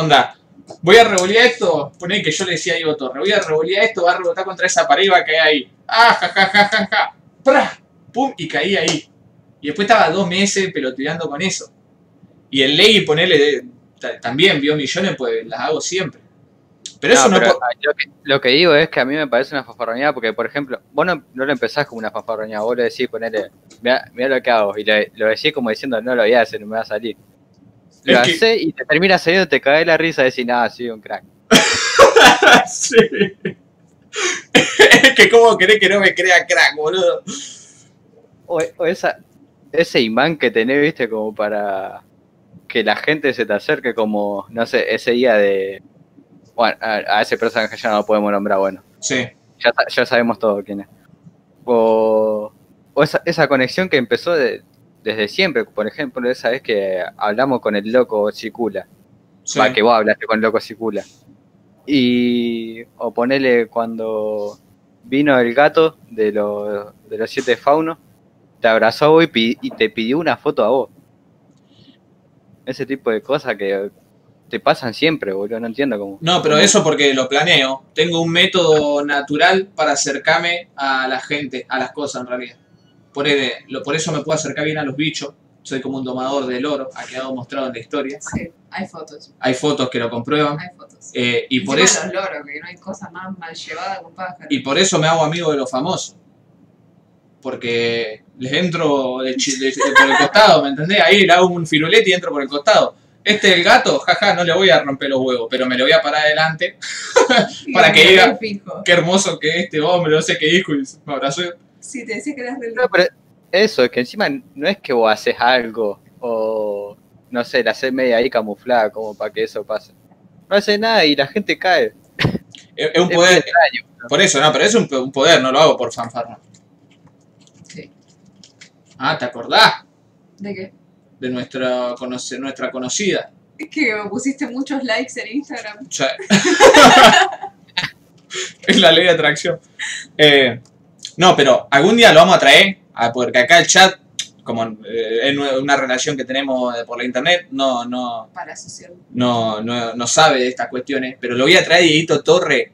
Onda, voy a revolear esto, poné que yo le decía a Diego Torre, voy a revolear esto, va a rebotar contra esa pared y va a caer ahí. Ah, ja, ja, ja, ja, ja. ¡Pra! ¡Pum! Y caí ahí. Y después estaba dos meses peloteando con eso. Y el ley, ponele, ta- también vio millones, pues las hago siempre. Pero eso No, pero, ah, lo, que, lo que digo es que a mí me parece una fanfarroneada porque, por ejemplo, vos no, no lo empezás como una fanfarroneada, vos le decís, ponele, mira, lo que hago, y le- lo decís como diciendo, no lo voy a hacer, no me va a salir. Lo Es que- hacés y te termina saliendo, te cae la risa y decís, nada, sí, un crack. sí. es que cómo querés que no me crea crack, boludo. O, o esa, ese imán que tenés, viste, como para que la gente se te acerque como, no sé, ese día de... Bueno, a, a ese personaje ya no lo podemos nombrar, bueno. Sí. ya, ya sabemos todo quién es. O, o esa, esa conexión que empezó de- desde siempre, por ejemplo, esa vez que hablamos con el loco Cicula, sí. va, que vos hablaste con el loco Cicula. Y, o ponele cuando vino el gato de, los de los siete faunos, te abrazó a vos y, y te pidió una foto a vos. Ese tipo de cosas que te pasan siempre, boludo, no entiendo cómo. No, pero eso porque lo planeo. Tengo un método natural para acercarme a la gente, a las cosas en realidad. Por, lo- por eso me puedo acercar bien a los bichos. Soy como un domador del oro, ha quedado mostrado en la historia. Sí, hay fotos. Hay fotos que lo comprueban. Hay fotos. eh, y, por eso, los loros, que no hay cosa más mal llevada con y por eso me hago amigo de los famosos. Porque les entro de chi- de- de- por el costado, ¿me entendés? Ahí le hago un firulete y entro por el costado. Este el gato, jaja, no le voy a romper los huevos, pero me lo voy a parar adelante para que diga- qué hermoso que es este hombre, no sé qué dijo, y me abrazó. Sí, te decía que eras del No, pero eso, es que encima no es que vos haces algo o no sé, la haces media ahí camuflada como para que eso pase. No hace nada y la gente cae. Es, es un Es poder, extraño. por eso, no, pero es un, un poder, no lo hago por fanfarra. Sí. Ah, ¿te acordás ¿De qué? de nuestra, conoce- nuestra conocida? Es que me pusiste muchos likes en Instagram. O sea, es la ley de atracción. Eh, no, pero algún día lo vamos a traer, ah, porque acá el chat, como eh, es una relación que tenemos por la internet, no, no, Para no, no, no sabe de estas cuestiones, pero lo voy a traer Dieguito Torre,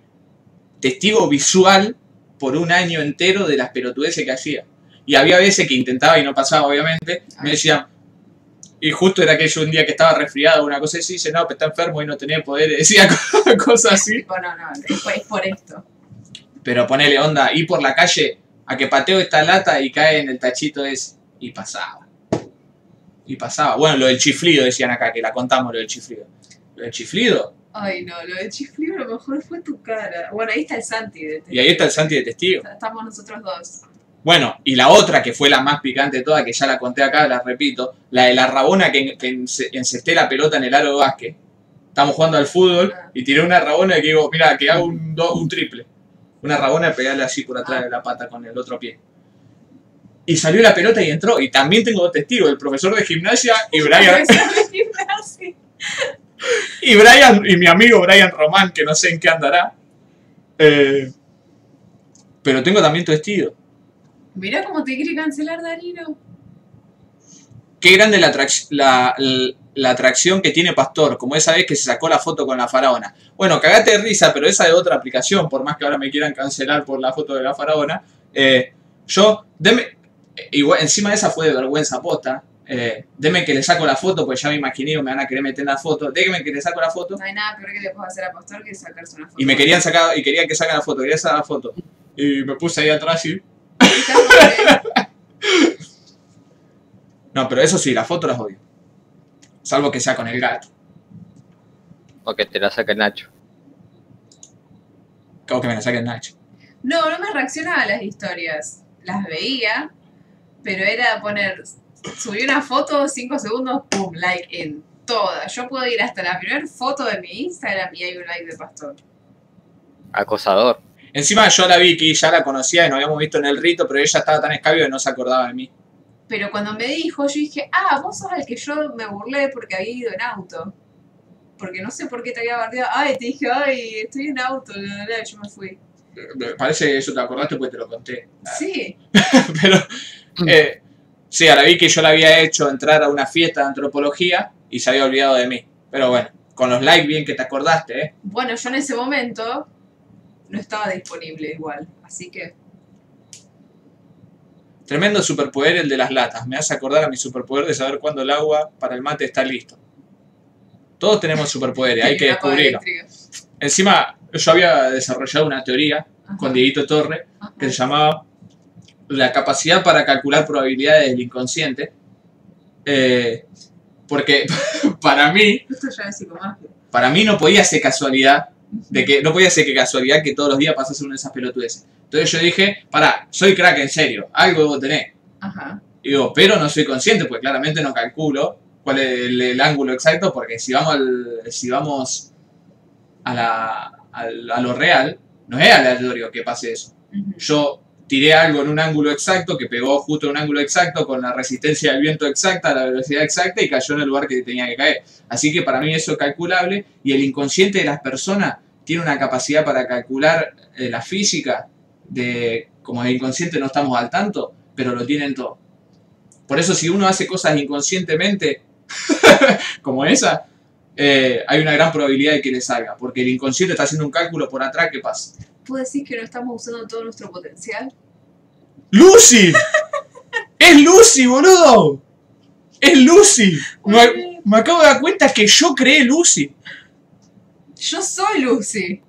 testigo visual por un año entero de las pelotudeces que hacía. Y había veces que intentaba y no pasaba, obviamente, me decían, y justo era aquello un día que estaba resfriado o una cosa así, dice, no, pero está enfermo y no tenía poder, decía cosas así. Tipo, no, no, es por esto. Pero ponele onda, ir por la calle a que pateo esta lata y cae en el tachito ese. Y pasaba. Y pasaba. Bueno, lo del chiflido decían acá, que la contamos lo del chiflido. Lo del chiflido. Ay, no, lo de chiflido a lo mejor fue tu cara. Bueno, ahí está el Santi. De Y ahí está el Santi de testigo. Estamos nosotros dos. Bueno, y la otra que fue la más picante de todas, que ya la conté acá, la repito, la de la rabona que, que ence- encesté la pelota en el aro de básquet. Estamos jugando al fútbol y tiré una rabona y que digo, mira, que hago un, do- un triple. Una rabona y pegarle así por atrás de la pata con el otro pie. Y salió la pelota y entró. Y también tengo testigos, el profesor de gimnasia y Brian, Profesor de gimnasia. y Brian, y mi amigo Brian Román, que no sé en qué andará. Eh, pero tengo también testigo. Mirá cómo te quiere cancelar Darino. Qué grande la, la, la- la atracción que tiene Pastor, como esa vez que se sacó la foto con la faraona. Bueno, cagate de risa, pero esa de otra aplicación, por más que ahora me quieran cancelar por la foto de la faraona. eh, yo, deme, igual, encima de esa fue de vergüenza posta. Eh, deme que le saco la foto, pues ya me imaginé, me van a querer meter la foto. Déjeme que le saco la foto. No hay nada peor que le puedo hacer a Pastor que sacarse una foto. Y me querían sacar, y querían que saque la foto, quería sacar la foto. Y me puse ahí atrás y. No, pero eso sí, las fotos las odio. Salvo que sea con el gato. O que te la saca el Nacho. O que me la saque el Nacho. No, no me reaccionaba a las historias. Las veía, pero era poner. Subí una foto, 5 segundos, pum, like in. todas. Yo puedo ir hasta la primera foto de mi Instagram y hay un like de Pastor. Acosador. Encima yo la Vicky ya la conocía y nos habíamos visto en el rito, pero ella estaba tan escabio que no se acordaba de mí. Pero cuando me dijo, yo dije, ah, vos sos el que yo me burlé porque había ido en auto. Porque no sé por qué te había bardeado. Ay, te dije, ay, estoy en auto, y yo me fui. Me Parece que eso te acordaste porque te lo conté. Sí, Pero, eh, sí, a la Vicky yo la había hecho entrar a una fiesta de antropología y se había olvidado de mí. Pero bueno, con los likes bien que te acordaste, ¿eh? bueno, yo en ese momento no estaba disponible igual. Así que, Tremendo superpoder el de las latas. Me hace acordar a mi superpoder de saber cuándo el agua para el mate está listo. Todos tenemos superpoderes, hay que descubrirlo. Encima, yo había desarrollado una teoría Ajá, con Dieguito Torre ajá. que se llamaba la capacidad para calcular probabilidades del inconsciente. Eh, porque para mí, Esto ya es psicomagia. para mí no podía ser casualidad de que no podía ser que casualidad que todos los días pasase una de esas pelotudeces. Entonces yo dije, pará, soy crack en serio, algo debo tener. Ajá. Y digo, pero no soy consciente, porque claramente no calculo cuál es el, el ángulo exacto, porque si vamos al, si vamos a, la, al- a lo real, no es aleatorio que pase eso. Yo tiré algo en un ángulo exacto, que pegó justo en un ángulo exacto, con la resistencia del viento exacta, la velocidad exacta, y cayó en el lugar que tenía que caer. Así que para mí eso es calculable, y el inconsciente de las personas tiene una capacidad para calcular eh, la física, de como el inconsciente no estamos al tanto, pero lo tienen todo. Por eso si uno hace cosas inconscientemente, como esa, eh, hay una gran probabilidad de que le salga, porque el inconsciente está haciendo un cálculo por atrás que pasa. ¿Puedo decir que no estamos usando todo nuestro potencial? ¡Lucy! ¡Es Lucy, boludo! ¡Es Lucy! Me, me acabo de dar cuenta que yo creé Lucy. Yo soy Lucy.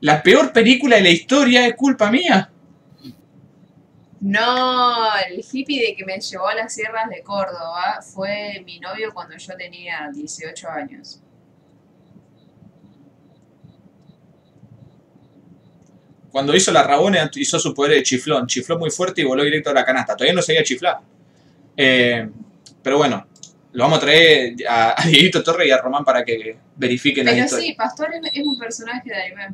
La peor película de la historia es culpa mía. No, el hippie de que me llevó a las sierras de Córdoba fue mi novio cuando yo tenía 18 años. Cuando hizo la Rabona hizo su poder de chiflón. Chifló muy fuerte y voló directo a la canasta. Todavía no sabía chiflar. Eh, pero bueno, lo vamos a traer a, a Dieguito Torre y a Román para que verifiquen la Pero historia. sí, Pastor es, es un personaje de anime.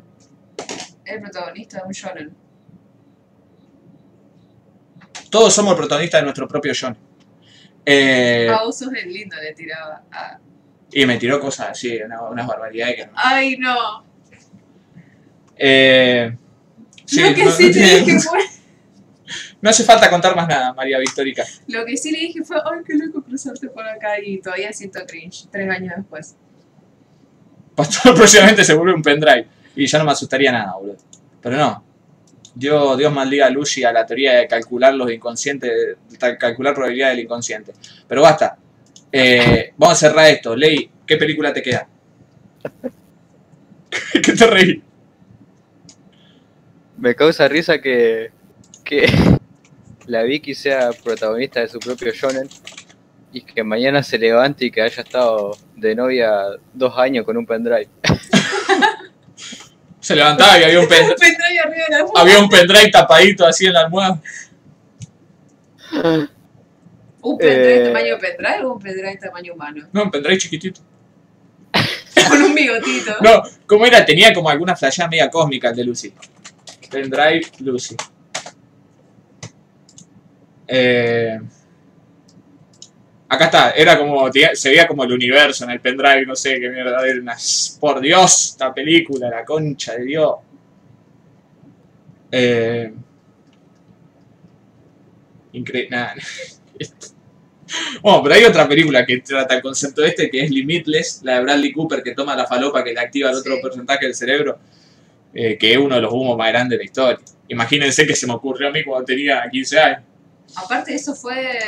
Es el protagonista de un shonen. Todos somos protagonistas de nuestro propio John. Eh, Ah, vos sos el lindo, le tiraba. Ah. y me tiró cosas así, una- unas barbaridades que no. Ay, no. Eh, sí, lo que no- sí no te dije fue. No hace falta contar más nada, María Victórica. Lo que sí le dije fue, ay, qué loco cruzarte por acá y todavía siento cringe, tres años después. Pastor próximamente se vuelve un pendrive. Y ya no me asustaría nada, boludo. Pero no. Dios, Dios maldiga a Lucy a la teoría de calcular los inconscientes, de calcular probabilidad del inconsciente. Pero basta. Eh, vamos a cerrar esto. Ley, ¿qué película te queda? ¿Qué te reí? Me causa risa que, que la Vicky sea protagonista de su propio shonen y que mañana se levante y que haya estado de novia dos años con un pendrive. Se levantaba y había un, pen- Un pendrive arriba de la almohada. había un pendrive tapadito así en la almohada. ¿Un pendrive Eh. tamaño pendrive o un pendrive tamaño humano? No, un pendrive chiquitito. Con un bigotito. No, ¿cómo era? Tenía como alguna flashada media cósmica el de Lucy. Pendrive Lucy. Eh, acá está, era como, se veía como el universo en el pendrive, no sé qué mierda, era una, por Dios, esta película, la concha de Dios. Eh, Increíble. Bueno, pero hay otra película que trata el concepto este, que es Limitless, la de Bradley Cooper, que toma la falopa que le activa el otro Sí. porcentaje del cerebro, eh, que es uno de los humos más grandes de la historia. Imagínense que se me ocurrió a mí cuando tenía 15 años. Aparte, eso fue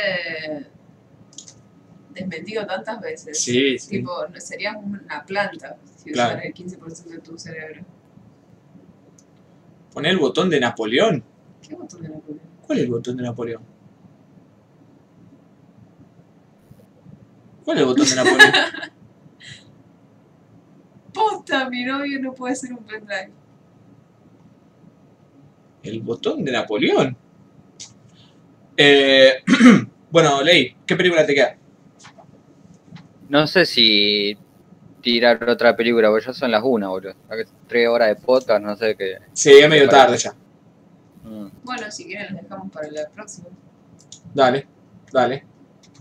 desmentido tantas veces. Sí, sí. Tipo, no- serías una planta si Claro. usaras el 15% de tu cerebro. Poner el botón de Napoleón. ¿Qué botón de Napoleón? ¿Cuál es el botón de Napoleón? ¿Cuál es el botón de Napoleón? Posta, mi novio no puede ser un pendrive. El botón de Napoleón. Eh, bueno, Ley, ¿qué película te queda? No sé si tirar otra película, porque ya son las una, boludo. Tres horas de podcast, no sé qué. Sí, es medio tarde ya. Mm. Bueno, si quieren los dejamos para la próxima. Dale, dale.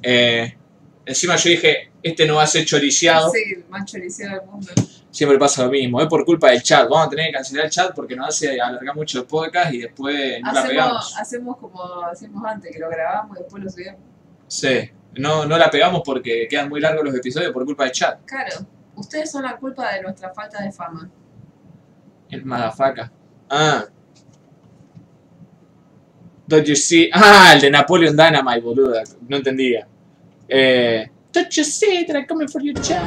Eh, encima yo dije, este no va a ser choriciado. Sí, el más choriciado del mundo. Siempre pasa lo mismo, es por culpa del chat. Vamos a tener que cancelar el chat porque nos hace alargar mucho el podcast y después no la Hacemos, pegamos. hacemos como hacíamos antes, que lo grabamos y después lo subimos. Sí, no, no la pegamos porque quedan muy largos los episodios por culpa del chat. Claro, ustedes son la culpa de nuestra falta de fama. El madafaca. Ah. Don't you see? Ah, el de Napoleon Dynamite, boluda. No entendía. Eh. Don't you see that I'm coming for your job?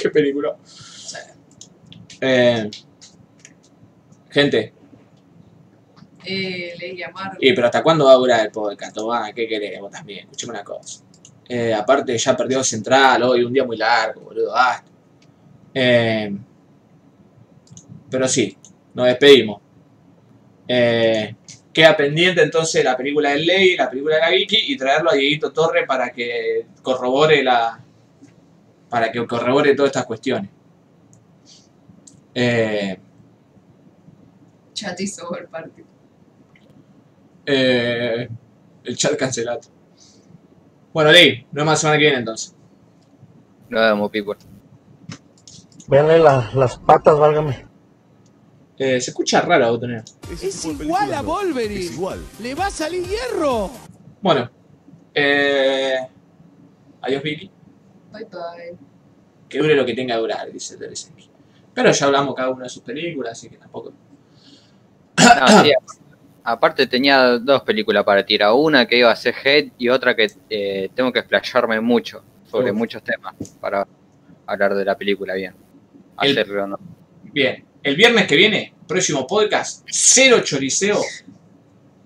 Qué película. Eh, gente, Eh, leí a Marvel. y pero ¿hasta cuándo va a durar el podcast? Tomá, ¿qué querés? Vos también, escuchame una cosa. Eh, aparte, ya perdió Central hoy, un día muy largo, boludo. basta. Eh, pero sí, nos despedimos. Eh, queda pendiente entonces la película del Ley, la película de la Vicky y traerlo a Dieguito Torre para que corrobore la. para que corrobore todas estas cuestiones. Eh, Chat hizo over party. Eh, el chat cancelado. Bueno, Ley, no es más semana que viene entonces. Nos vemos, people. Veanle la- las patas, válgame. Eh, se escucha raro, Botonero. Es igual a Wolverine. Le va a salir hierro. Bueno, eh, adiós, Vicky. Bye bye. Que dure lo que tenga que durar, dice Teresa. Pero ya hablamos cada una de sus películas, así que tampoco. No, sí, aparte tenía dos películas para tirar. Una que iba a ser Head y otra que eh, tengo que explayarme mucho sobre Uf. muchos temas para hablar de la película bien. El- Hacerlo, ¿no? Bien, el viernes que viene, próximo podcast, cero choriceo,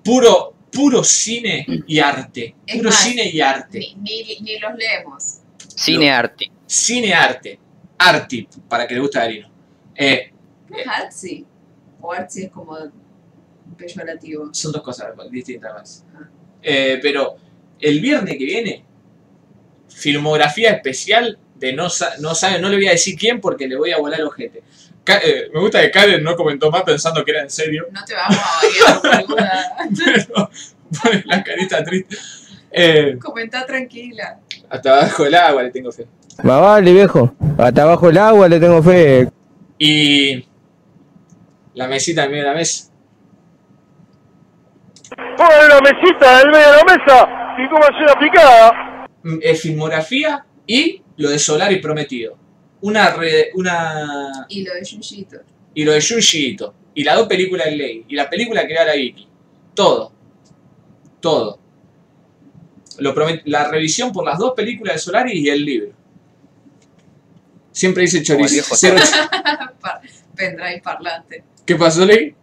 puro, puro cine y arte. Es Puro más, cine y arte. Ni, ni, ni los leemos. Cine arte. Cine arte. Arti, para que le guste a Darino. Eh, ¿No es artsy? O artsy es como peyorativo. son dos cosas distintas. Eh, pero el viernes que viene, filmografía especial de no, sa- no sabe, no le voy a decir quién porque le voy a volar el ojete. Eh, me gusta que Karen no comentó más pensando que era en serio. No te vamos a variar, boluda. Pero pone la carita triste. Eh, Comentá tranquila. hasta abajo del agua le tengo fe. Más vale, viejo. Hasta abajo el agua le tengo fe. Y la mesita en medio de la mesa. ¡Pon la mesita en medio de la mesa! ¡Y cómo hace una picada! Mm, Es filmografía y lo de Solar y Prometido. Una, re- una Y lo de Yuyito. y lo de Junji Ito, y las dos películas de Ley, y la película que era la Vicky. Todo. Todo. Lo promet- la revisión por las dos películas de Solari y el libro. Siempre dice Como el chorizo. cero- Pendrive parlante. ¿Qué pasó, Ley?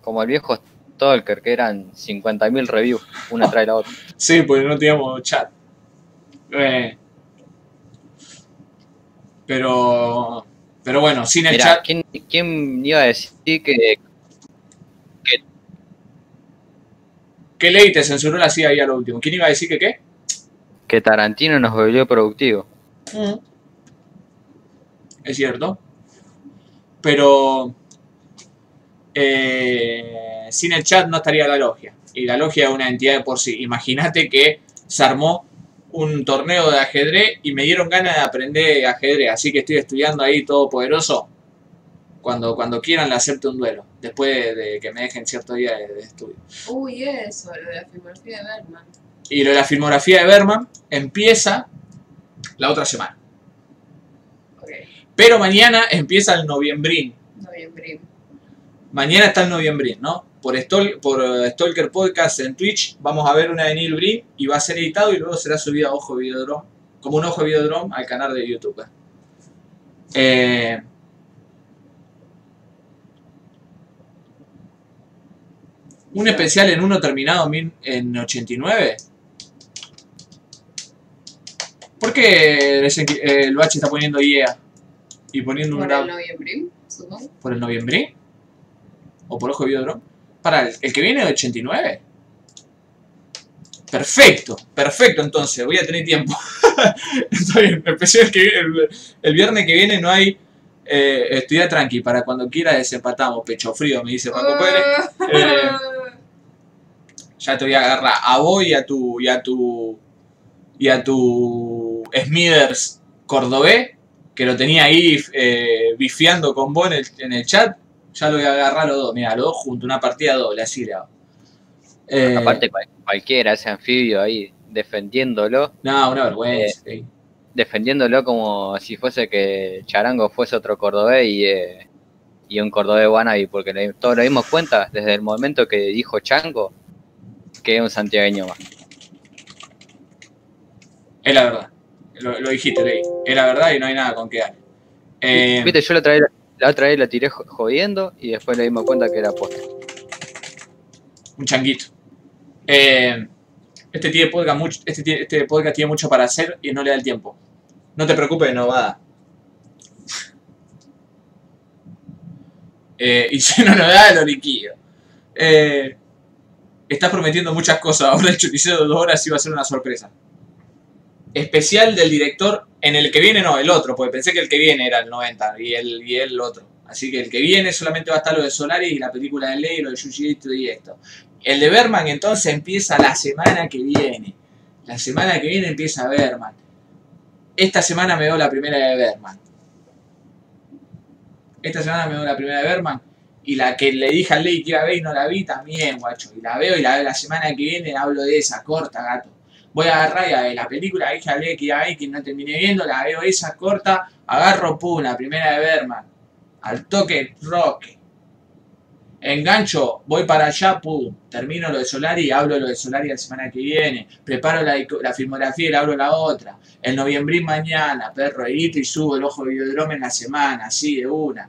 Como el viejo Stalker, que eran 50.000 reviews, una tras la otra. Sí, porque no teníamos chat. Eh, pero. Pero bueno, sin el Mirá, chat. ¿quién, quién iba a decir que ¿Qué ley te censuró la CIA ahí a lo último? ¿Quién iba a decir que qué? que Tarantino nos volvió productivo? Es cierto. Pero eh, sin el chat no estaría la logia. Y la logia es una entidad de por sí. Imagínate que se armó un torneo de ajedrez y me dieron ganas de aprender ajedrez. Así que estoy estudiando ahí todo poderoso. Cuando, cuando quieran le acepto un duelo. Después de que me dejen cierto día de, de estudio. Uy, eso, lo de la filmografía de Bergman. Y lo de la filmografía de Berman empieza la otra semana. Pero mañana empieza el noviembrín. noviembre. Mañana está el noviembrín, ¿no? Por, eh, Stalker Podcast en Twitch vamos a ver una de Neil Breen y va a ser editado y luego será subido a Ojo Videodrome, como un Ojo Videodrome al canal de YouTube. Eh, un especial en uno terminado en mil- en 89. ¿Por qué el, eh, el Bache está poniendo IEA? Y poniendo un Por grado el noviembre, supongo. por el noviembre o por Ojo Videodrome. Para, ¿el, el que viene de 89? Perfecto, perfecto, entonces, voy a tener tiempo. Está bien, especial que el, el viernes que viene no hay eh, estudia tranqui, para cuando quiera desempatamos, pecho frío, me dice Paco Pérez. Eh, ya te voy a agarrar a vos y a tu y a tu y a tu Smithers Cordobé, que lo tenía ahí eh, bifiando con vos en el, en el chat. Ya lo voy a agarrar los dos, mira, los dos juntos, una partida doble, así le hago. Eh, Aparte, cual- cualquiera, ese anfibio ahí defendiéndolo, no, una vergüenza. sí. defendiéndolo como si fuese que Charango fuese otro cordobés y, eh, y un cordobés wannabe, porque le- todos nos dimos cuenta desde el momento que dijo Chango que es un santiagueño más. Es la verdad. Lo, lo dijiste, Ley. Es la verdad y no hay nada con que dar. Eh, Viste, yo la otra, vez, la otra vez la tiré jo- jodiendo y después le dimos cuenta que era posta. un changuito. Eh, este, tiene podcast este, este podcast tiene mucho para hacer y no le da el tiempo. No te preocupes, Novada. Eh, y si no nos da, lo liquido. Eh, estás prometiendo muchas cosas. Ahora el choricero de dos horas iba a ser una sorpresa. Especial del director en el que viene, no, el otro, porque pensé que el que viene era el 90 y el, y el otro. Así que el que viene solamente va a estar lo de Solari y la película de Ley, lo de Yuji y esto. El de Berman entonces empieza la semana que viene. La semana que viene empieza Berman. Esta semana me veo la primera de Berman. Esta semana me veo la primera de Berman. Y la que le dije al Ley que iba a ver y no la vi también, guacho. Y la veo y la veo la semana que viene hablo de esa, corta, gato. Voy a agarrar y a ver la película al Ley que iba a ver y que no terminé viendo, la veo esa corta, agarro pum, la primera de Berman. Al toque, roque. Engancho, voy para allá, pum, termino lo de Solari y hablo lo de Solari la semana que viene. Preparo la, la filmografía y le hablo la otra. El noviembrín mañana, perro, edito y subo el ojo de videodrome en la semana, así de una.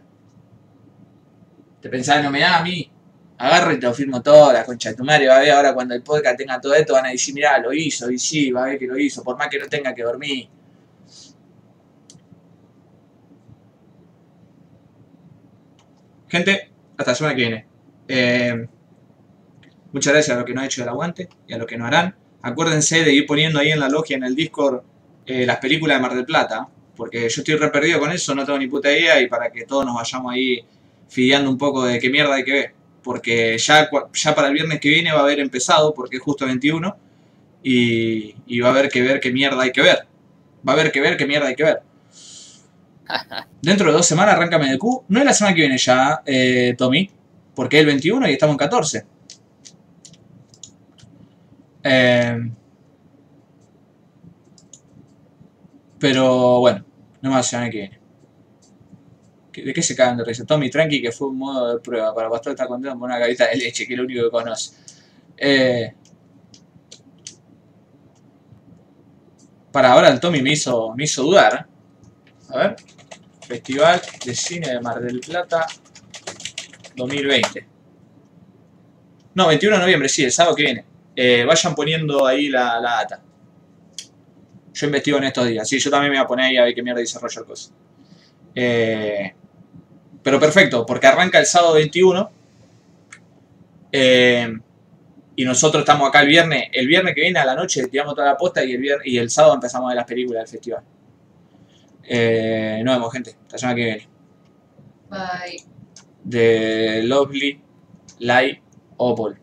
¿Te pensás no me da a mí? Agarro y te lo firmo todo, la concha de tu madre. Va a ver ahora cuando el podcast tenga todo esto, van a decir, mirá, lo hizo, y sí, va a ver que lo hizo, por más que no tenga que dormir. Gente, hasta la semana que viene. Eh, muchas gracias a los que no han hecho el aguante y a los que no harán. Acuérdense de ir poniendo ahí en la logia, en el Discord, eh, las películas de Mar del Plata. Porque yo estoy re perdido con eso, no tengo ni puta idea. Y para que todos nos vayamos ahí fideando un poco de qué mierda hay que ver. Porque ya, ya para el viernes que viene va a haber empezado, porque es justo 21. Y, y va a haber que ver qué mierda hay que ver. Va a haber que ver qué mierda hay que ver. Dentro de dos semanas arranca MDQ. No es la semana que viene ya, eh, Tommy. Porque es el 21 y estamos en 14. Eh, pero bueno, no más la semana que viene. ¿Qué- ¿De qué se cagan de risa? Tommy, tranqui, que fue un modo de prueba. Para Pastor está contento con una gaveta de leche, que es lo único que conoce. Eh, para ahora el Tommy me hizo, me hizo dudar. A ver. Festival de Cine de Mar del Plata 2020. No, 21 de noviembre, sí, el sábado que viene. Eh, vayan poniendo ahí la, la data. Yo investigo en estos días. Sí, yo también me voy a poner ahí a ver qué mierda dice Roger Cosa. Eh, pero perfecto, porque arranca el sábado 21. eh, y nosotros estamos acá el viernes. El viernes que viene a la noche tiramos toda la posta y el, viernes, y el sábado empezamos a ver las películas del festival. Eh, nos vemos, gente. La semana que viene. Bye. De Lovely Light Opal.